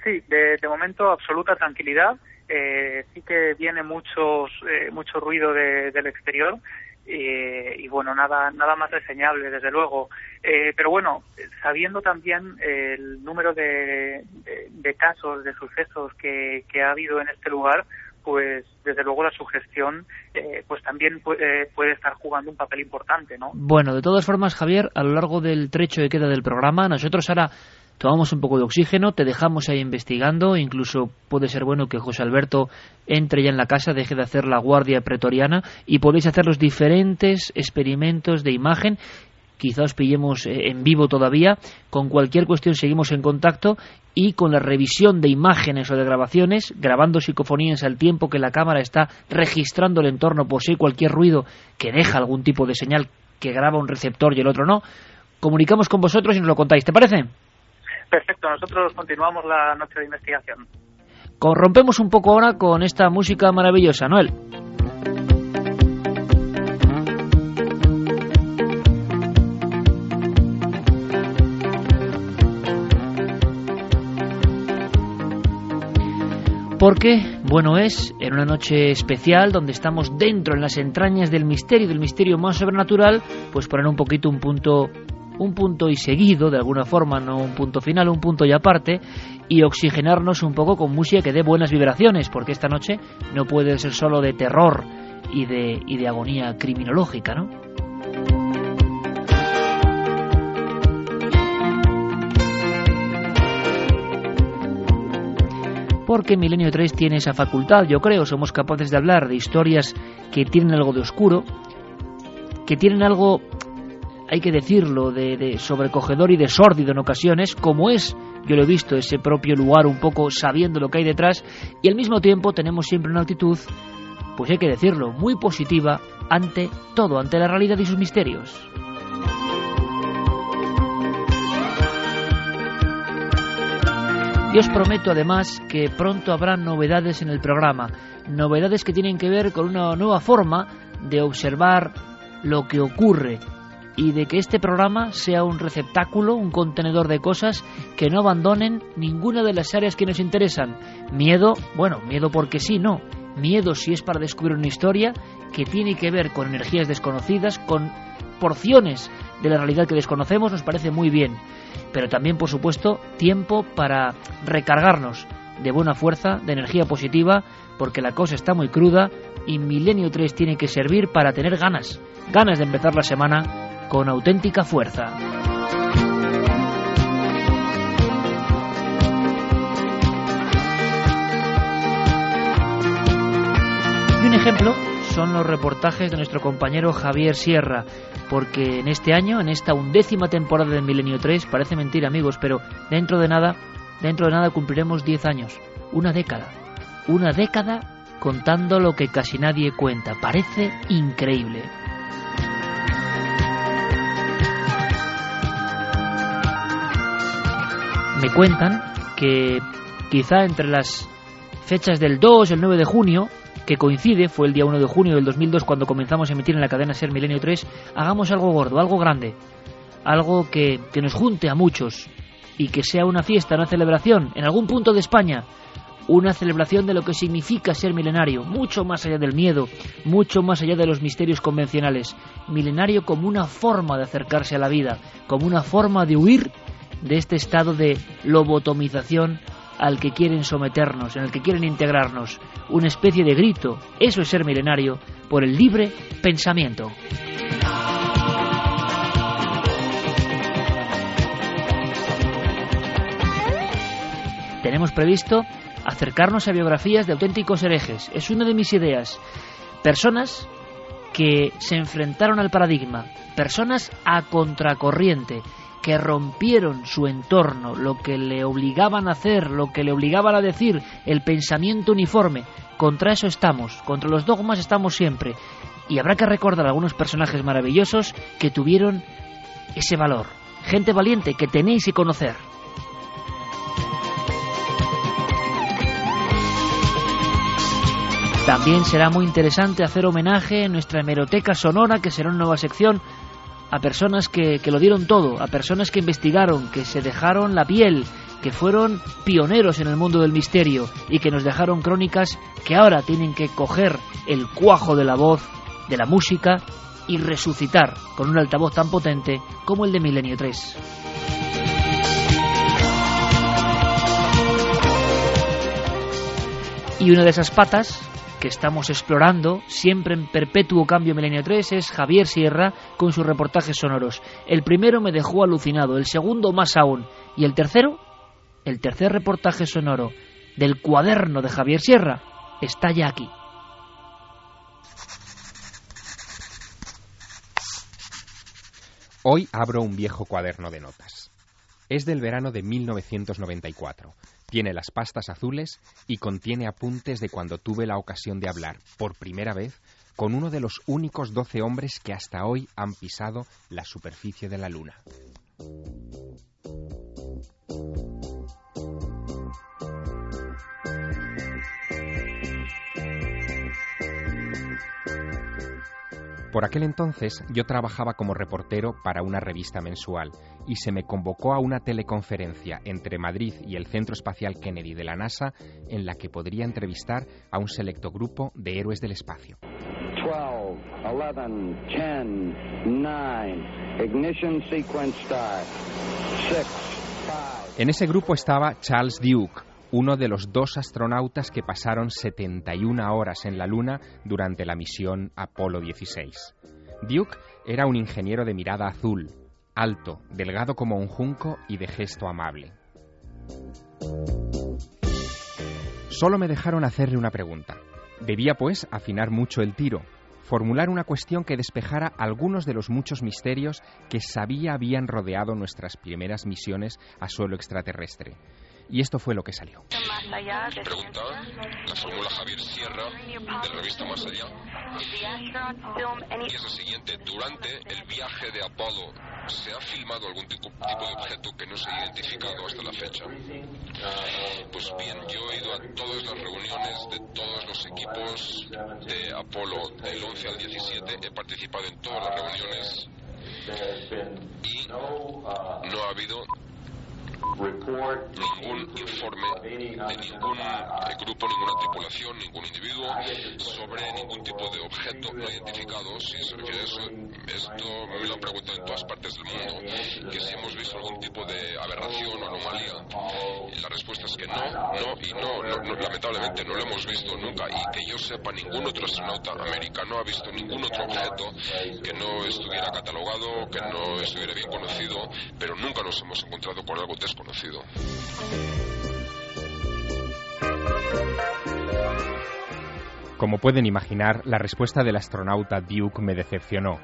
Sí, de, momento absoluta tranquilidad. Eh, sí que viene muchos, eh, mucho ruido del exterior y bueno, nada, nada más reseñable, desde luego. pero bueno, sabiendo también el número de, de, casos, de sucesos que, que ha habido en este lugar, pues desde luego la sugestión eh, pues también puede, puede, estar jugando un papel importante, ¿no? Bueno, de todas formas, Javier, a lo largo del trecho que queda del programa, nosotros ahora tomamos un poco de oxígeno, te dejamos ahí investigando, incluso puede ser bueno que José Alberto entre ya en la casa, deje de hacer la guardia pretoriana y podéis hacer los diferentes experimentos de imagen quizá os pillemos eh, en vivo todavía. Con cualquier cuestión seguimos en contacto y con la revisión de imágenes o de grabaciones, grabando psicofonías al tiempo que la cámara está registrando el entorno por si hay cualquier ruido que deja algún tipo de señal que graba un receptor y el otro no, comunicamos con vosotros y nos lo contáis. ¿Te parece? Perfecto, nosotros continuamos la noche de investigación. Corrompemos un poco ahora con esta música maravillosa, Noel. Porque, bueno, es en una noche especial donde estamos dentro, en las entrañas del misterio, del misterio más sobrenatural, pues poner un poquito un punto un punto y seguido, de alguna forma, no un punto final, un punto y aparte, y oxigenarnos un poco con música que dé buenas vibraciones, porque esta noche no puede ser solo de terror y de, y de agonía criminológica, ¿no? Porque Milenio 3 tiene esa facultad, yo creo, somos capaces de hablar de historias que tienen algo de oscuro, que tienen algo, hay que decirlo, de, sobrecogedor y de sórdido en ocasiones, como es, yo lo he visto, ese propio lugar un poco sabiendo lo que hay detrás, y al mismo tiempo tenemos siempre una actitud, pues hay que decirlo, muy positiva ante todo, ante la realidad y sus misterios. Y os prometo además que pronto habrá novedades en el programa, novedades que tienen que ver con una nueva forma de observar lo que ocurre y de que este programa sea un receptáculo, un contenedor de cosas que no abandonen ninguna de las áreas que nos interesan. Miedo, bueno, miedo porque sí, no. Miedo si es para descubrir una historia que tiene que ver con energías desconocidas, con porciones de la realidad que desconocemos nos parece muy bien, pero también, por supuesto, tiempo para recargarnos de buena fuerza, de energía positiva, porque la cosa está muy cruda y Milenio 3 tiene que servir para tener ganas, ganas de empezar la semana con auténtica fuerza. Y un ejemplo son los reportajes de nuestro compañero Javier Sierra, porque en este año, en esta undécima temporada de Milenio 3, parece mentira amigos, pero dentro de nada, dentro de nada cumpliremos 10 años, una década, una década contando lo que casi nadie cuenta, parece increíble. Me cuentan que quizá entre las fechas del 2 y el 9 de junio, que coincide, fue el día 1 de junio del 2002 cuando comenzamos a emitir en la cadena Ser Milenio 3, hagamos algo gordo, algo grande, algo que, que nos junte a muchos y que sea una fiesta, una celebración en algún punto de España, una celebración de lo que significa ser milenario, mucho más allá del miedo, mucho más allá de los misterios convencionales, milenario como una forma de acercarse a la vida, como una forma de huir de este estado de lobotomización al que quieren someternos, en el que quieren integrarnos, una especie de grito, eso es ser milenario, por el libre pensamiento. Tenemos previsto acercarnos a biografías de auténticos herejes. Es una de mis ideas. Personas que se enfrentaron al paradigma, personas a contracorriente, que rompieron su entorno, lo que le obligaban a hacer, lo que le obligaban a decir, el pensamiento uniforme. Contra eso estamos, contra los dogmas estamos siempre. Y habrá que recordar a algunos personajes maravillosos que tuvieron ese valor. Gente valiente que tenéis que conocer. También será muy interesante hacer homenaje en nuestra hemeroteca sonora, que será una nueva sección, a personas que, que, lo dieron todo, a personas que investigaron, que se dejaron la piel, que fueron pioneros en el mundo del misterio y que nos dejaron crónicas que ahora tienen que coger el cuajo de la voz, de la música y resucitar con un altavoz tan potente como el de Milenio 3. Y una de esas patas que estamos explorando, siempre en perpetuo cambio Milenio 3, es Javier Sierra con sus reportajes sonoros. El primero me dejó alucinado, el segundo más aún, y el tercero, el tercer reportaje sonoro del cuaderno de Javier Sierra, está ya aquí. Hoy abro un viejo cuaderno de notas. Es del verano de 1994 tiene las pastas azules y contiene apuntes de cuando tuve la ocasión de hablar, por primera vez, con uno de los únicos doce hombres que hasta hoy han pisado la superficie de la Luna. Por aquel entonces yo trabajaba como reportero para una revista mensual y se me convocó a una teleconferencia entre Madrid y el Centro Espacial Kennedy de la NASA en la que podría entrevistar a un selecto grupo de héroes del espacio. En ese grupo estaba Charles Duke, uno de los dos astronautas que pasaron 71 horas en la Luna durante la misión Apolo 16. Duke era un ingeniero de mirada azul, alto, delgado como un junco y de gesto amable. Solo me dejaron hacerle una pregunta. Debía, pues, afinar mucho el tiro, formular una cuestión que despejara algunos de los muchos misterios que sabía habían rodeado nuestras primeras misiones a suelo extraterrestre y esto fue lo que salió. Pregunta, la fórmula Javier Sierra, de la revista Más Allá. Y es la siguiente, durante el viaje de Apolo, ¿se ha filmado algún tipo, de objeto que no se ha identificado hasta la fecha? Pues bien, yo he ido a todas las reuniones de todos los equipos de Apolo, del 11 al 17, he participado en todas las reuniones y no ha habido ningún informe de ningún grupo, ninguna tripulación, ningún individuo sobre ningún tipo de objeto no identificado. Si se refiere a eso, esto me lo han preguntado en todas partes del mundo, que si hemos visto algún tipo de aberración o anomalía. La respuesta es que no, no y no, lamentablemente no lo hemos visto nunca y que yo sepa ningún otro astronauta americano ha visto ningún otro objeto que no estuviera catalogado, que no estuviera bien conocido, pero nunca nos hemos encontrado con algo Como pueden imaginar, la respuesta del astronauta Duke me decepcionó.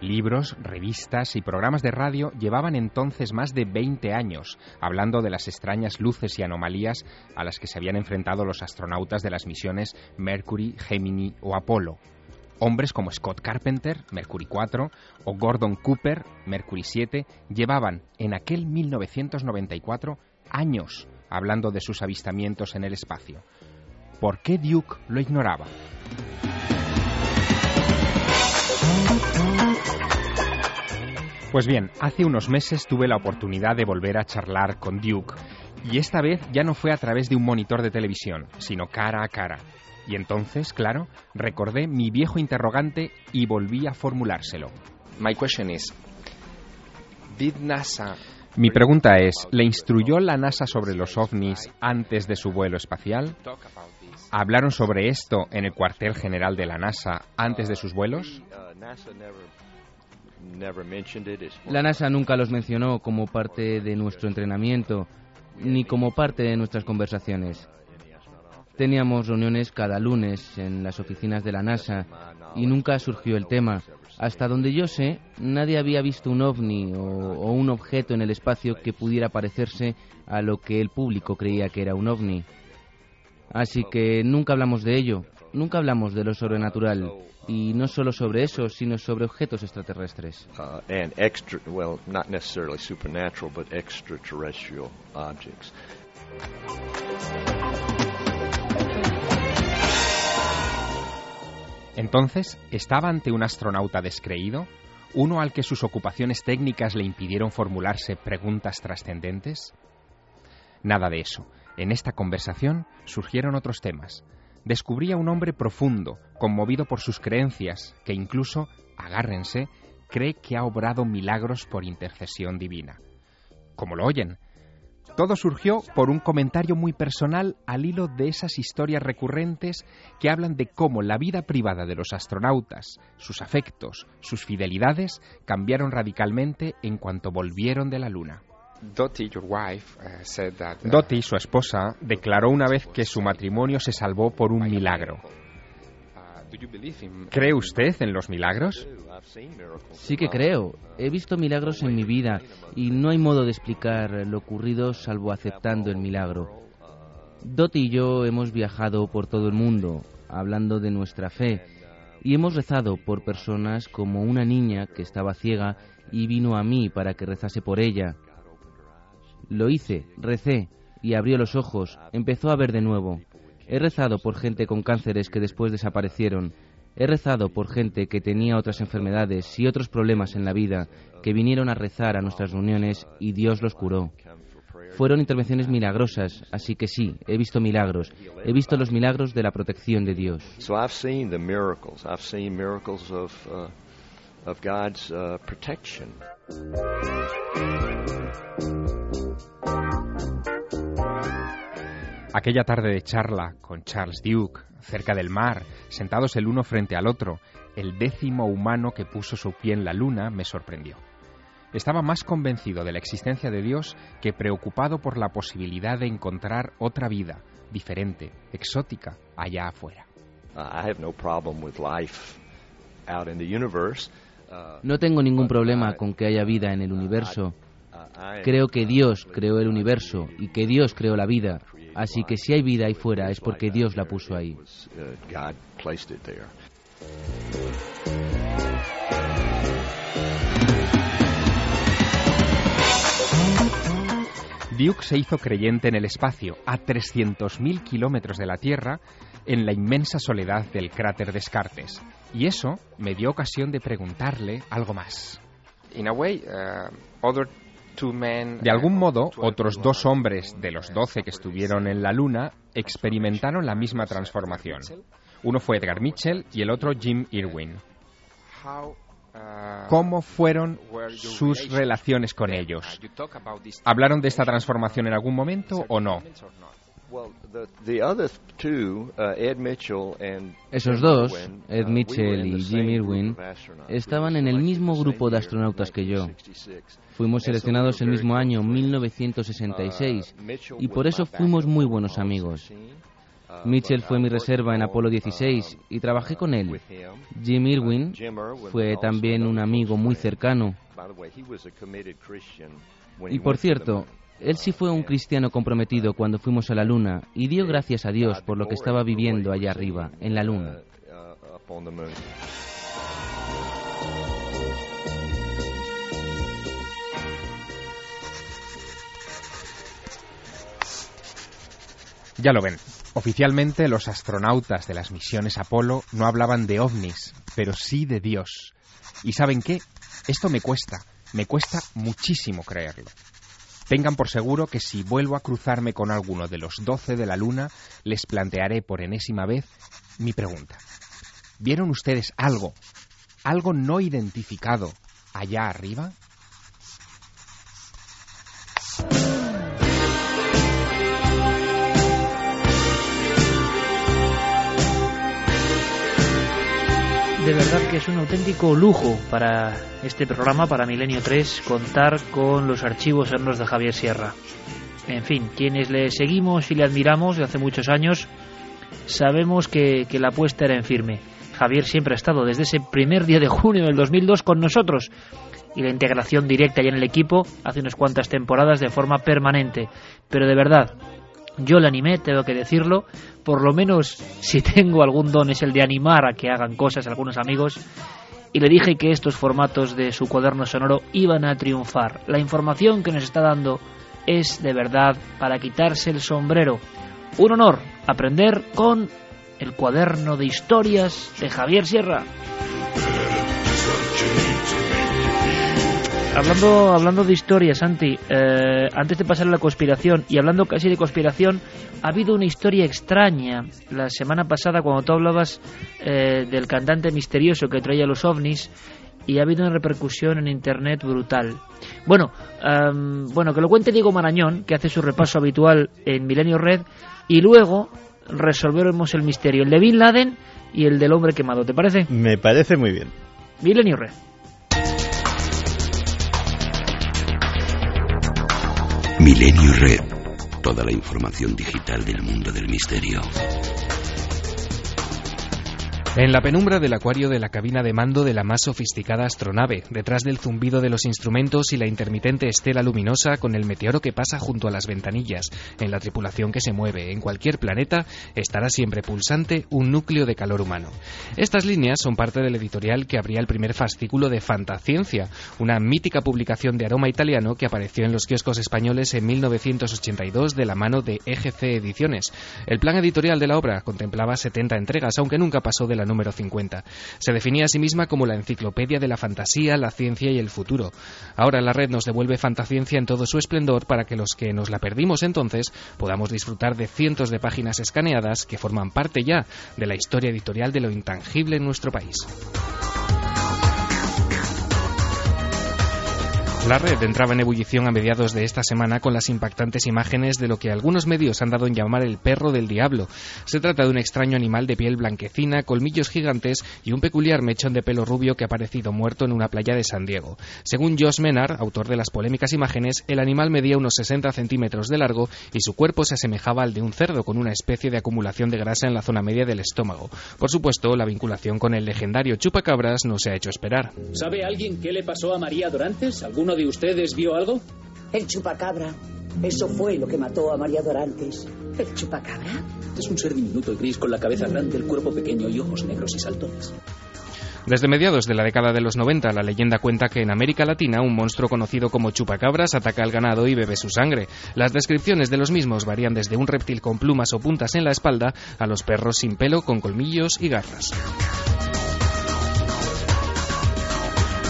Libros, revistas y programas de radio llevaban entonces más de 20 años hablando de las extrañas luces y anomalías a las que se habían enfrentado los astronautas de las misiones Mercury, Gemini o Apolo. Hombres como Scott Carpenter, Mercury 4, o Gordon Cooper, Mercury 7, llevaban en aquel 1994 años hablando de sus avistamientos en el espacio. ¿Por qué Duke lo ignoraba? Pues bien, hace unos meses tuve la oportunidad de volver a charlar con Duke, y esta vez ya no fue a través de un monitor de televisión, sino cara a cara. Y entonces, claro, recordé mi viejo interrogante y volví a formulárselo. My question is, did NASA Mi pregunta es, ¿le instruyó la NASA sobre los ovnis antes de su vuelo espacial? ¿Hablaron sobre esto en el cuartel general de la NASA antes de sus vuelos? La NASA nunca los mencionó como parte de nuestro entrenamiento, ni como parte de nuestras conversaciones. Teníamos reuniones cada lunes en las oficinas de la NASA y nunca surgió el tema. Hasta donde yo sé, nadie había visto un ovni o, un objeto en el espacio que pudiera parecerse a lo que el público creía que era un ovni. Así que nunca hablamos de ello, nunca hablamos de lo sobrenatural. Y no solo sobre eso, sino sobre objetos extraterrestres. Uh, and extra, well, not necessarily supernatural, but. Entonces, ¿estaba ante un astronauta descreído? ¿Uno al que sus ocupaciones técnicas le impidieron formularse preguntas trascendentes? Nada de eso. En esta conversación surgieron otros temas. Descubrí a un hombre profundo, conmovido por sus creencias, que incluso, agárrense, cree que ha obrado milagros por intercesión divina. Como lo oyen, todo surgió por un comentario muy personal al hilo de esas historias recurrentes que hablan de cómo la vida privada de los astronautas, sus afectos, sus fidelidades cambiaron radicalmente en cuanto volvieron de la Luna. Dottie, your wife, uh, uh, su esposa, declaró una vez que su matrimonio se salvó por un milagro. ¿Cree usted en los milagros? Sí que creo. He visto milagros en mi vida y no hay modo de explicar lo ocurrido salvo aceptando el milagro. Dottie y yo hemos viajado por todo el mundo hablando de nuestra fe y hemos rezado por personas como una niña que estaba ciega y vino a mí para que rezase por ella. Lo hice, recé y abrió los ojos, empezó a ver de nuevo. He rezado por gente con cánceres que después desaparecieron. He rezado por gente que tenía otras enfermedades y otros problemas en la vida, que vinieron a rezar a nuestras reuniones y Dios los curó. Fueron intervenciones milagrosas, así que sí, he visto milagros. He visto los milagros de la protección de Dios. Aquella tarde de charla con Charles Duke, cerca del mar, sentados el uno frente al otro, el décimo humano que puso su pie en la luna me sorprendió. Estaba más convencido de la existencia de Dios que preocupado por la posibilidad de encontrar otra vida, diferente, exótica, allá afuera. No tengo ningún problema con que haya vida en el universo. Creo que Dios creó el universo y que Dios creó la vida. Así que si hay vida ahí fuera es porque Dios la puso ahí. Duke se hizo creyente en el espacio, a 300.000 kilómetros de la Tierra, en la inmensa soledad del cráter Descartes. Y eso me dio ocasión de preguntarle algo más. In a way, uh, other de algún modo, otros dos hombres de los doce que estuvieron en la Luna experimentaron la misma transformación. Uno fue Edgar Mitchell y el otro Jim Irwin. ¿Cómo fueron sus relaciones con ellos? ¿Hablaron de esta transformación en algún momento o no? Esos dos, Ed Mitchell y Jim Irwin, estaban en el mismo grupo de astronautas que yo. Fuimos seleccionados el mismo año, 1966, y por eso fuimos muy buenos amigos. Mitchell fue mi reserva en Apolo 16 y trabajé con él. Jim Irwin fue también un amigo muy cercano. Y por cierto, él sí fue un cristiano comprometido cuando fuimos a la Luna y dio gracias a Dios por lo que estaba viviendo allá arriba, en la Luna. Ya lo ven. Oficialmente los astronautas de las misiones Apolo no hablaban de ovnis, pero sí de Dios. ¿Y saben qué? Esto me cuesta, me cuesta muchísimo creerlo. Tengan por seguro que si vuelvo a cruzarme con alguno de los doce de la Luna, les plantearé por enésima vez mi pregunta. ¿Vieron ustedes algo, algo no identificado allá arriba? De verdad que es un auténtico lujo para este programa, para Milenio 3, contar con los archivos hernos de Javier Sierra. En fin, quienes le seguimos y le admiramos de hace muchos años, sabemos que, la apuesta era en firme. Javier siempre ha estado desde ese primer día de junio del 2002 con nosotros y la integración directa ya en el equipo hace unas cuantas temporadas de forma permanente. Pero de verdad, yo le animé, tengo que decirlo, por lo menos si tengo algún don es el de animar a que hagan cosas algunos amigos, y le dije que estos formatos de su cuaderno sonoro iban a triunfar. La información que nos está dando es de verdad para quitarse el sombrero. Un honor aprender con el cuaderno de historias de Javier Sierra. Hablando, hablando de historia, Santi, eh, antes de pasar a la conspiración, y hablando casi de conspiración, ha habido una historia extraña la semana pasada cuando tú hablabas eh, del cantante misterioso que traía los ovnis, y ha habido una repercusión en Internet brutal. Bueno, bueno, que lo cuente Diego Marañón, que hace su repaso habitual en Milenio Red, y luego resolveremos el misterio, el de Bin Laden y el del hombre quemado, ¿te parece? Me parece muy bien. Milenio Red. Milenio Red. Toda la información digital del mundo del misterio. En la penumbra del acuario de la cabina de mando de la más sofisticada astronave, detrás del zumbido de los instrumentos y la intermitente estela luminosa con el meteoro que pasa junto a las ventanillas, en la tripulación que se mueve en cualquier planeta, estará siempre pulsante un núcleo de calor humano. Estas líneas son parte del editorial que abría el primer fascículo de Fantaciencia, una mítica publicación de aroma italiano que apareció en los kioscos españoles en 1982 de la mano de EGC Ediciones. El plan editorial de la obra contemplaba 70 entregas, aunque nunca pasó de número 50. Se definía a sí misma como la enciclopedia de la fantasía, la ciencia y el futuro. Ahora la red nos devuelve Fantaciencia en todo su esplendor para que los que nos la perdimos entonces podamos disfrutar de cientos de páginas escaneadas que forman parte ya de la historia editorial de lo intangible en nuestro país. La red entraba en ebullición a mediados de esta semana con las impactantes imágenes de lo que algunos medios han dado en llamar el perro del diablo. Se trata de un extraño animal de piel blanquecina, colmillos gigantes y un peculiar mechón de pelo rubio que ha aparecido muerto en una playa de San Diego. Según Josh Menard, autor de las polémicas imágenes, el animal medía unos 60 centímetros de largo y su cuerpo se asemejaba al de un cerdo con una especie de acumulación de grasa en la zona media del estómago. Por supuesto, la vinculación con el legendario chupacabras no se ha hecho esperar. ¿Sabe alguien qué le pasó a María Dorantes? ¿Alguno de ustedes vio algo? El chupacabra. Eso fue lo que mató a María Dorantes. ¿El chupacabra? Es un ser diminuto y gris con la cabeza grande, el cuerpo pequeño y ojos negros y saltones. Desde mediados de la década de los 90, la leyenda cuenta que en América Latina un monstruo conocido como chupacabras ataca al ganado y bebe su sangre. Las descripciones de los mismos varían desde un reptil con plumas o puntas en la espalda a los perros sin pelo con colmillos y garras.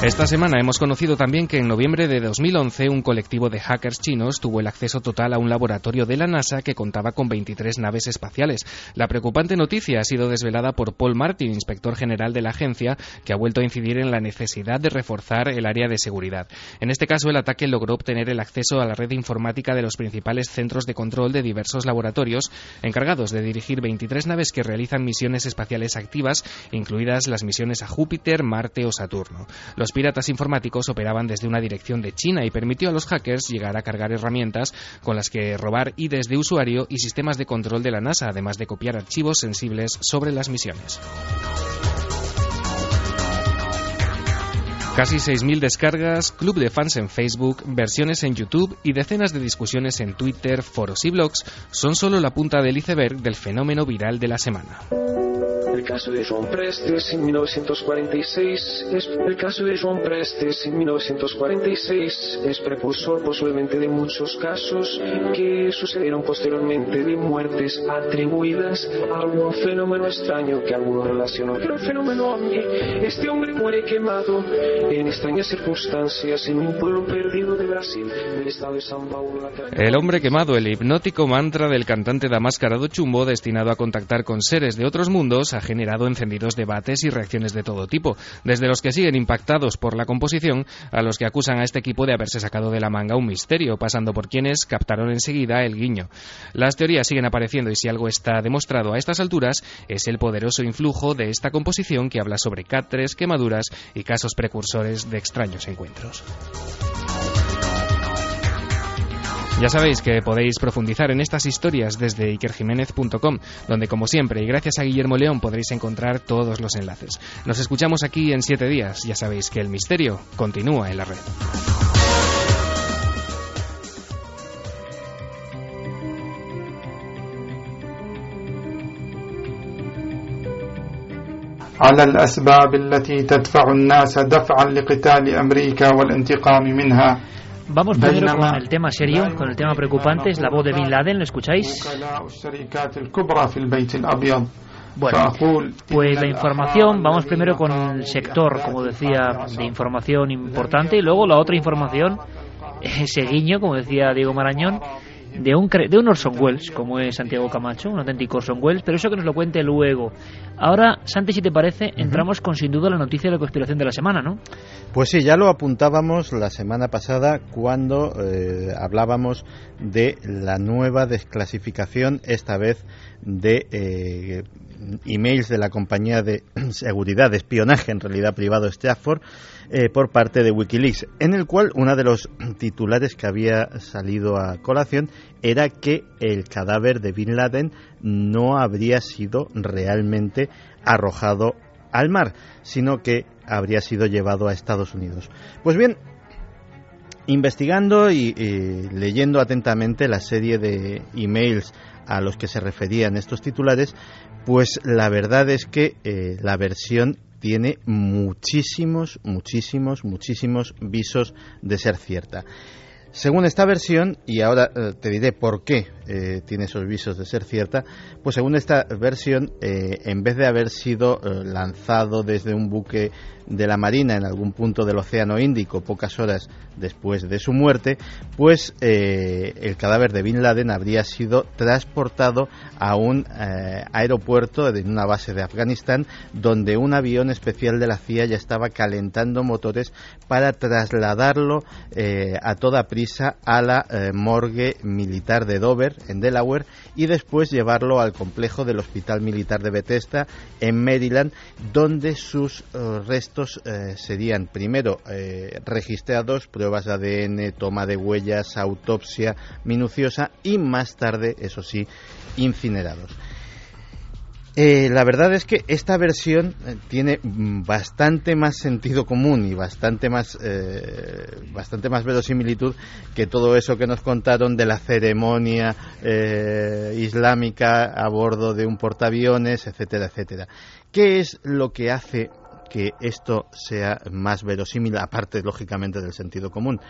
Esta semana hemos conocido también que en noviembre de 2011 un colectivo de hackers chinos tuvo el acceso total a un laboratorio de la NASA que contaba con 23 naves espaciales. La preocupante noticia ha sido desvelada por Paul Martin, inspector general de la agencia, que ha vuelto a incidir en la necesidad de reforzar el área de seguridad. En este caso, el ataque logró obtener el acceso a la red informática de los principales centros de control de diversos laboratorios encargados de dirigir 23 naves que realizan misiones espaciales activas, incluidas las misiones a Júpiter, Marte o Saturno. Los los piratas informáticos operaban desde una dirección de China y permitió a los hackers llegar a cargar herramientas con las que robar IDs de usuario y sistemas de control de la NASA, además de copiar archivos sensibles sobre las misiones. Casi 6.000 descargas, club de fans en Facebook, versiones en YouTube y decenas de discusiones en Twitter, foros y blogs son solo la punta del iceberg del fenómeno viral de la semana. El caso de Joan Prestes en 1946 es el caso de Joan Prestes en 1946 es precursor posiblemente de muchos casos que sucedieron posteriormente de muertes atribuidas a algún fenómeno extraño que alguno relacionó. Pero el fenómeno ovni, este hombre muere quemado en extrañas circunstancias en un pueblo perdido de Brasil, del estado de São Paulo. El hombre quemado, el hipnótico mantra del cantante Damascarado Chumbo destinado a contactar con seres de otros mundos, ha generado encendidos debates y reacciones de todo tipo, desde los que siguen impactados por la composición a los que acusan a este equipo de haberse sacado de la manga un misterio, pasando por quienes captaron enseguida el guiño. Las teorías siguen apareciendo y si algo está demostrado a estas alturas es el poderoso influjo de esta composición que habla sobre catres, quemaduras y casos precursores de extraños encuentros. Ya sabéis que podéis profundizar en estas historias desde ikerjiménez.com, donde como siempre y gracias a Guillermo León podréis encontrar todos los enlaces. Nos escuchamos aquí en siete días. Ya sabéis que el misterio continúa en la red. على الأسباب التي تدفع الناس دفعا لقتال أمريكا والانتقام منها Vamos primero con el tema serio, con el tema preocupante, es la voz de Bin Laden, ¿lo escucháis? Bueno, pues la información, vamos primero con el sector, como decía, de información importante y luego la otra información, ese guiño, como decía Diego Marañón, de un, de un Orson Welles, como es Santiago Camacho, un auténtico Orson Welles, pero eso que nos lo cuente luego. Ahora, Santi, si te parece, entramos con sin duda la noticia de la conspiración de la semana, ¿no? Pues sí, ya lo apuntábamos la semana pasada cuando eh, hablábamos de la nueva desclasificación, esta vez de eh, emails de la compañía de seguridad, de espionaje en realidad privado Stafford, eh, por parte de Wikileaks, en el cual uno de los titulares que había salido a colación era que el cadáver de Bin Laden no habría sido realmente arrojado al mar, sino que habría sido llevado a Estados Unidos. Pues bien, investigando y leyendo atentamente la serie de emails a los que se referían estos titulares, pues la verdad es que eh, la versión tiene muchísimos, muchísimos, muchísimos visos de ser cierta. Según esta versión, y ahora eh, te diré por qué eh, tiene esos visos de ser cierta, pues según esta versión, en vez de haber sido lanzado desde un buque de la Marina en algún punto del Océano Índico pocas horas después de su muerte, pues eh, el cadáver de Bin Laden habría sido transportado a un eh, aeropuerto de una base de Afganistán donde un avión especial de la CIA ya estaba calentando motores para trasladarlo eh, a toda prisa a la morgue militar de Dover en Delaware y después llevarlo al complejo del Hospital Militar de Bethesda en Maryland donde sus restos eh, serían primero eh, registrados, pruebas de ADN, toma de huellas, autopsia minuciosa y más tarde, eso sí, incinerados. Eh, la verdad es que esta versión tiene bastante más sentido común y bastante más, bastante más verosimilitud que todo eso que nos contaron de la ceremonia islámica a bordo de un portaaviones, etcétera, etcétera. ¿Qué es lo que hace que esto sea más verosímil, aparte lógicamente del sentido común.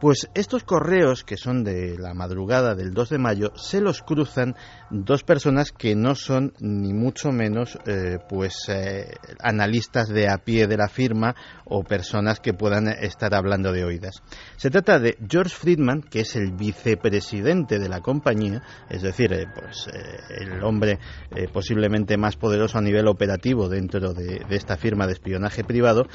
Pues estos correos, que son de la madrugada del 2 de mayo, se los cruzan dos personas que no son ni mucho menos eh, pues eh, analistas de a pie de la firma o personas que puedan estar hablando de oídas. Se trata de George Friedman, que es el vicepresidente de la compañía, es decir, eh, pues el hombre posiblemente más poderoso a nivel operativo dentro de, de esta firma de espionaje privado,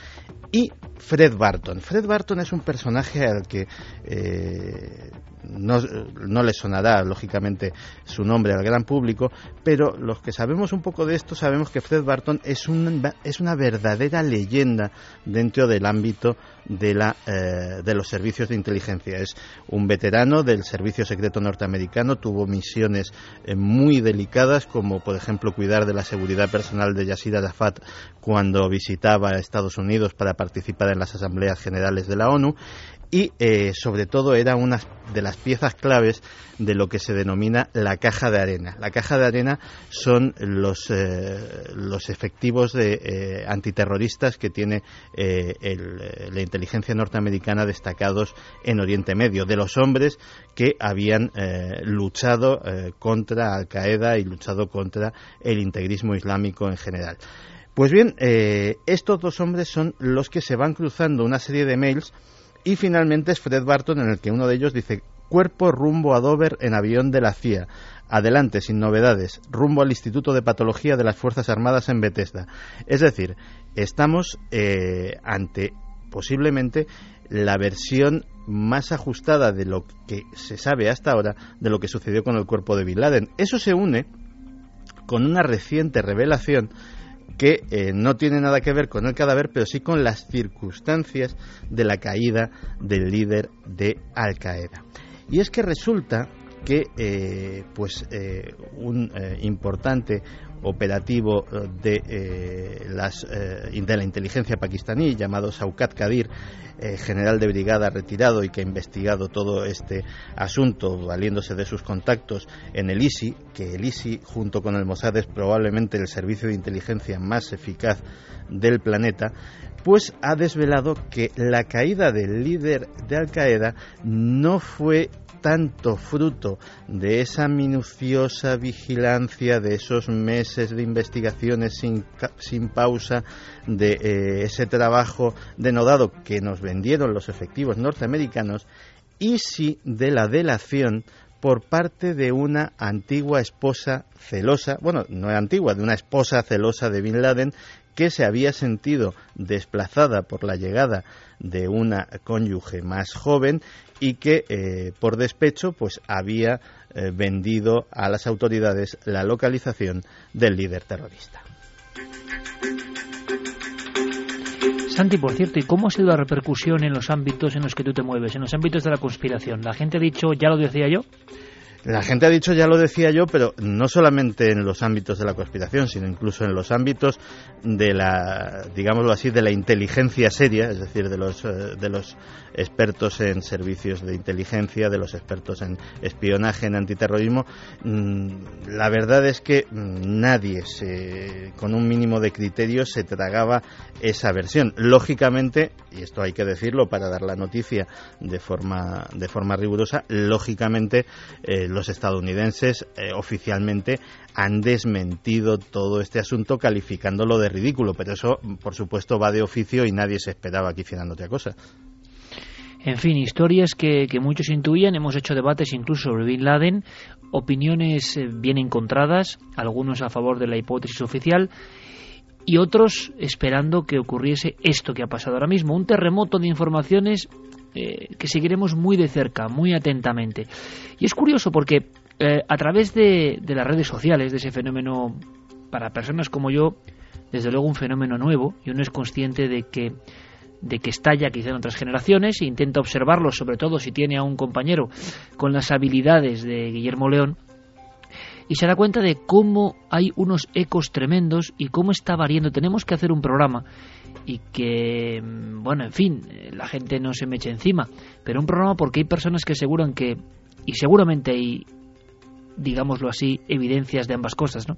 y Fred Barton. Fred Barton es un personaje al que eh, no, no le sonará, lógicamente, su nombre al gran público, pero los que sabemos un poco de esto sabemos que Fred Barton es, es una verdadera leyenda del ámbito de, la, eh, de los servicios de inteligencia. Es un veterano del servicio secreto norteamericano, tuvo misiones eh, muy delicadas, como por ejemplo cuidar de la seguridad personal de Yasir Arafat cuando visitaba Estados Unidos para participar en las asambleas generales de la ONU y eh, sobre todo era una de las piezas claves de lo que se denomina la caja de arena. La caja de arena son los, eh, los efectivos de, eh, antiterroristas que tiene la inteligencia norteamericana destacados en Oriente Medio, de los hombres que habían luchado contra Al Qaeda y luchado contra el integrismo islámico en general. Pues bien, estos dos hombres son los que se van cruzando una serie de mails y finalmente es Fred Barton en el que uno de ellos dice cuerpo rumbo a Dover en avión de la CIA. Adelante, sin novedades, rumbo al Instituto de Patología de las Fuerzas Armadas en Bethesda. Es decir, estamos eh, ante posiblemente la versión más ajustada de lo que se sabe hasta ahora de lo que sucedió con el cuerpo de Bin Laden. Eso se une con una reciente revelación que eh, no tiene nada que ver con el cadáver, pero sí con las circunstancias de la caída del líder de Al Qaeda. Y es que resulta que eh, pues eh, un importante operativo de, las, de la inteligencia pakistaní llamado Saukat Kadir eh, general de brigada retirado y que ha investigado todo este asunto valiéndose de sus contactos en el ISI, que el ISI junto con el Mossad es probablemente el servicio de inteligencia más eficaz del planeta, pues ha desvelado que la caída del líder de Al Qaeda no fue tanto fruto de esa minuciosa vigilancia, de esos meses de investigaciones sin, sin pausa, de eh, ese trabajo denodado que nos vendieron los efectivos norteamericanos, y sí de la delación por parte de una antigua esposa celosa, bueno, no antigua, de una esposa celosa de Bin Laden que se había sentido desplazada por la llegada de una cónyuge más joven y que eh, por despecho pues había eh, vendido a las autoridades la localización del líder terrorista. Santi, por cierto, ¿y cómo ha sido la repercusión en los ámbitos en los que tú te mueves, en los ámbitos de la conspiración? ¿La gente ha dicho, ya lo decía yo? La gente ha dicho, ya lo decía yo, pero no solamente en los ámbitos de la conspiración, sino incluso en los ámbitos de la, digámoslo así, de la inteligencia seria, es decir, de los, eh, de los expertos en servicios de inteligencia, de los expertos en espionaje, en antiterrorismo. Mm, la verdad es que mm, nadie, con un mínimo de criterio, se tragaba esa versión. Lógicamente, y esto hay que decirlo para dar la noticia de forma, de forma rigurosa, lógicamente, eh, los estadounidenses eh, oficialmente han desmentido todo este asunto calificándolo de ridículo, pero eso, por supuesto, va de oficio y nadie se esperaba que hicieran otra cosa. En fin, historias que, muchos intuían, hemos hecho debates incluso sobre Bin Laden, opiniones eh, bien encontradas, algunos a favor de la hipótesis oficial y otros esperando que ocurriese esto que ha pasado ahora mismo, un terremoto de informaciones eh, que seguiremos muy de cerca, muy atentamente. Y es curioso porque eh, a través de, de, las redes sociales, de ese fenómeno, para personas como yo, desde luego un fenómeno nuevo, y uno es consciente de que de que estalla quizá en otras generaciones e intenta observarlo, sobre todo si tiene a un compañero con las habilidades de Guillermo León, y se da cuenta de cómo hay unos ecos tremendos y cómo está variando. Tenemos que hacer un programa y que, bueno, en fin, la gente no se me eche encima, pero un programa porque hay personas que aseguran que, y seguramente hay, digámoslo así, evidencias de ambas cosas, ¿no?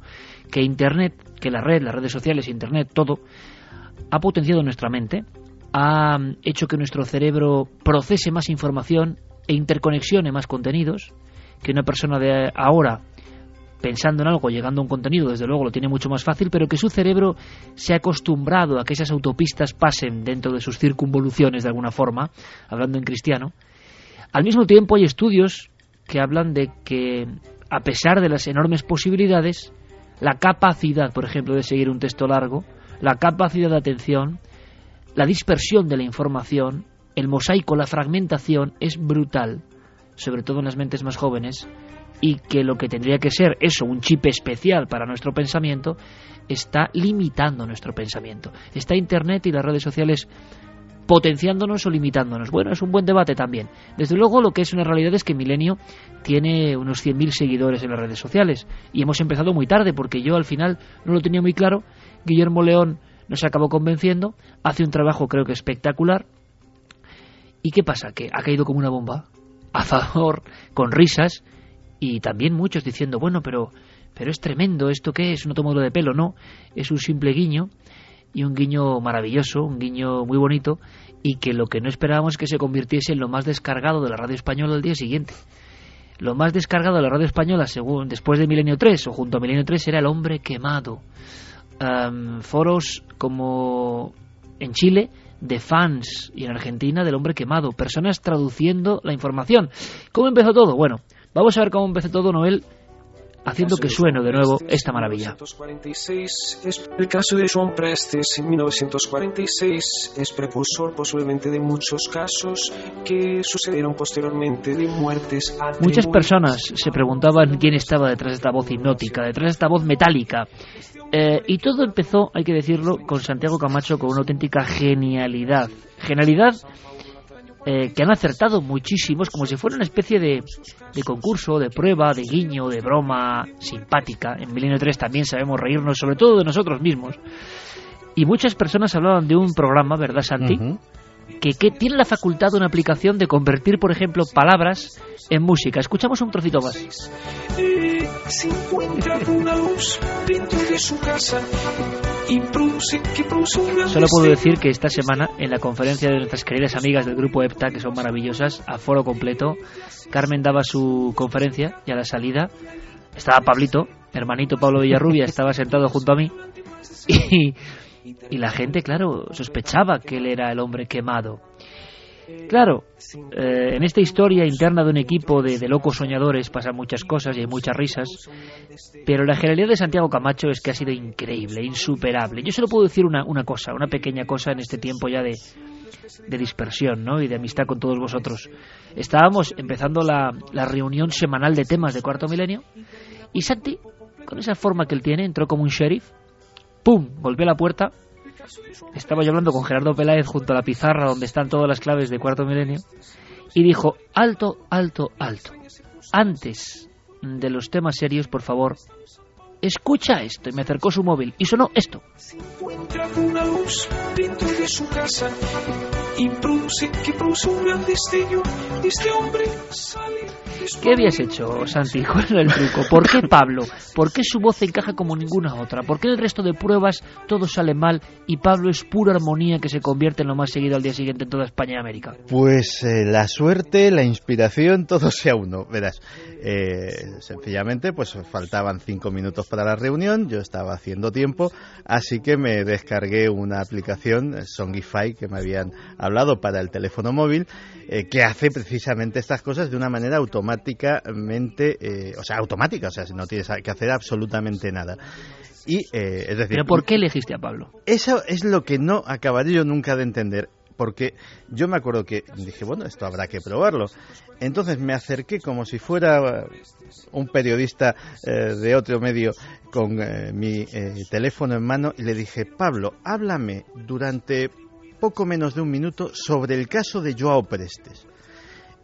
Que Internet, que la red, las redes sociales, Internet, todo, ha potenciado nuestra mente, ha hecho que nuestro cerebro procese más información e interconexione más contenidos, que una persona de ahora pensando en algo, llegando a un contenido, desde luego lo tiene mucho más fácil, pero que su cerebro se ha acostumbrado a que esas autopistas pasen dentro de sus circunvoluciones de alguna forma, hablando en cristiano. Al mismo tiempo hay estudios que hablan de que, a pesar de las enormes posibilidades, la capacidad, por ejemplo, de seguir un texto largo, la capacidad de atención, la dispersión de la información el mosaico, la fragmentación es brutal, sobre todo en las mentes más jóvenes, y que lo que tendría que ser eso, un chip especial para nuestro pensamiento, está limitando nuestro pensamiento. Está Internet y las redes sociales potenciándonos o limitándonos. Bueno, es un buen debate también. Desde luego, lo que es una realidad es que Milenio tiene unos 100.000 seguidores en las redes sociales y hemos empezado muy tarde porque yo al final no lo tenía muy claro. Guillermo León nos acabó convenciendo, hace un trabajo creo que espectacular. ¿Y qué pasa? Que ha caído como una bomba, a favor, con risas, y también muchos diciendo, bueno, pero, pero es tremendo, ¿esto qué es? ¿Un automóvil de pelo? No, es un simple guiño y un guiño maravilloso, un guiño muy bonito y que lo que no esperábamos es que se convirtiese en lo más descargado de la radio española al día siguiente. Lo más descargado de la radio española según después de Milenio 3 o junto a Milenio 3 era El hombre quemado. Foros como en Chile de fans y en Argentina del hombre quemado, personas traduciendo la información. ¿Cómo empezó todo? Bueno, vamos a ver cómo empezó todo Noel haciendo que suene de nuevo esta maravilla. El caso de Joan Prestes en 1946 es precursor posiblemente de muchos casos que sucedieron posteriormente de muertes Muchas personas se preguntaban quién estaba detrás de esta voz hipnótica, detrás de esta voz metálica. Eh, y todo empezó, hay que decirlo, con Santiago Camacho con una auténtica genialidad. Genialidad eh, que han acertado muchísimos, como si fuera una especie de, de, concurso, de prueba, de guiño, de broma simpática. En Milenio 3 también sabemos reírnos, sobre todo de nosotros mismos. Y muchas personas hablaban de un programa, ¿verdad, Santi? Que, que, tiene la facultad de una aplicación de convertir, por ejemplo, palabras en música. Escuchamos un trocito más. se encuentra una luz dentro de su casa y produce, que produce Solo puedo decir que esta semana, en la conferencia de nuestras queridas amigas del grupo EPTA, que son maravillosas, a foro completo, Carmen daba su conferencia y a la salida estaba Pablito, hermanito Pablo Villarrubia, estaba sentado junto a mí y y la gente, claro, sospechaba que él era el hombre quemado. Claro, eh, en esta historia interna de un equipo de, locos soñadores pasan muchas cosas y hay muchas risas, pero la genialidad de Santiago Camacho es que ha sido increíble, insuperable. Yo solo puedo decir una, cosa, una pequeña cosa en este tiempo ya de, de dispersión ¿no? y de amistad con todos vosotros. Estábamos empezando la, la reunión semanal de temas de Cuarto Milenio y Santi, con esa forma que él tiene, entró como un sheriff ¡pum! Golpeó la puerta. Estaba yo hablando con Gerardo Peláez junto a la pizarra donde están todas las claves de cuarto milenio. Y dijo, alto, alto, alto. Antes de los temas serios, por favor, escucha esto. Y me acercó su móvil y sonó esto. Se encuentra una luz dentro de su casa y produce, que produce un gran destello. Este hombre sale ¿Qué habías hecho, Santi? ¿Cuál era el truco? ¿Por qué Pablo? ¿Por qué su voz encaja como ninguna otra? ¿Por qué en el resto de pruebas todo sale mal y Pablo es pura armonía que se convierte en lo más seguido al día siguiente en toda España y América? Pues eh, la suerte, la inspiración, todo sea uno. Verás, eh, sencillamente pues faltaban cinco minutos para la reunión, yo estaba haciendo tiempo, así que me descargué una aplicación, Songify, que me habían hablado para el teléfono móvil, eh, que hace precisamente estas cosas de una manera automáticamente, eh, o sea, automática, o sea, no tienes que hacer absolutamente nada. Y, eh, es decir, ¿Pero por qué elegiste a Pablo? Eso es lo que no acabaré yo nunca de entender porque yo me acuerdo que dije, bueno, esto habrá que probarlo. Entonces me acerqué como si fuera un periodista de otro medio con mi teléfono en mano y le dije, Pablo, háblame durante poco menos de un minuto sobre el caso de Joao Prestes.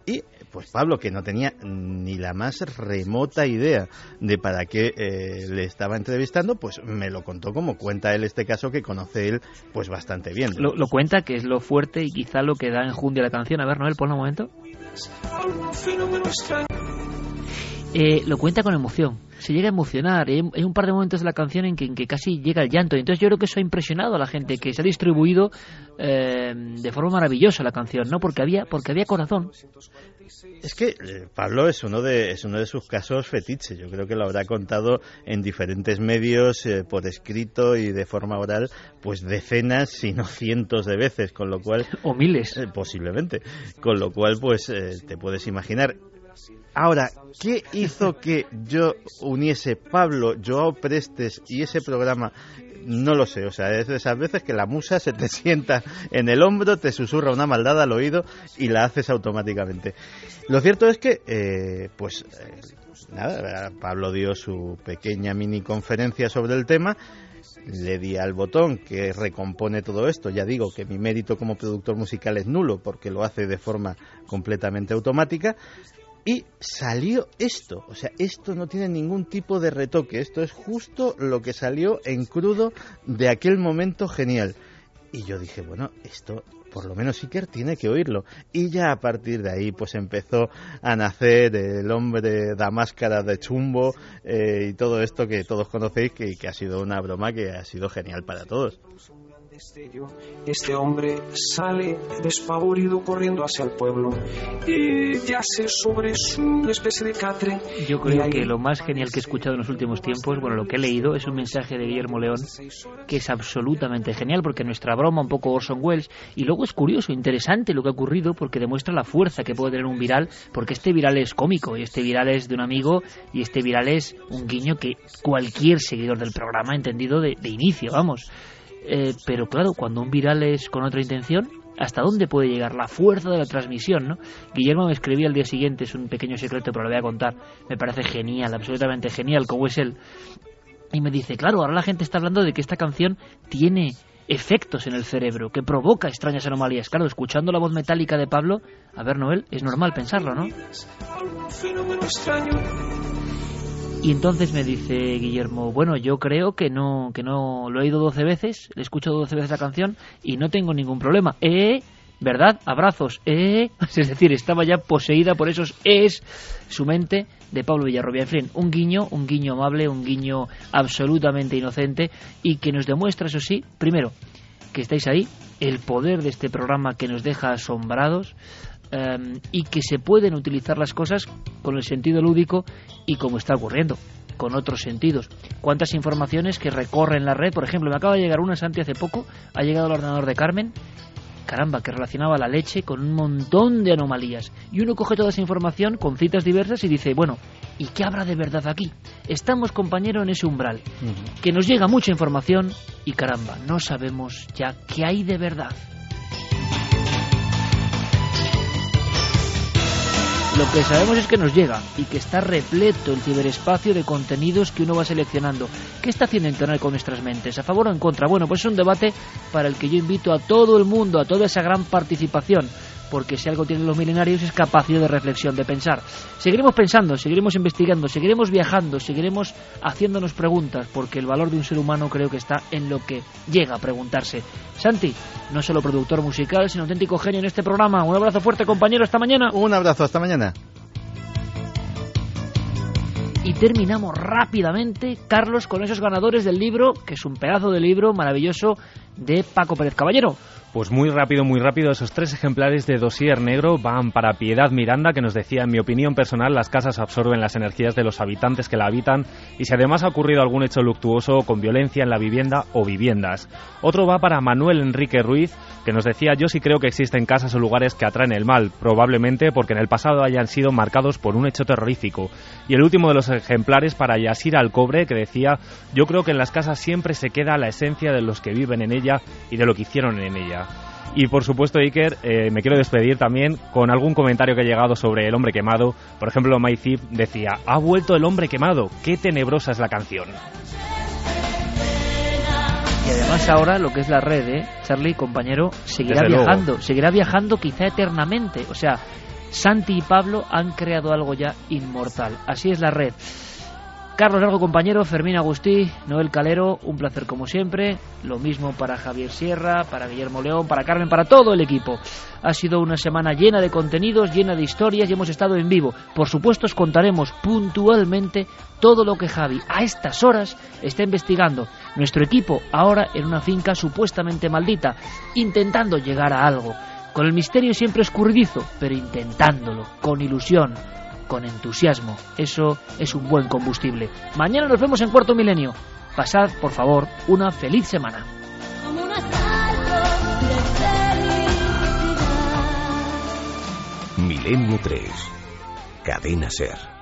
Y pues Pablo, que no tenía ni la más remota idea de para qué eh, le estaba entrevistando, pues me lo contó como cuenta él este caso que conoce él pues bastante bien. Lo, lo cuenta, que es lo fuerte y quizá lo que da enjundia a la canción. A ver, Noel, ponlo un momento. Eh, lo cuenta con emoción, se llega a emocionar. Hay, un par de momentos de la canción en que, en que, casi llega el llanto. Entonces yo creo que eso ha impresionado a la gente, que se ha distribuido eh, de forma maravillosa la canción, ¿no? Porque había, porque había corazón. Es que eh, Pablo es uno de es uno de sus casos fetiches. Yo creo que lo habrá contado en diferentes medios por escrito y de forma oral, pues decenas, si no cientos de veces, con lo cual o miles posiblemente, con lo cual pues te puedes imaginar Ahora, ¿qué hizo que yo uniese Pablo, Joao Prestes y ese programa no lo sé, o sea, es de esas veces que la musa se te sienta en el hombro, te susurra una maldad al oído y la haces automáticamente. Lo cierto es que, eh, pues, eh, nada, Pablo dio su pequeña mini conferencia sobre el tema le di al botón que recompone todo esto. Ya digo que mi mérito como productor musical es nulo porque lo hace de forma completamente automática. Y salió esto, o sea, esto no tiene ningún tipo de retoque, esto es justo lo que salió en crudo de aquel momento genial. Y yo dije, bueno, esto por lo menos Iker tiene que oírlo. Y ya a partir de ahí pues empezó a nacer el hombre da máscara de chumbo eh, y todo esto que todos conocéis que, que ha sido una broma que ha sido genial para todos. Este hombre sale despavorido corriendo hacia el pueblo y yace sobre su especie de catre. Yo creo que lo más genial que he escuchado en los últimos tiempos, bueno, lo que he leído es un mensaje de Guillermo León que es absolutamente genial porque nuestra broma un poco Orson Welles y luego es curioso, interesante lo que ha ocurrido porque demuestra la fuerza que puede tener un viral porque este viral es cómico y este viral es de un amigo y este viral es un guiño que cualquier seguidor del programa ha entendido de, de inicio, vamos. Eh, pero claro, cuando un viral es con otra intención, ¿hasta dónde puede llegar la fuerza de la transmisión? ¿no? Guillermo me escribía al día siguiente, es un pequeño secreto, pero lo voy a contar. Me parece genial, absolutamente genial, como es él. Y me dice, claro, ahora la gente está hablando de que esta canción tiene efectos en el cerebro, que provoca extrañas anomalías. Claro, escuchando la voz metálica de Pablo, a ver, Noel, es normal pensarlo, ¿no? Y entonces me dice Guillermo, bueno, yo creo que no, que no lo he oído 12 veces, le escucho 12 veces la canción y no tengo ningún problema. Eh, ¿verdad? Abrazos. Eh, es decir, estaba ya poseída por esos es su mente de Pablo Villarrobia. En fin, un guiño, un guiño amable, un guiño absolutamente inocente y que nos demuestra, eso sí, primero, que estáis ahí, el poder de este programa que nos deja asombrados, Em, y que se pueden utilizar las cosas con el sentido lúdico y como está ocurriendo con otros sentidos. ¿Cuántas informaciones que recorren la red? Por ejemplo, me acaba de llegar una, Santi, hace poco, ha llegado al ordenador de Carmen, caramba, que relacionaba la leche con un montón de anomalías. Y uno coge toda esa información con citas diversas y dice, bueno, ¿y qué habrá de verdad aquí? Estamos, compañero, en ese umbral, que nos llega mucha información y caramba, no sabemos ya qué hay de verdad. Lo que sabemos es que nos llega y que está repleto el ciberespacio de contenidos que uno va seleccionando. ¿Qué está haciendo Internet con nuestras mentes? ¿A favor o en contra? Bueno, pues es un debate para el que yo invito a todo el mundo, a toda esa gran participación porque si algo tienen los milenarios es capacidad de reflexión, de pensar. Seguiremos pensando, seguiremos investigando, seguiremos viajando, seguiremos haciéndonos preguntas, porque el valor de un ser humano creo que está en lo que llega a preguntarse. Santi, no solo productor musical, sino auténtico genio en este programa. Un abrazo fuerte, compañero, hasta mañana. Un abrazo, hasta mañana. Y terminamos rápidamente, Carlos, con esos ganadores del libro, que es un pedazo de libro maravilloso de Paco Pérez Caballero. Pues muy rápido, muy rápido, esos tres ejemplares de Dossier Negro van para Piedad Miranda, que nos decía, en mi opinión personal, las casas absorben las energías de los habitantes que la habitan y si además ha ocurrido algún hecho luctuoso con violencia en la vivienda o viviendas. Otro va para Manuel Enrique Ruiz, que nos decía, yo sí creo que existen casas o lugares que atraen el mal, probablemente porque en el pasado hayan sido marcados por un hecho terrorífico. Y el último de los ejemplares para Yasir Alcobre, que decía, yo creo que en las casas siempre se queda la esencia de los que viven en ella y de lo que hicieron en ella. Y por supuesto, Iker, eh, me quiero despedir también con algún comentario que ha llegado sobre el hombre quemado. Por ejemplo, Maizip decía, ha vuelto el hombre quemado, qué tenebrosa es la canción. Y además ahora lo que es la red, ¿eh? Charlie, compañero, seguirá viajando, seguirá viajando quizá eternamente. O sea, Santi y Pablo han creado algo ya inmortal. Así es la red. Carlos Largo, compañero, Fermín Agustí, Noel Calero, un placer como siempre. Lo mismo para Javier Sierra, para Guillermo León, para Carmen, para todo el equipo. Ha sido una semana llena de contenidos, llena de historias y hemos estado en vivo. Por supuesto, os contaremos puntualmente todo lo que Javi a estas horas está investigando. Nuestro equipo ahora en una finca supuestamente maldita, intentando llegar a algo. Con el misterio siempre escurridizo, pero intentándolo, con ilusión con entusiasmo. Eso es un buen combustible. Mañana nos vemos en Cuarto Milenio. Pasad, por favor, una feliz semana. Milenio 3. Cadena Ser.